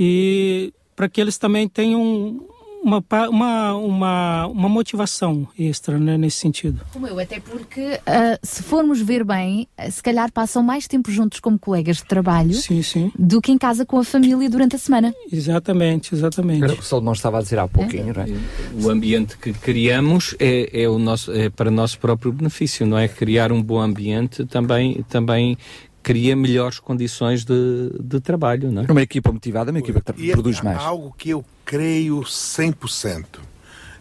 e para que eles também tenham uma, uma, uma, uma motivação extra né, nesse sentido. Como eu, até porque uh, se formos ver bem, se calhar passam mais tempo juntos como colegas de trabalho sim, sim. do que em casa com a família durante a semana. Exatamente, exatamente. Era o que o Salomão estava a dizer há pouquinho, é? não é? O ambiente que criamos é, é, o nosso, é para nosso próprio benefício, não é? Criar um bom ambiente também, também cria melhores condições de, de trabalho. Não é? Uma equipa motivada, uma equipa que e produz é mais. Algo que eu creio 100%.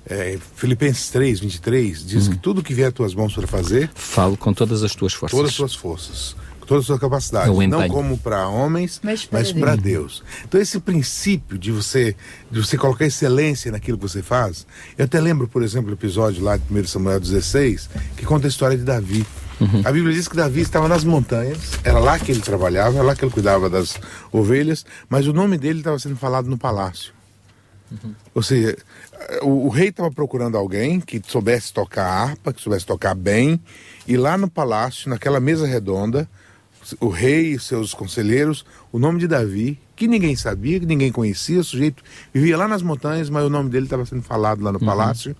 É, Filipenses 3, 23 diz uhum. que tudo que vier às tuas mãos para fazer. Falo com todas as tuas forças. Todas as tuas forças. Com todas as tuas capacidades. Não como para homens, mas para Deus. Deus. Então, esse princípio de você, de você colocar excelência naquilo que você faz. Eu até lembro, por exemplo, o episódio lá de 1 Samuel 16, que conta a história de Davi. Uhum. A Bíblia diz que Davi estava nas montanhas, era lá que ele trabalhava, era lá que ele cuidava das ovelhas, mas o nome dele estava sendo falado no palácio. Uhum. Ou seja, o, o rei estava procurando alguém que soubesse tocar harpa, que soubesse tocar bem, e lá no palácio, naquela mesa redonda, o rei e seus conselheiros, o nome de Davi, que ninguém sabia, que ninguém conhecia, o sujeito vivia lá nas montanhas, mas o nome dele estava sendo falado lá no uhum. palácio.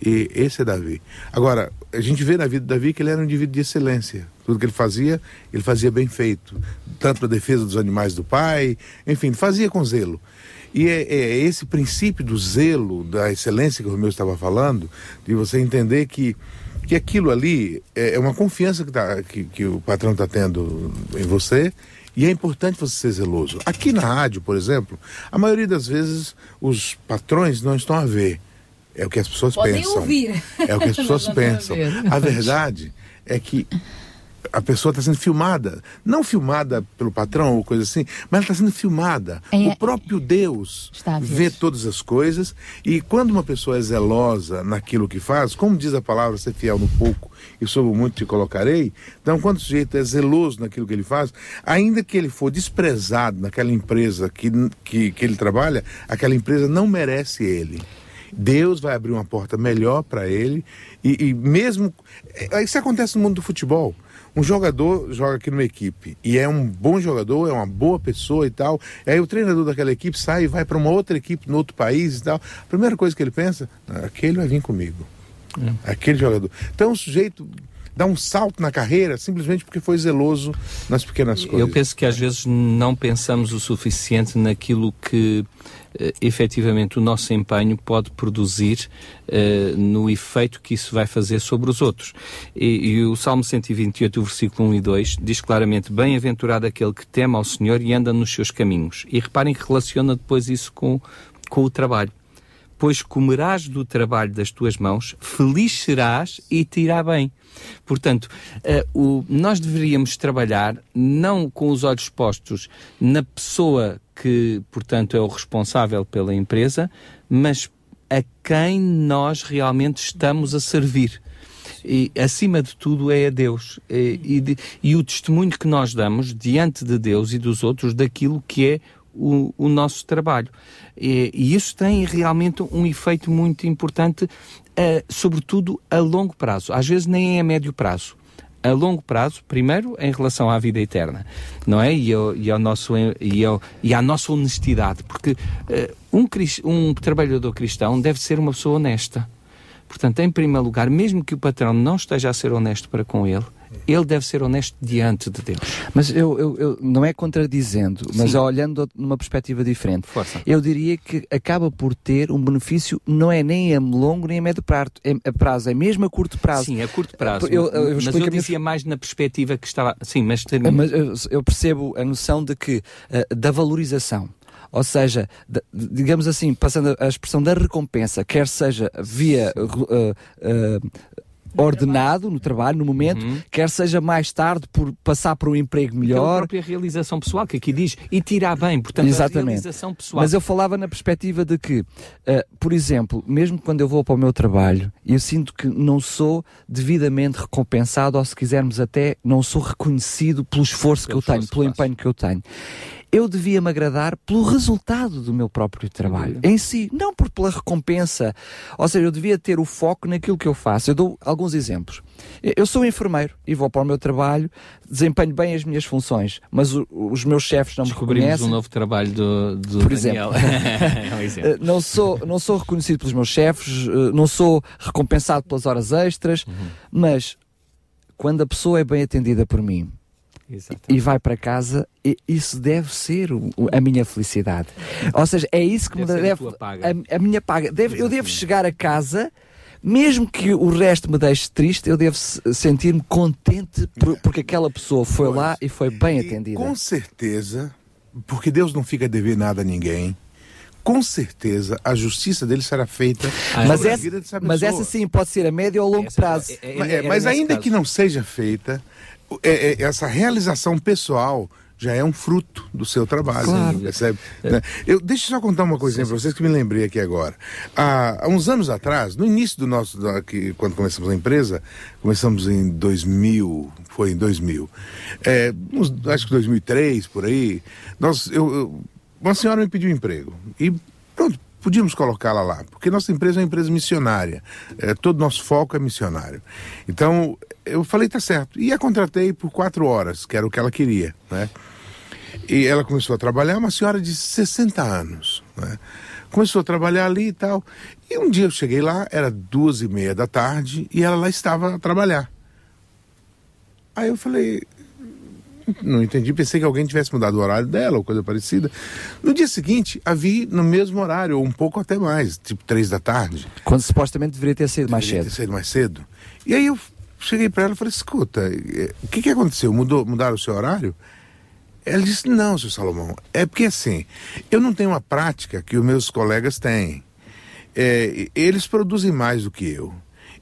E esse é Davi. Agora, a gente vê na vida de Davi que ele era um indivíduo de excelência. Tudo que ele fazia, ele fazia bem feito. Tanto na defesa dos animais do pai, enfim, fazia com zelo. E é, é esse princípio do zelo, da excelência que o Romeu estava falando, de você entender que, que aquilo ali é, é uma confiança que, tá, que, que o patrão está tendo em você e é importante você ser zeloso. Aqui na rádio, por exemplo, a maioria das vezes os patrões não estão a ver. É o que as pessoas Podem pensam. Ouvir. É o que as [LAUGHS] pessoas pensam. A verdade é que a pessoa está sendo filmada. Não filmada pelo patrão ou coisa assim, mas ela está sendo filmada. É, o próprio Deus vê todas as coisas. E quando uma pessoa é zelosa naquilo que faz, como diz a palavra, ser fiel no pouco e sobre muito te colocarei. Então, quando o sujeito é zeloso naquilo que ele faz, ainda que ele for desprezado naquela empresa que, que, que ele trabalha, aquela empresa não merece ele. Deus vai abrir uma porta melhor para ele. E, e, mesmo. É, isso acontece no mundo do futebol. Um jogador joga aqui numa equipe e é um bom jogador, é uma boa pessoa e tal. Aí o treinador daquela equipe sai e vai para uma outra equipe no outro país e tal. A primeira coisa que ele pensa, aquele vai vir comigo. É. Aquele jogador. Então o sujeito dá um salto na carreira simplesmente porque foi zeloso nas pequenas coisas. Eu penso que às vezes não pensamos o suficiente naquilo que efetivamente o nosso empenho pode produzir uh, no efeito que isso vai fazer sobre os outros. E, e, o Salmo 128, o versículo 1 e 2, diz claramente: Bem-aventurado aquele que teme ao Senhor e anda nos seus caminhos. E reparem que relaciona depois isso com, com o trabalho pois comerás do trabalho das tuas mãos, feliz serás e te irá bem. Portanto, uh, o, nós deveríamos trabalhar não com os olhos postos na pessoa que, portanto, é o responsável pela empresa, mas a quem nós realmente estamos a servir. E, acima de tudo, é a Deus. E, e, de, e, o testemunho que nós damos diante de Deus e dos outros daquilo que é o, o nosso trabalho. E, e, isso tem realmente um efeito muito importante, uh, sobretudo a longo prazo. Às vezes nem é a médio prazo. A longo prazo, primeiro, em relação à vida eterna, não é? E, ao, e, ao nosso, e, ao, e à nossa honestidade. Porque uh, um, um trabalhador cristão deve ser uma pessoa honesta. Portanto, em primeiro lugar, mesmo que o patrão não esteja a ser honesto para com ele, ele deve ser honesto diante de Deus. Mas eu, eu, eu não é contradizendo, mas Sim. olhando numa perspectiva diferente. Força. Eu diria que acaba por ter um benefício, não é nem a longo nem a médio prazo, é, a prazo, é mesmo a curto prazo. Sim, a curto prazo. Eu, eu, mas eu dizia mais na perspectiva que estava. Sim, mas, termina. mas eu percebo a noção de que uh, da valorização. Ou seja, digamos assim, passando a expressão da recompensa, quer seja via uh, uh, ordenado no trabalho, no momento, uhum. quer seja mais tarde por passar por um emprego melhor. a própria realização pessoal, que aqui diz, e tirar bem, portanto, Exatamente. a realização pessoal. Mas eu falava na perspectiva de que, uh, por exemplo, mesmo quando eu vou para o meu trabalho, eu sinto que não sou devidamente recompensado, ou se quisermos até, não sou reconhecido pelo esforço pelo que eu tenho, pelo empenho que eu tenho eu devia me agradar pelo resultado do meu próprio trabalho em si, não por pela recompensa. Ou seja, eu devia ter o foco naquilo que eu faço. Eu dou alguns exemplos. Eu sou enfermeiro e vou para o meu trabalho, desempenho bem as minhas funções, mas o, os meus chefes não me reconhecem. um novo trabalho do, do Por Daniel. exemplo. [LAUGHS] é um exemplo. Eh, não, sou, não sou reconhecido pelos meus chefes, eh, não sou recompensado pelas horas extras, uhum. mas quando a pessoa é bem atendida por mim, Exatamente. e vai para casa, isso deve ser o, a minha felicidade. Ou seja, é isso que deve me deve. A, a, minha paga. Deve, eu devo chegar a casa. Mesmo que o resto me deixe triste, eu devo sentir-me contente por, porque aquela pessoa foi pois. lá e foi bem e atendida. Com certeza, porque Deus não fica a dever nada a ninguém com certeza a justiça dele será feita ah, mas, essa, mas essa sim pode ser a médio ou longo essa, prazo. É, é, é, mas ainda caso. que não seja feita, é, é, essa realização pessoal já é um fruto do seu trabalho. Claro. Percebe? É. Eu, deixa eu só contar uma coisinha para vocês que me lembrei aqui agora. Há, há uns anos atrás, no início do nosso, da, que, quando começamos a empresa, começamos em 2000, foi em 2000, é, uns, acho que 2003, por aí, nós, eu, eu, uma senhora me pediu emprego e pronto, podíamos colocá-la lá, porque nossa empresa é uma empresa missionária. É, todo nosso foco é missionário. Então, eu falei, tá certo. E a contratei por quatro horas, que era o que ela queria, né? E ela começou a trabalhar, uma senhora de 60 anos, né? Começou a trabalhar ali e tal. E um dia eu cheguei lá, era duas e meia da tarde, e ela lá estava a trabalhar. Aí eu falei, não entendi, pensei que alguém tivesse mudado o horário dela ou coisa parecida. No dia seguinte, a vi no mesmo horário, ou um pouco até mais, tipo três da tarde. Quando supostamente deveria ter sido mais deveria cedo. Ter sido mais cedo. E aí eu cheguei para ela e falei, escuta, eh, o que, que aconteceu? Mudou, mudaram o seu horário? Ela disse, não, seu Salomão, é porque assim, eu não tenho uma prática que os meus colegas têm. É, eles produzem mais do que eu.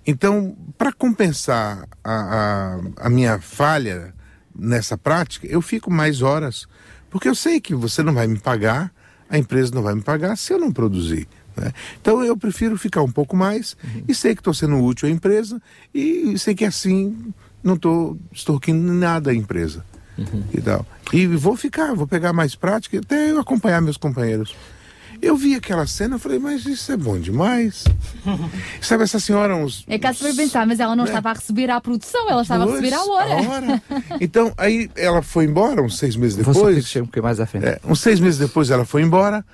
Então, para compensar a, a, a minha falha nessa prática, eu fico mais horas, porque eu sei que você não vai me pagar, a empresa não vai me pagar se eu não produzir. Né? Então eu prefiro ficar um pouco mais uhum. e sei que estou sendo útil à empresa e sei que assim não estou extorquindo nada à empresa. Uhum. E, tal. e vou ficar, vou pegar mais prática até eu acompanhar meus companheiros. Eu vi aquela cena falei, mas isso é bom demais. [LAUGHS] Sabe, essa senhora. Uns, é caso para pensar, mas ela não é. estava a receber a produção, ela estava pois, a receber a hora. a hora. Então, aí ela foi embora, uns seis meses depois. Um mais à frente. É, uns seis meses depois ela foi embora.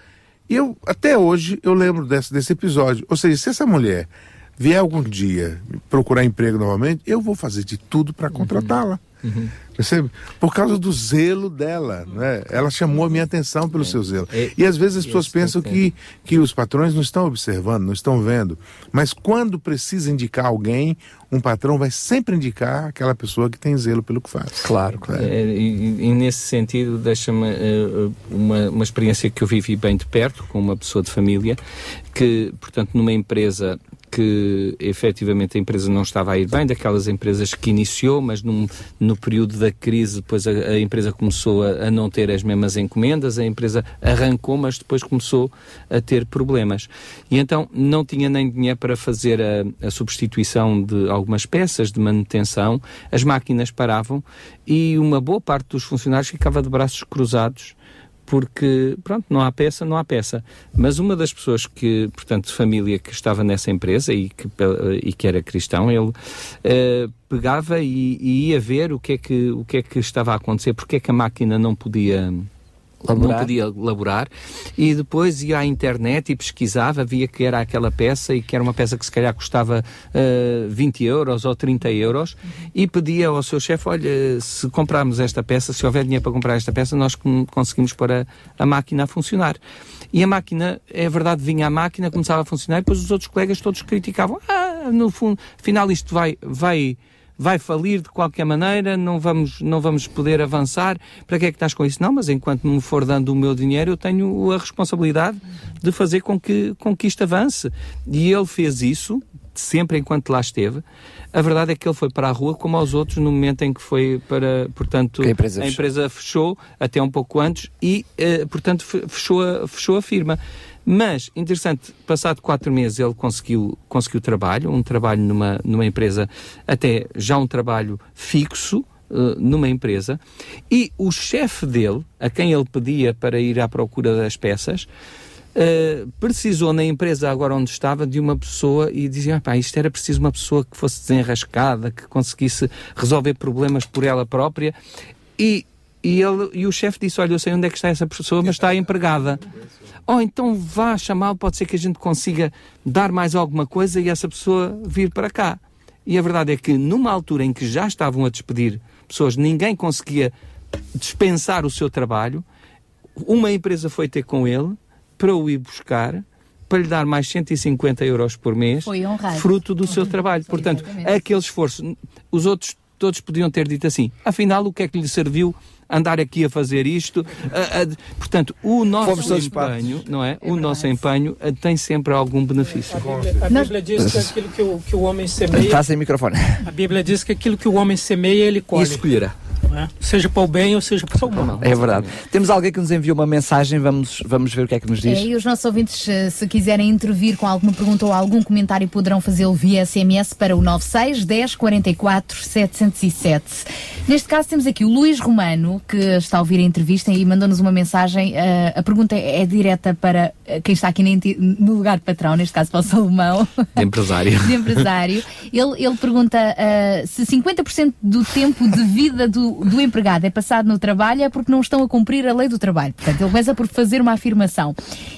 E eu, até hoje, eu lembro desse, desse episódio. Ou seja, se essa mulher vier algum dia procurar emprego novamente, eu vou fazer de tudo para contratá-la. Uhum. Percebe? Por causa do zelo dela, né? Ela chamou a minha atenção pelo é. seu zelo. É, e às vezes as pessoas pensam que, que os patrões não estão observando, não estão vendo. Mas quando precisa indicar alguém, um patrão vai sempre indicar aquela pessoa que tem zelo pelo que faz. Claro, claro. É, e, e, nesse sentido, deixa-me uh, uma, uma experiência que eu vivi bem de perto com uma pessoa de família, que, portanto, numa empresa que efetivamente a empresa não estava a ir bem, daquelas empresas que iniciou, mas num, no período da crise, depois a, a empresa começou a, a, não ter as mesmas encomendas, a empresa arrancou, mas depois começou a ter problemas. E então não tinha nem dinheiro para fazer a, a substituição de algumas peças de manutenção, as máquinas paravam e uma boa parte dos funcionários ficava de braços cruzados porque, pronto, não há peça, não há peça. Mas uma das pessoas que, portanto, de família que estava nessa empresa e que, e que era cristão, ele uh, pegava e, e, ia ver o que, é que, o que é que estava a acontecer, porque é que a máquina não podia Laborar. Não podia laborar. E depois ia à internet e pesquisava, via que era aquela peça e que era uma peça que se calhar custava uh, 20 euros ou 30 euros e pedia ao seu chefe: olha, se comprarmos esta peça, se houver dinheiro para comprar esta peça, nós conseguimos pôr a, a máquina a funcionar. E a máquina, é verdade, vinha a máquina, começava a funcionar e depois os outros colegas todos criticavam: ah, no fundo, afinal isto vai. vai vai falir de qualquer maneira, não vamos, não vamos poder avançar. Para que é que estás com isso? Não, mas enquanto me for dando o meu dinheiro, eu tenho a responsabilidade de fazer com que, com que isto avance. E ele fez isso, sempre enquanto lá esteve. A verdade é que ele foi para a rua como aos outros no momento em que foi para, portanto, a empresa, a empresa fechou. fechou. até um pouco antes e, eh, portanto, fechou a, fechou a firma. Mas, interessante, passado quatro meses ele conseguiu, conseguiu trabalho, um trabalho numa, numa empresa, até já um trabalho fixo, uh, numa empresa, e o chefe dele, a quem ele pedia para ir à procura das peças, Uh, precisou na empresa agora onde estava de uma pessoa e dizia, pá, isto era preciso uma pessoa que fosse desenrascada, que conseguisse resolver problemas por ela própria. E, e, ele, e o chefe disse, olha, eu sei onde é que está essa pessoa, mas está empregada ou então vá chamá-lo, pode ser que a gente consiga dar mais alguma coisa e essa pessoa vir para cá. E a verdade é que numa altura em que já estavam a despedir pessoas, ninguém conseguia dispensar o seu trabalho, uma empresa foi ter com ele para o ir buscar, para lhe dar mais 150 euros por mês, fruto do seu trabalho. Portanto, aquele esforço, os outros todos podiam ter dito assim, afinal, o que é que lhe serviu andar aqui a fazer isto. portanto, o nosso empenho, não é? é o nosso empenho eh, tem sempre algum benefício. A Bíblia, diz que aquilo que o, que o homem semeia. Está sem microfone. A Bíblia diz que aquilo que o homem semeia, ele colhe. E escolherá. É? Seja para o bem ou seja para o mal. É verdade. Temos alguém que nos enviou uma mensagem, vamos, vamos ver o que é que nos diz. É, e os nossos ouvintes, eh, se quiserem intervir com alguma pergunta ou algum comentário, poderão fazê-lo via SMS para o 96 10 44 707. Neste caso, temos aqui o Luís Romano, que está a ouvir a entrevista e mandou-nos uma mensagem. Uh, a pergunta é, é direta para eh, quem está aqui no lugar de patrão, neste caso para o Salomão. De empresário. [LAUGHS] de empresário. Ele, ele pergunta uh, se 50% do tempo de vida do, do empregado é passado no trabalho é porque não estão a cumprir a lei do trabalho. Portanto, ele começa por fazer uma afirmação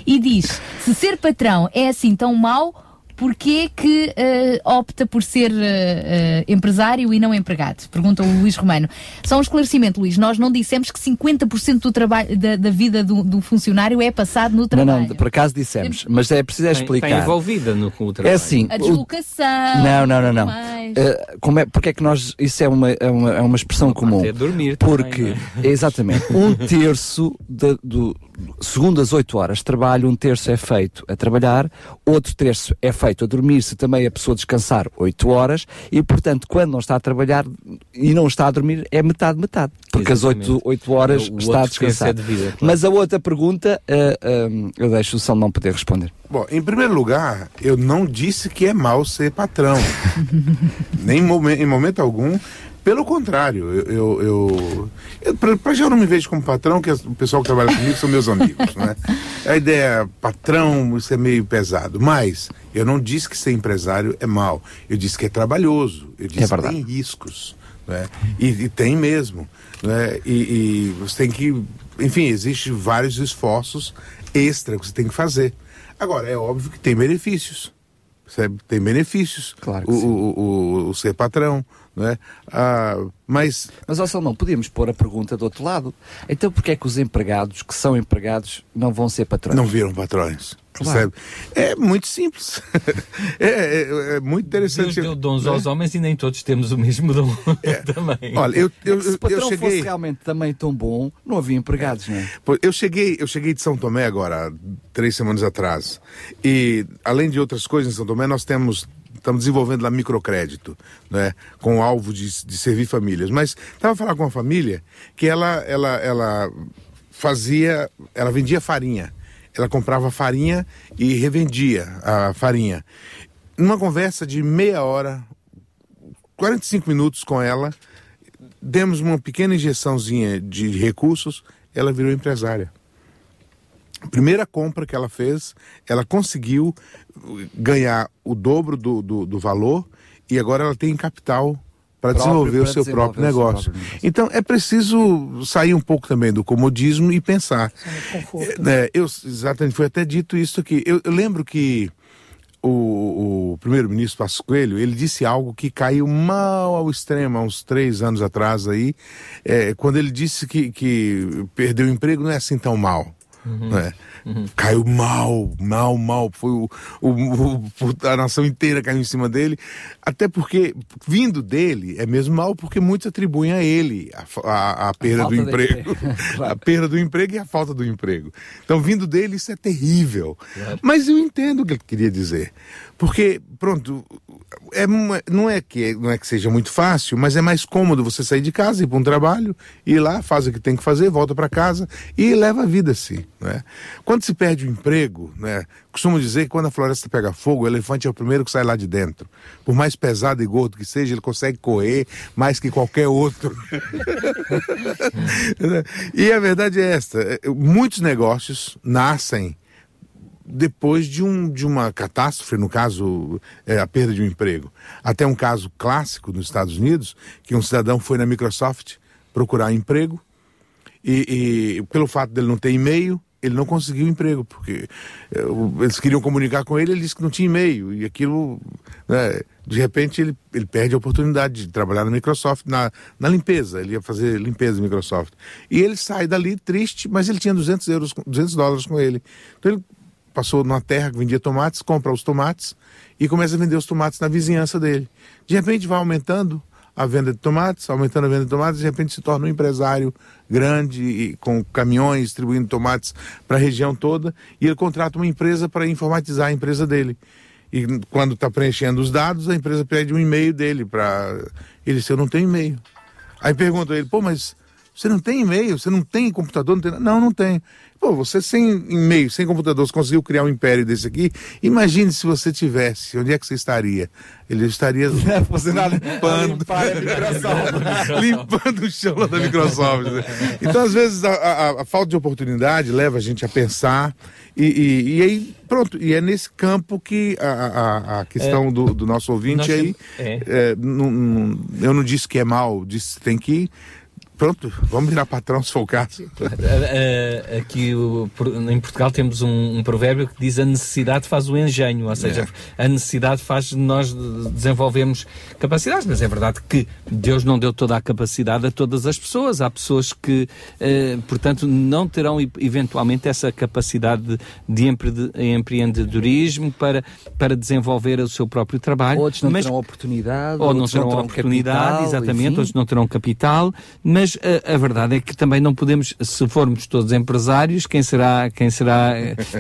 e diz: se ser patrão é assim tão mau, porquê que uh, opta por ser uh, uh, empresário e não empregado? Pergunta o Luís Romano. Só um esclarecimento, Luís, nós não dissemos que 50% do trabalho, da, da vida do, do, funcionário é passado no trabalho. Não, não, por acaso dissemos, mas é preciso explicar. Está envolvida no, com o trabalho. É assim. A deslocação. Não, não, não, não. Uh, como é, porque é que nós, isso é uma, é uma, é uma expressão comum. É dormir Porque, também, é? exatamente, um [LAUGHS] terço de, do, segundo as 8 horas de trabalho, um terço é feito a trabalhar, outro terço é feito a dormir, se também a pessoa descansar 8 horas, e portanto, quando não está a trabalhar e não está a dormir, é metade, metade. Porque Exatamente. as 8, 8 horas o está a descansar. De vida, claro. Mas a outra pergunta, uh, uh, eu deixo o Sal não poder responder. Bom, em primeiro lugar, eu não disse que é mal ser patrão. [LAUGHS] Nem em momento algum pelo contrário, eu, eu, eu, eu para já eu não me vejo como patrão, que o pessoal que trabalha comigo são meus amigos, né? A ideia patrão, isso é meio pesado, mas eu não disse que ser empresário é mal, eu disse que é trabalhoso, eu disse é que tem riscos, né? E, e tem mesmo, né? E, e você tem que, enfim, existem vários esforços extra que você tem que fazer. Agora, é óbvio que tem benefícios? Tem benefícios. Claro o, o, o, o ser patrão, não é? Ah, mas... Mas, ó Salomão, podíamos pôr a pergunta do outro lado. Então, porquê é que os empregados que são empregados não vão ser patrões? Não viram patrões. Claro. É muito simples. [LAUGHS] é, é, é, muito interessante. Deus deu dons aos homens e nem todos temos o mesmo dom [LAUGHS] é. também. Olha, eu, eu, é se o patrão eu cheguei... fosse realmente também tão bom, não havia empregados, não é? Eu cheguei, eu cheguei de São Tomé agora, três semanas atrás. E, além de outras coisas, em São Tomé nós temos estamos desenvolvendo lá microcrédito, né, com o alvo de, de servir famílias. Mas estava falando com uma família que ela, ela, ela fazia, ela vendia farinha. Ela comprava farinha e revendia a farinha. Numa conversa de meia hora, 45 minutos com ela, demos uma pequena injeçãozinha de recursos, ela virou empresária. Primeira compra que ela fez, ela conseguiu ganhar o dobro do, do, do valor e agora ela tem capital para desenvolver o seu próprio negócio. Então é preciso sair um pouco também do comodismo e pensar. É, eu exatamente foi até dito isso aqui. Eu, eu lembro que o, o primeiro-ministro Passos Coelho ele disse algo que caiu mal ao extremo há uns três anos atrás aí, é, quando ele disse que, que perdeu o emprego não é assim tão mal. Uhum. Né? Uhum. Caiu mal, mal, mal. Foi o, o, o, a nação inteira caiu em cima dele. Até porque, vindo dele, é mesmo mal porque muitos atribuem a ele a, a, a perda a do emprego. [LAUGHS] [LAUGHS] a perda do emprego e a falta do emprego. Então, vindo dele, isso é terrível. Claro. Mas eu entendo o que ele queria dizer. Porque, pronto, é, não, é que, não é que seja muito fácil, mas é mais cômodo você sair de casa, ir para um trabalho, ir lá, faz o que tem que fazer, volta para casa e leva a vida assim. Né? Quando se perde o emprego, né, costumo dizer que quando a floresta pega fogo, o elefante é o primeiro que sai lá de dentro. Por mais pesado e gordo que seja, ele consegue correr mais que qualquer outro. [LAUGHS] e a verdade é esta: é, muitos negócios nascem depois de, um, de uma catástrofe, no caso, é, a perda de um emprego. Até um caso clássico nos Estados Unidos, que um cidadão foi na Microsoft procurar emprego e, e pelo fato dele não ter e-mail, ele não conseguiu emprego, porque é, eles queriam comunicar com ele, ele disse que não tinha e-mail, e aquilo, né, de repente, ele, ele perde a oportunidade de trabalhar na Microsoft, na, na limpeza, ele ia fazer limpeza na Microsoft. E ele sai dali triste, mas ele tinha 200, euros, 200 dólares com ele. Então ele passou numa terra que vendia tomates, compra os tomates e começa a vender os tomates na vizinhança dele. De repente vai aumentando a venda de tomates, aumentando a venda de tomates, de repente se torna um empresário grande e com caminhões distribuindo tomates para a região toda e ele contrata uma empresa para informatizar a empresa dele. E quando está preenchendo os dados, a empresa pede um e-mail dele para ele disse, eu não tenho e-mail. Aí pergunta ele, pô, mas você não tem e-mail? Você não tem computador? Não, tem... não, não tenho. Pô, você sem e-mail, sem computador, você conseguiu criar um império desse aqui. Imagine se você tivesse, onde é que você estaria? Ele estaria [LAUGHS] limpando, [LAUGHS] limpando o chão lá da Microsoft. Então, às vezes, a, a, a, falta de oportunidade leva a gente a pensar. E, e, e aí, pronto, e é nesse campo que a, a questão é, do, do, nosso ouvinte aí. É. É, não, não, eu não disse que é mal, disse que tem que ir Pronto, vamos virar patrão se for o caso. Aqui em Portugal temos um, um, provérbio que diz a necessidade faz o engenho, ou seja, é. a necessidade faz nós desenvolvermos capacidades, mas é verdade que Deus não deu toda a capacidade a todas as pessoas. Há pessoas que, eh, portanto, não terão eventualmente essa capacidade de, de empreendedorismo para, para desenvolver o seu próprio trabalho. Outros não mas, terão oportunidade, ou não terão, terão oportunidade, capital, exatamente, enfim. outros não terão capital, mas mas a, a, verdade é que também não podemos, se formos todos empresários, quem será, quem será,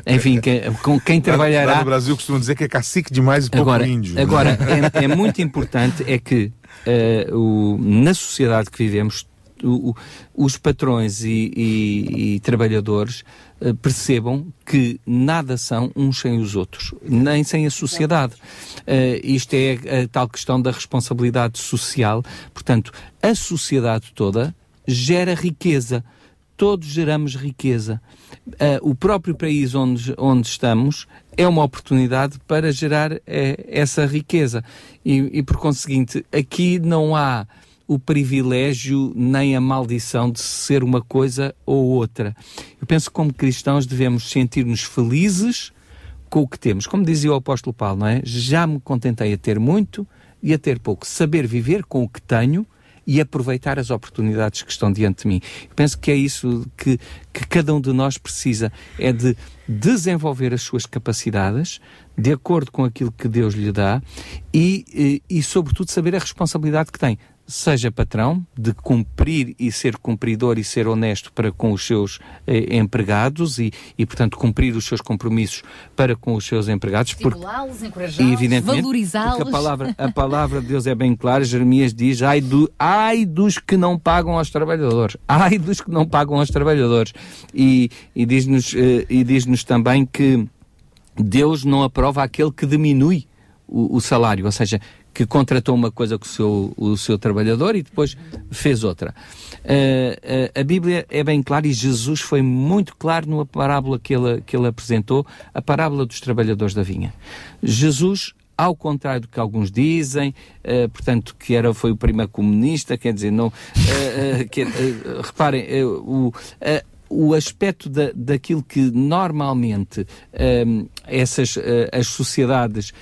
enfim, quem, com quem trabalhará. Lá no Brasil costumam dizer que é cacique demais e pouco agora, índio. Né? Agora, [LAUGHS] é, é, muito importante é que uh, o, na sociedade que vivemos, o, os patrões e, e, e trabalhadores uh, percebam que nada são uns sem os outros, nem sem a sociedade. Uh, isto é a tal questão da responsabilidade social. Portanto, a sociedade toda gera riqueza. Todos geramos riqueza. Uh, o próprio país onde, onde estamos é uma oportunidade para gerar uh, essa riqueza. E, e, por conseguinte, aqui não há o privilégio nem a maldição de ser uma coisa ou outra. Eu penso que, como cristãos, devemos sentir-nos felizes com o que temos. Como dizia o apóstolo Paulo, não é? Já me contentei a ter muito e a ter pouco. Saber viver com o que tenho e aproveitar as oportunidades que estão diante de mim. Eu penso que é isso que, que cada um de nós precisa, é de desenvolver as suas capacidades de acordo com aquilo que Deus lhe dá e, e, e sobretudo, saber a responsabilidade que tem seja patrão, de cumprir e ser cumpridor e ser honesto para com os seus eh, empregados e, e, portanto, cumprir os seus compromissos para com os seus empregados. Estimulá-los, encorajá-los, valorizá-los. Porque a palavra, a palavra de Deus é bem clara, Jeremias diz, ai, do, ai dos que não pagam aos trabalhadores, ai dos que não pagam aos trabalhadores. E, e diz-nos eh, diz também que Deus não aprova aquele que diminui o, o salário, ou seja, que contratou uma coisa com o seu, o seu trabalhador e depois fez outra. Uh, uh, a Bíblia é bem clara e Jesus foi muito claro numa parábola que ele, que ele apresentou, a parábola dos trabalhadores da vinha. Jesus ao contrário do que alguns dizem, uh, portanto, que era, foi o primeiro comunista, quer dizer, não. Uh, que, reparem, o o aspecto da, daquilo que normalmente um, essas uh, as sociedades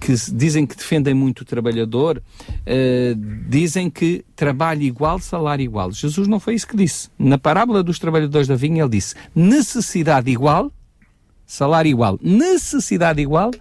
que dizem que defendem muito o trabalhador uh, dizem que trabalho igual, salário igual. Jesus não foi isso que disse. Na parábola dos trabalhadores da vinha ele disse necessidade igual, salário igual. Necessidade igual,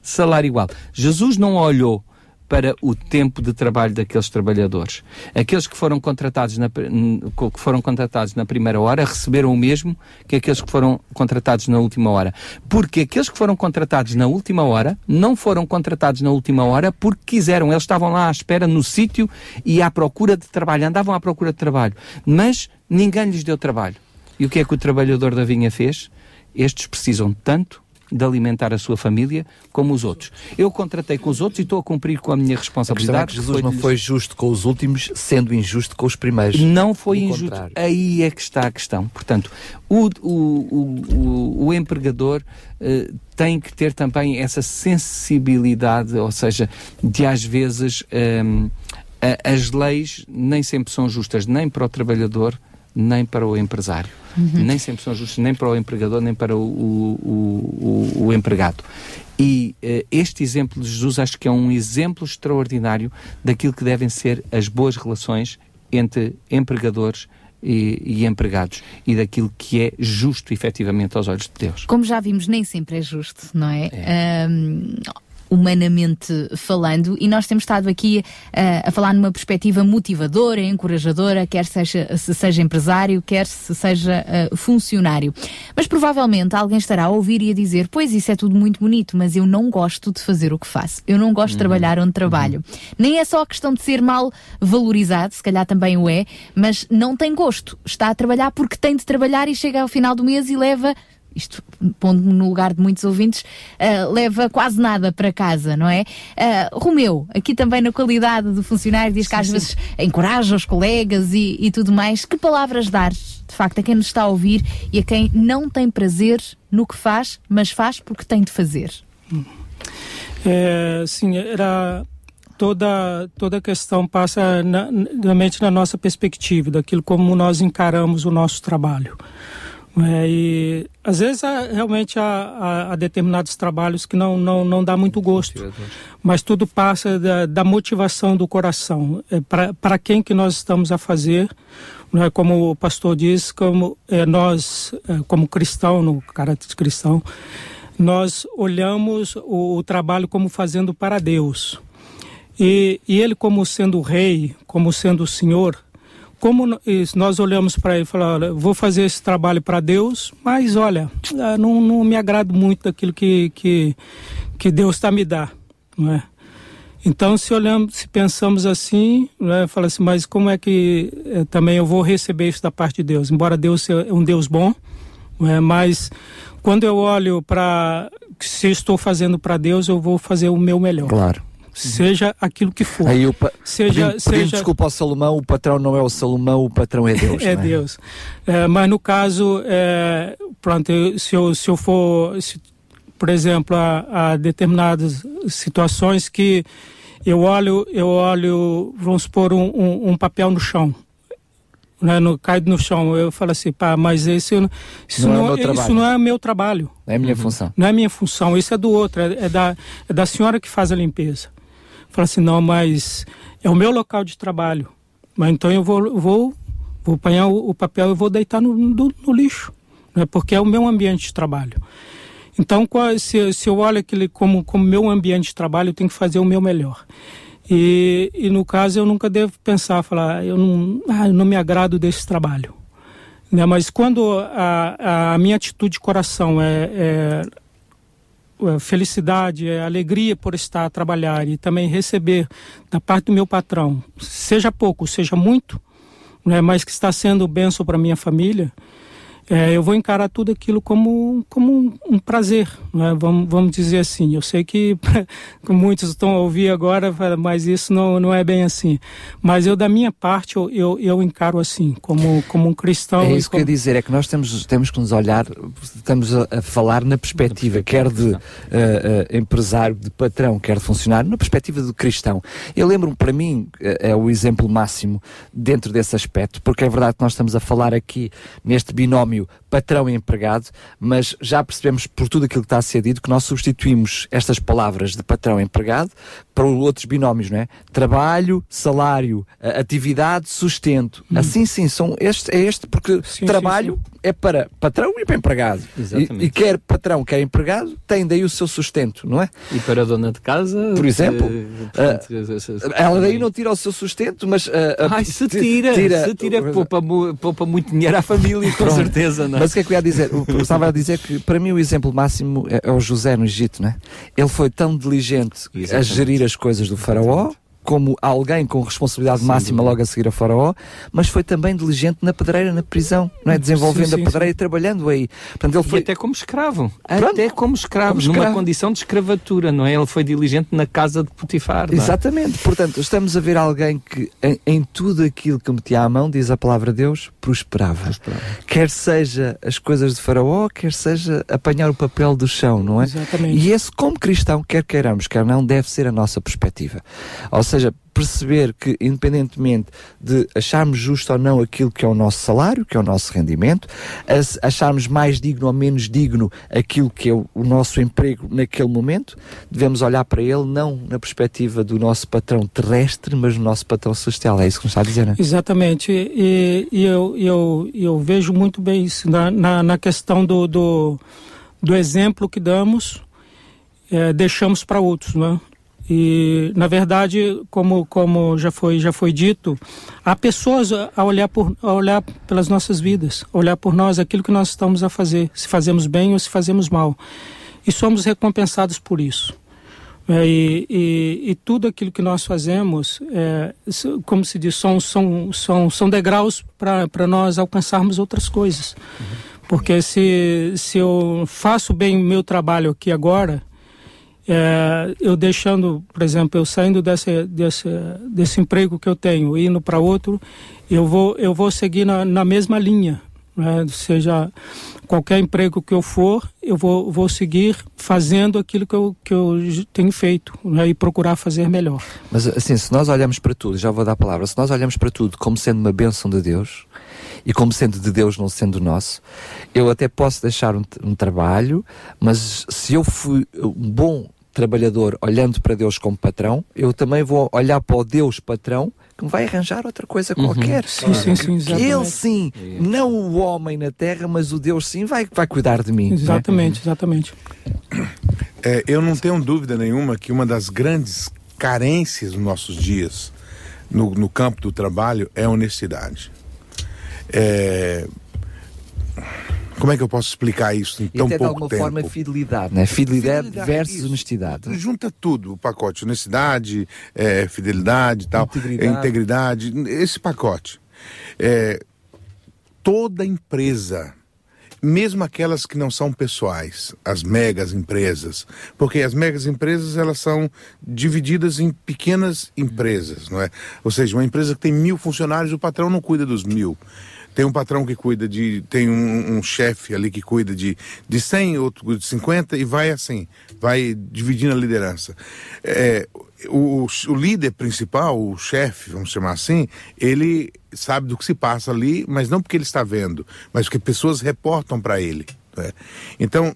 salário igual. Jesus não olhou para o tempo de trabalho daqueles trabalhadores. Aqueles que foram contratados na, que foram contratados na primeira hora receberam o mesmo que aqueles que foram contratados na última hora. Porque aqueles que foram contratados na última hora não foram contratados na última hora porque quiseram. Eles estavam lá à espera no sítio e à procura de trabalho. Andavam à procura de trabalho. Mas ninguém lhes deu trabalho. E o que é que o trabalhador da vinha fez? Estes precisam tanto de alimentar a sua família como os outros. Eu contratei com os outros e estou a cumprir com a minha responsabilidade. A é que Jesus não foi justo com os últimos, sendo injusto com os primeiros. Não foi injusto. Contrário. Aí é que está a questão. Portanto, o, o, o, o empregador uh, tem que ter também essa sensibilidade, ou seja, de às vezes um, ehm, a, as leis nem sempre são justas, nem para o trabalhador, nem para o empresário. Uhum. Nem sempre são justos, nem para o empregador, nem para o, o, o, o empregado. E uh, este exemplo de Jesus acho que é um exemplo extraordinário daquilo que devem ser as boas relações entre empregadores e, e, empregados e daquilo que é justo efetivamente aos olhos de Deus. Como já vimos, nem sempre é justo, não é? é. Um, humanamente falando, e nós temos estado aqui uh, a falar numa perspectiva motivadora, encorajadora, quer seja, se seja empresário, quer se seja uh, funcionário. Mas provavelmente alguém estará a ouvir e a dizer: Pois isso é tudo muito bonito, mas eu não gosto de fazer o que faço. Eu não gosto uhum. de trabalhar onde trabalho. Uhum. Nem é só a questão de ser mal valorizado, se calhar também o é, mas não tem gosto. Está a trabalhar porque tem de trabalhar e chega ao final do mês e leva isto pondo-me no lugar de muitos ouvintes, uh, leva quase nada para casa, não é? Uh, Romeu, aqui também na qualidade de funcionário, diz que às sim. vezes encoraja os colegas e, e, tudo mais. Que palavras dar, de facto, a quem nos está a ouvir e a quem não tem prazer no que faz, mas faz porque tem de fazer? É, sim, era toda toda a questão passa na, realmente na nossa perspectiva, daquilo como nós encaramos o nosso trabalho. É, e às vezes há, realmente há, há, determinados trabalhos que não, não, não dá muito gosto, mas tudo passa da, da motivação do coração. É, Para quem que nós estamos a fazer, né, como o pastor diz, como é, nós, é, como cristão, no caráter de cristão, nós olhamos o, o trabalho como fazendo para Deus. E, e ele como sendo o rei, como sendo o senhor, como nós olhamos para ele e falamos, vou fazer esse trabalho para Deus, mas olha, ah, não, não me agrado muito daquilo que, que, que Deus está me dando, não é? Então, se olhamos, se pensamos assim, né, fala assim, mas como é que eh, também eu vou receber isso da parte de Deus? Embora Deus seja um Deus bom, é, mas quando eu olho para se estou fazendo para Deus, eu vou fazer o meu melhor. Claro seja aquilo que for. Aí o pa... seja, pedindo, seja... Pedindo desculpa ao Salomão, o patrão não é o Salomão, o patrão é Deus. [LAUGHS] é, é, Deus. É, mas no caso, é, pronto, se eu, se eu for, se, por exemplo, a, a, determinadas situações que eu olho, eu olho, vamos supor, um, um, um papel no chão. Né, no, cai no chão, eu falo assim, pá, mas esse, isso, não, não é isso não é meu trabalho. Não é minha função. Não é minha função, isso é do outro, é, é, da, é da senhora que faz a limpeza. Fala assim, não, mas é o meu local de trabalho. Mas então eu vou, vou, vou apanhar o, o papel e vou deitar no, no, no, lixo, né? porque é o meu ambiente de trabalho. Então, se, se eu olho aquele como, como meu ambiente de trabalho, eu tenho que fazer o meu melhor. E, e no caso, eu nunca devo pensar, falar, eu não, ah, eu não me agrado desse trabalho. Né? Mas quando a, a minha atitude de coração é, é é, felicidade, é alegria por estar a trabalhar e também receber da parte do meu patrão, seja pouco, seja muito, né, mas que está sendo benção para minha família, é, eu vou encarar tudo aquilo como, como um, um prazer, né? vamos, vamos dizer assim. Eu sei que [LAUGHS] muitos estão a ouvir agora, mas isso não, não é bem assim. Mas eu, da minha parte, eu, eu, eu encaro assim, como, como um cristão. É isso como... que eu ia dizer, é que nós temos, temos que nos olhar, estamos a, a falar na perspectiva, quer de uh, uh, empresário, de patrão, quer de funcionário, na perspectiva do cristão. Eu lembro-me, para mim, é, é o exemplo máximo dentro desse aspecto, porque é verdade que nós estamos a falar aqui neste binómio you patrão e empregado, mas já percebemos por tudo aquilo que está a ser dito que nós substituímos estas palavras de patrão e empregado para outros binómios, não é? Trabalho, salário, atividade, sustento. Hum. Assim sim, são este, é este, porque sim, trabalho sim, sim. é para patrão e para empregado. Exatamente. E, e, quer patrão, quer empregado, tem daí o seu sustento, não é? E para a dona de casa, por exemplo, uh, ela daí não tira o seu sustento, mas. Uh, Ai, se tira, tira se tira, poupa, poupa muito dinheiro à família, com certeza, não é? Mas o que é que eu ia dizer? Eu estava a dizer que para mim o exemplo máximo é, é o José no Egito, né? Ele foi tão diligente Exatamente. a gerir as coisas do faraó como alguém com responsabilidade sim, máxima logo a seguir a Faraó, mas foi também diligente na pedreira, na prisão, não é? Desenvolvendo sim, sim, a pedreira e trabalhando aí. Portanto, ele foi... E até como escravo. Pronto. Até como escravo, como escravo, numa condição de escravatura, não é? Ele foi diligente na casa de Potifar. É? Exatamente. Portanto, estamos a ver alguém que em, em, tudo aquilo que metia à mão, diz a palavra de Deus, prosperava. prosperava. Quer seja as coisas de Faraó, quer seja apanhar o papel do chão, não é? Exatamente. E esse, como cristão, quer queiramos, quer não, deve ser a nossa perspectiva. Ou seja, perceber que, independentemente de acharmos justo ou não aquilo que é o nosso salário, que é o nosso rendimento, acharmos mais digno ou menos digno aquilo que é o, nosso emprego naquele momento, devemos olhar para ele não na perspectiva do nosso patrão terrestre, mas do nosso patrão celestial. É isso que nos está a dizer, não é? Exatamente. E, e eu, eu, eu vejo muito bem isso na, na, na questão do, do, do exemplo que damos. É, deixamos para outros, não é? E, na verdade, como, como já, foi, já foi dito, há pessoas a olhar, por, a olhar pelas nossas vidas, olhar por nós aquilo que nós estamos a fazer, se fazemos bem ou se fazemos mal. E somos recompensados por isso. É, e, e, e, tudo aquilo que nós fazemos, é, como se diz, são, são, são, são degraus para nós alcançarmos outras coisas. Uhum. Porque se, se eu faço bem o meu trabalho aqui agora, é, eu deixando, por exemplo, eu saindo desse, desse, desse emprego que eu tenho, indo para outro, eu vou, eu vou seguir na, na mesma linha. Né? Seja qualquer emprego que eu for, eu vou, vou seguir fazendo aquilo que eu, que eu tenho feito né? e procurar fazer melhor. Mas assim, se nós olhamos para tudo, já vou dar a palavra, se nós olhamos para tudo como sendo uma bênção de Deus, e como sendo de Deus, não sendo nosso, eu até posso deixar um, um trabalho, mas se eu fui um bom trabalhador olhando para Deus como patrão, eu também vou olhar para o Deus patrão que me vai arranjar outra coisa uhum. qualquer. Sim, sim, sim, exatamente. Ele sim, não o homem na terra, mas o Deus sim vai, vai cuidar de mim. Exatamente, né? exatamente. É, eu não tenho dúvida nenhuma que uma das grandes carências dos nossos dias no, no campo do trabalho é a honestidade. É, como é que eu posso explicar isso em tão até pouco de alguma tempo? forma fidelidade, né? Fidelidade, fidelidade versus isso. honestidade. Junta tudo, o pacote, honestidade, é, fidelidade, tal, integridade. integridade, esse pacote. É, toda empresa, mesmo aquelas que não são pessoais, as megas empresas, porque as megas empresas elas são divididas em pequenas empresas, não é? Ou seja, uma empresa que tem mil funcionários, o patrão não cuida dos mil. Tem um patrão que cuida de. Tem um, um chefe ali que cuida de, de 100, outro de 50 e vai assim, vai dividindo a liderança. É, o, o líder principal, o chefe, vamos chamar assim, ele sabe do que se passa ali, mas não porque ele está vendo, mas porque pessoas reportam para ele. Né? Então,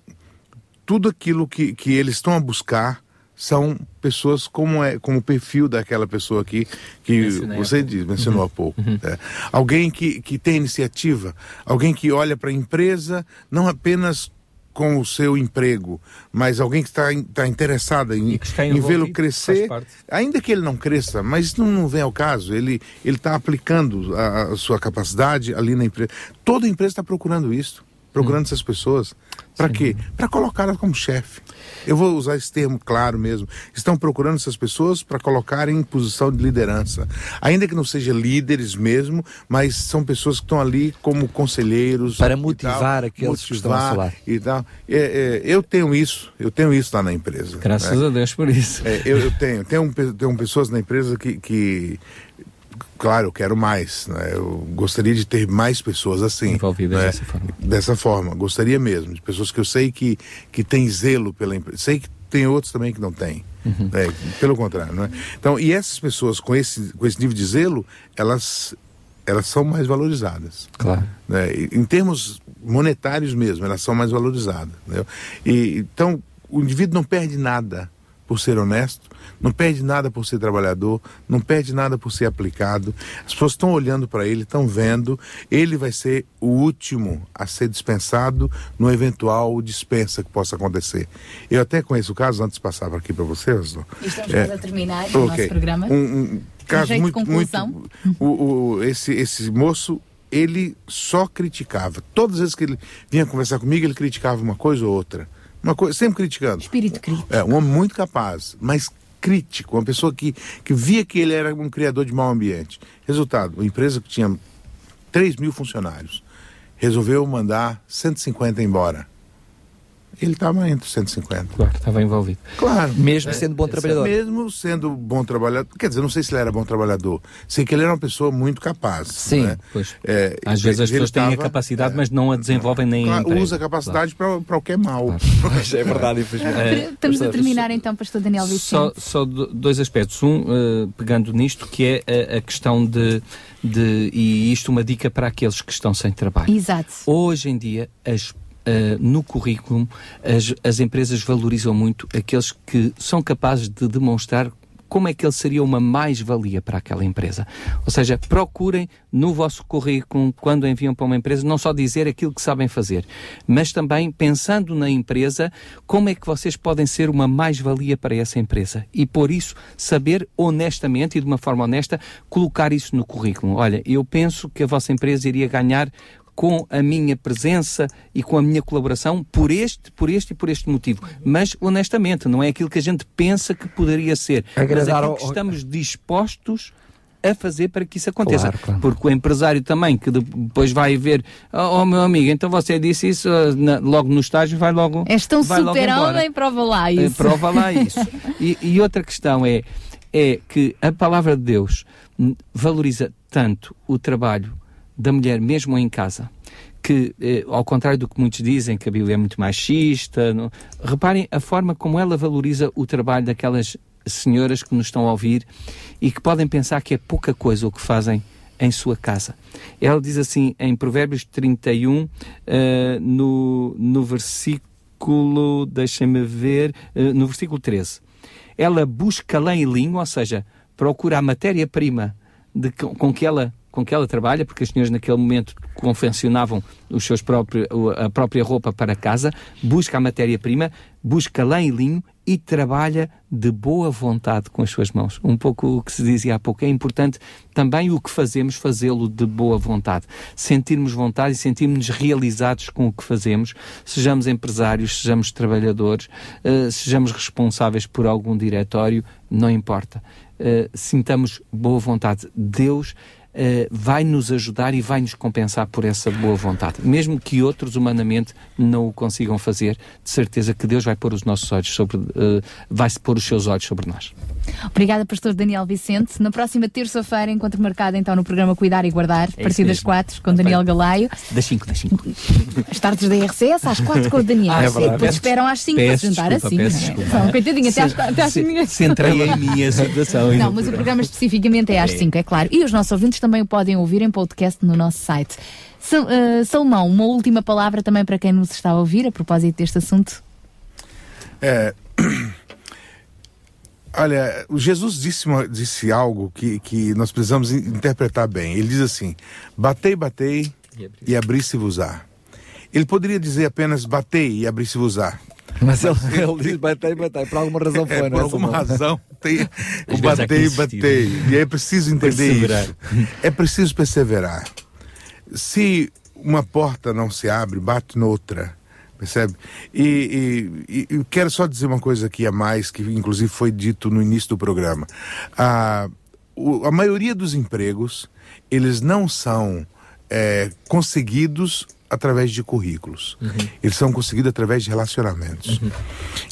tudo aquilo que, que eles estão a buscar são pessoas como é como o perfil daquela pessoa aqui que você diz, mencionou uhum. há pouco. Uhum. Né? Alguém que, que tem iniciativa, alguém que olha para a empresa não apenas com o seu emprego, mas alguém que está, está interessado em, em vê-lo crescer, ainda que ele não cresça, mas isso não, não vem ao caso, ele está aplicando a, a, sua capacidade ali na empresa. Toda empresa está procurando isso. Procurando essas pessoas. Para quê? Para colocá-las como chefe. Eu vou usar esse termo claro mesmo. Estão procurando essas pessoas para colocarem em posição de liderança. Ainda que não sejam líderes mesmo, mas são pessoas que estão ali como conselheiros. Para motivar tal, aqueles motivar que estão a falar. E tal. É, é, eu tenho isso, eu tenho isso lá na empresa. Graças né? a Deus por isso. É, eu, eu, tenho. Tenho, tenho pessoas na empresa que, que claro, eu quero mais. Né? Eu gostaria de ter mais pessoas assim. Envolvidas né? dessa forma. Dessa forma. Gostaria mesmo. De pessoas que eu sei que, que têm zelo pela empresa. Sei que tem outros também que não têm. Uhum. Né? Pelo contrário. Né? Então, e essas pessoas com esse, com esse nível de zelo, elas, elas são mais valorizadas. Claro. Né? Em termos monetários mesmo, elas são mais valorizadas. Né? E, então, o indivíduo não perde nada por ser honesto, não perde nada por ser trabalhador, não perde nada por ser aplicado. As pessoas estão olhando para ele, estão vendo. Ele vai ser o último a ser dispensado no eventual dispensa que possa acontecer. Eu até conheço o caso, antes passava aqui para vocês. Estamos é, a terminar okay. o nosso programa. Um, um caso muito, muito o, o, esse, esse moço ele só criticava. Todas as vezes que ele vinha conversar comigo, ele criticava uma coisa ou outra. Uma coisa, sempre criticando. Espírito crítico. É, um homem muito capaz, mas crítico, uma pessoa que, que via que ele era um criador de mau ambiente. Resultado, uma empresa que tinha 3 mil funcionários resolveu mandar 150 embora ele estava entre 150. Claro, estava envolvido. Claro. Mesmo é, sendo bom trabalhador. Mesmo sendo bom trabalhador. Quer dizer, não sei se ele era bom trabalhador. Sei que ele era uma pessoa muito capaz. Sim, né? pois. É, Às vezes as pessoas têm a capacidade, é, mas não a desenvolvem nem claro, Usa a capacidade claro. para o que é mau. Claro. [LAUGHS] é verdade, infelizmente. É, Estamos a terminar então, pastor Daniel Vicente. Só, só dois aspectos. Um, uh, pegando nisto, que é a, a questão de, de... E isto uma dica para aqueles que estão sem trabalho. Exato. Hoje em dia, as Uh, no currículo, as, as empresas valorizam muito aqueles que são capazes de demonstrar como é que ele seria uma mais-valia para aquela empresa. Ou seja, procurem no vosso currículo, quando enviam para uma empresa, não só dizer aquilo que sabem fazer, mas também pensando na empresa, como é que vocês podem ser uma mais-valia para essa empresa. E por isso, saber honestamente e de uma forma honesta, colocar isso no currículo. Olha, eu penso que a vossa empresa iria ganhar com a minha presença e com a minha colaboração por este, por este e por este motivo. Mas, honestamente, não é aquilo que a gente pensa que poderia ser. Agradar mas aquilo que estamos dispostos a fazer para que isso aconteça. Claro, claro. Porque o empresário também, que depois vai ver, oh, oh meu amigo, então você disse isso uh, na, logo no estágio, vai logo. És tão super-homem, prova lá eh, isso. prova lá isso. e, e outra questão é, é que a palavra de Deus valoriza tanto o trabalho da mulher mesmo em casa, que, eh, ao contrário do que muitos dizem, que a Bíblia é muito machista, não... reparem a forma como ela valoriza o trabalho daquelas senhoras que nos estão a ouvir e que podem pensar que é pouca coisa o que fazem em sua casa. Ela diz assim em Provérbios 31, uh, eh, no, no versículo, deixem-me ver, uh, no versículo 13. Ela busca lã e linho, ou seja, procura a matéria-prima com que ela com que ela trabalha, porque as senhoras naquele momento confeccionavam os seus próprios, a própria roupa para casa, busca a matéria-prima, busca lã e linho e trabalha de boa vontade com as suas mãos. Um pouco o que se dizia há pouco. É importante também o que fazemos, fazê-lo de boa vontade. Sentirmos vontade e sentirmos realizados com o que fazemos, sejamos empresários, sejamos trabalhadores, uh, sejamos responsáveis por algum diretório, não importa. Uh, sintamos boa vontade. Deus uh, vai nos ajudar e vai nos compensar por essa boa vontade. Mesmo que outros humanamente não o consigam fazer, de certeza que Deus vai pôr os nossos olhos sobre, uh, vai pôr os seus olhos sobre nós. Obrigada, pastor Daniel Vicente. Na próxima terça-feira, encontro marcado então no programa Cuidar e Guardar, a é partir das quatro, com Daniel Galaio. Das cinco, das cinco. As tardes da RCS às quatro com o Daniel. Ah, é depois esperam às cinco para se juntar assim. São, coitadinha, até às, até às cinco. Centrei em mim a situação. Não, mas o programa especificamente é às é. cinco, é claro. E os nossos ouvintes também o podem ouvir em podcast no nosso site. Salomão, uma última palavra também para quem nos está a ouvir a propósito deste assunto. É, [CLEARS THROAT] olha, Jesus disse, disse algo que, que nós precisamos interpretar bem. Ele diz assim: batei, batei e abri-se-vos-á. Ele poderia dizer apenas batei e abri-se-vos-á. Mas ele, ele diz batei, batei, por alguma razão foi, é, não é? Por alguma razão tem o batei, batei. E é preciso entender isso. É preciso perseverar. Se uma porta não se abre, bate noutra. Percebe? E, e, e, quero só dizer uma coisa aqui a mais, que inclusive foi dito no início do programa. A, o, a maioria dos empregos, eles não são é, conseguidos através de currículos. Uhum. Eles são conseguidos através de relacionamentos. Uhum.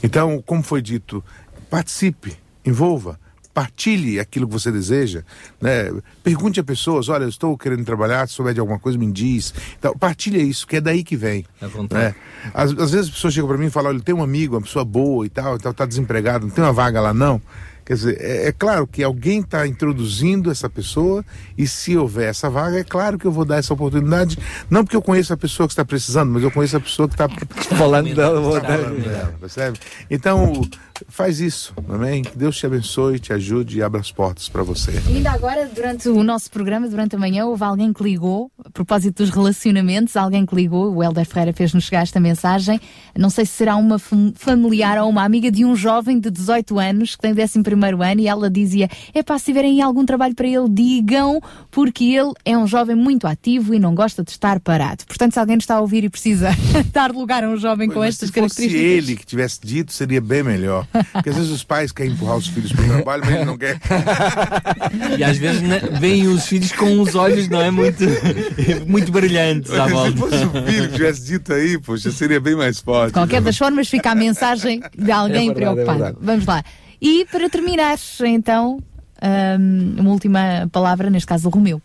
Então, como foi dito, participe, envolva partilhe aquilo que você deseja, né? Pergunte a pessoas, olha, eu estou querendo trabalhar, se souber de alguma coisa, me diz. Então, partilha isso, que é daí que vem. É né? Às, às, vezes as pessoas chegam para mim e falam, olha, tem um amigo, uma pessoa boa e tal, está desempregado, não tem uma vaga lá não. Quer dizer, é, é claro que alguém está introduzindo essa pessoa e se houver essa vaga, é claro que eu vou dar essa oportunidade, não porque eu conheço a pessoa que está precisando, mas eu conheço a pessoa que [LAUGHS] está falando dela, dela, percebe? Então, faz isso, amém? Que Deus te abençoe, te ajude e abra as portas para você. E ainda agora, durante o nosso programa, durante a manhã, houve alguém que ligou, a propósito dos relacionamentos, alguém que ligou, o Helder Ferreira fez-nos chegar esta mensagem, não sei se será uma familiar ou uma amiga de um jovem de 18 anos que tem 11 primeiro ano e ela dizia, é pá, se tiverem algum trabalho para ele, digam, porque ele é um jovem muito ativo e não gosta de estar parado. Portanto, se alguém está a ouvir e precisa [LAUGHS] dar lugar a um jovem com estas se características... Se ele que tivesse dito, seria bem melhor. Porque às vezes os pais querem empurrar os filhos para o trabalho, mas ele não quer. [LAUGHS] e às vezes né, veem os filhos com os olhos, não é? Muito, [LAUGHS] muito brilhantes à volta. Se fosse o filho que tivesse dito aí, poxa, seria bem mais forte. De qualquer das formas, fica a mensagem de alguém é verdade, é preocupado. É Vamos lá. E para terminar, então, um, uma última palavra, neste caso, do Romeu.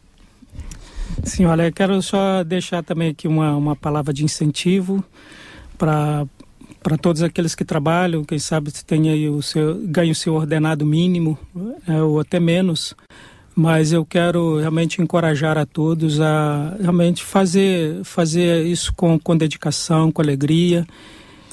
Sim, olha, quero só deixar também aqui uma, uma palavra de incentivo para para todos aqueles que trabalham, quem sabe tenha o seu ganhe o seu ordenado mínimo é, ou até menos, mas eu quero realmente encorajar a todos a realmente fazer fazer isso com, com dedicação, com alegria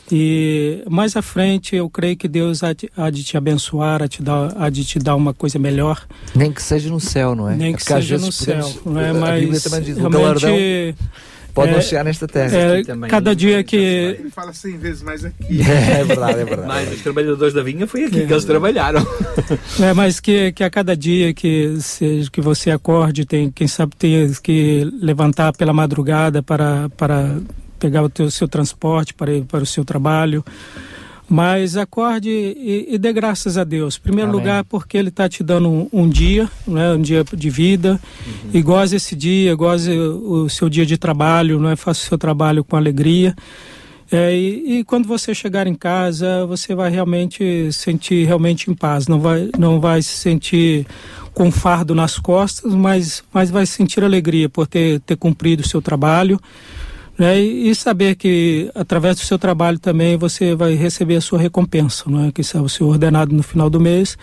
e mais à frente eu creio que Deus há de, há de te abençoar, há de, te dar, há de te dar uma coisa melhor. Nem que seja no céu, não é? Nem é que seja no céu, não é? Mas realmente pode é, chegar nesta terra. É, cada dia que. Ele fala 100 vezes mais aqui. É, [LAUGHS] é verdade, é verdade. Mas os trabalhadores da vinha foi aqui é. que eles trabalharam. É, mas que, que a cada dia que, seja, que você acorde, tem, quem sabe tem que levantar pela madrugada para, para pegar o teu, seu transporte para ir para o seu trabalho. Mas acorde e, e dê graças a Deus. Em primeiro Amém. lugar, porque Ele está te dando um, um, dia, né, um dia de vida, uhum. e goze esse dia, goze o, o seu dia de trabalho, não é? faça o seu trabalho com alegria. É, e, e, quando você chegar em casa, você vai realmente sentir realmente em paz. Não vai, não vai se sentir com fardo nas costas, mas, mas vai sentir alegria por ter, ter cumprido o seu trabalho né? E, saber que através do seu trabalho também você vai receber a sua recompensa, não é? que é o seu ordenado no final do mês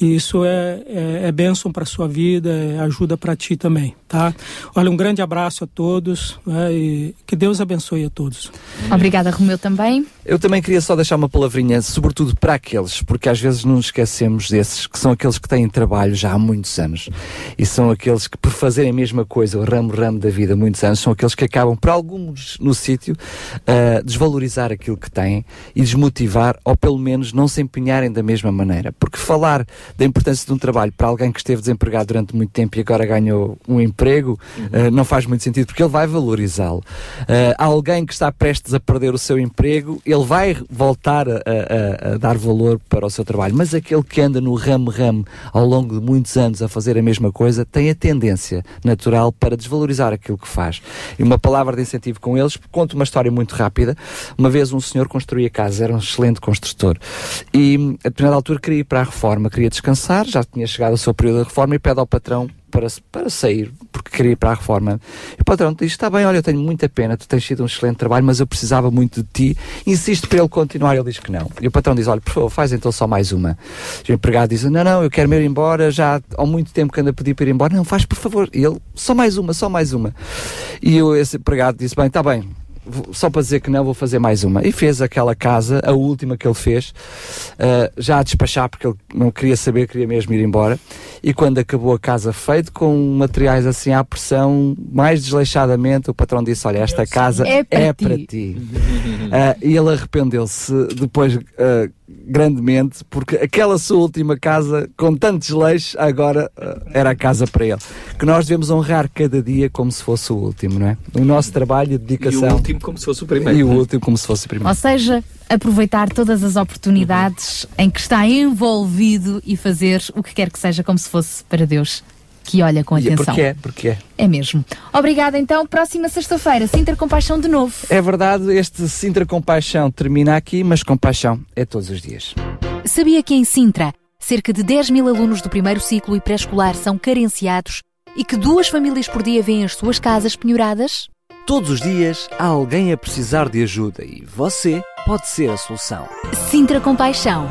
e isso é, é, é bênção para a sua vida, é ajuda para ti também, tá? Olha, um grande abraço a todos né? e que Deus abençoe a todos. Obrigada, Romeu, também. Eu também queria só deixar uma palavrinha, sobretudo para aqueles, porque às vezes não nos esquecemos desses, que são aqueles que têm trabalho já há muitos anos e são aqueles que, por fazerem a mesma coisa, o ramo-ramo da vida há muitos anos, são aqueles que acabam, por alguns no sítio, uh, desvalorizar aquilo que têm e desmotivar, ou pelo menos não se empenharem da mesma maneira. Porque falar da importância de um trabalho para alguém que esteve desempregado durante muito tempo e agora ganhou um emprego, uhum. uh, não faz muito sentido, porque ele vai valorizá-lo. Uh, alguém que está prestes a perder o seu emprego, ele vai voltar a, a, a, dar valor para o seu trabalho. Mas aquele que anda no ramo-ramo ao longo de muitos anos a fazer a mesma coisa, tem a tendência natural para desvalorizar aquilo que faz. E uma palavra de incentivo com eles, conto uma história muito rápida. Uma vez um senhor construía casa, era um excelente construtor. E a determinada altura queria ir para a reforma, queria descansar, já tinha chegado o seu período de reforma e pede ao patrão para, para sair, porque queria ir para a reforma. E o patrão diz: Está bem, olha, eu tenho muita pena, tu tens sido um excelente trabalho, mas eu precisava muito de ti. Insisto para ele continuar, ele diz que não. E o patrão diz: Olha, por favor, faz então só mais uma. E o empregado diz: Não, não, eu quero me ir embora, já há muito tempo que ando a pedir para ir embora. Não, faz por favor. E ele: Só mais uma, só mais uma. E eu, esse empregado disse: Bem, está bem, só para dizer que não, vou fazer mais uma. E fez aquela casa, a última que ele fez, uh, já a despachar, porque ele não queria saber, queria mesmo ir embora. E quando acabou a casa feito, com materiais assim à pressão, mais desleixadamente, o patrão disse: Olha, esta casa é para, é ti. para ti. Uh, [LAUGHS] e ele arrependeu-se depois. Uh, grandemente, porque aquela sua última casa, com tantos leis, agora uh, era a casa para ele. Que nós devemos honrar cada dia como se fosse o último, não é? O nosso trabalho, a dedicação. E o último como se fosse o primeiro. E o último como se fosse o primeiro. Ou seja, aproveitar todas as oportunidades em que está envolvido e fazer o que quer que seja como se fosse para Deus que olha com atenção. Porque é, porque é. É mesmo. Obrigada então. Próxima sexta-feira, Sintra Compaixão de novo. É verdade, este Sintra Compaixão termina aqui, mas compaixão é todos os dias. Sabia que em Sintra, cerca de 10 mil alunos do primeiro ciclo e pré-escolar são carenciados e que duas famílias por dia vêm as suas casas penhoradas? Todos os dias há alguém a precisar de ajuda e você pode ser a solução. Sintra Compaixão,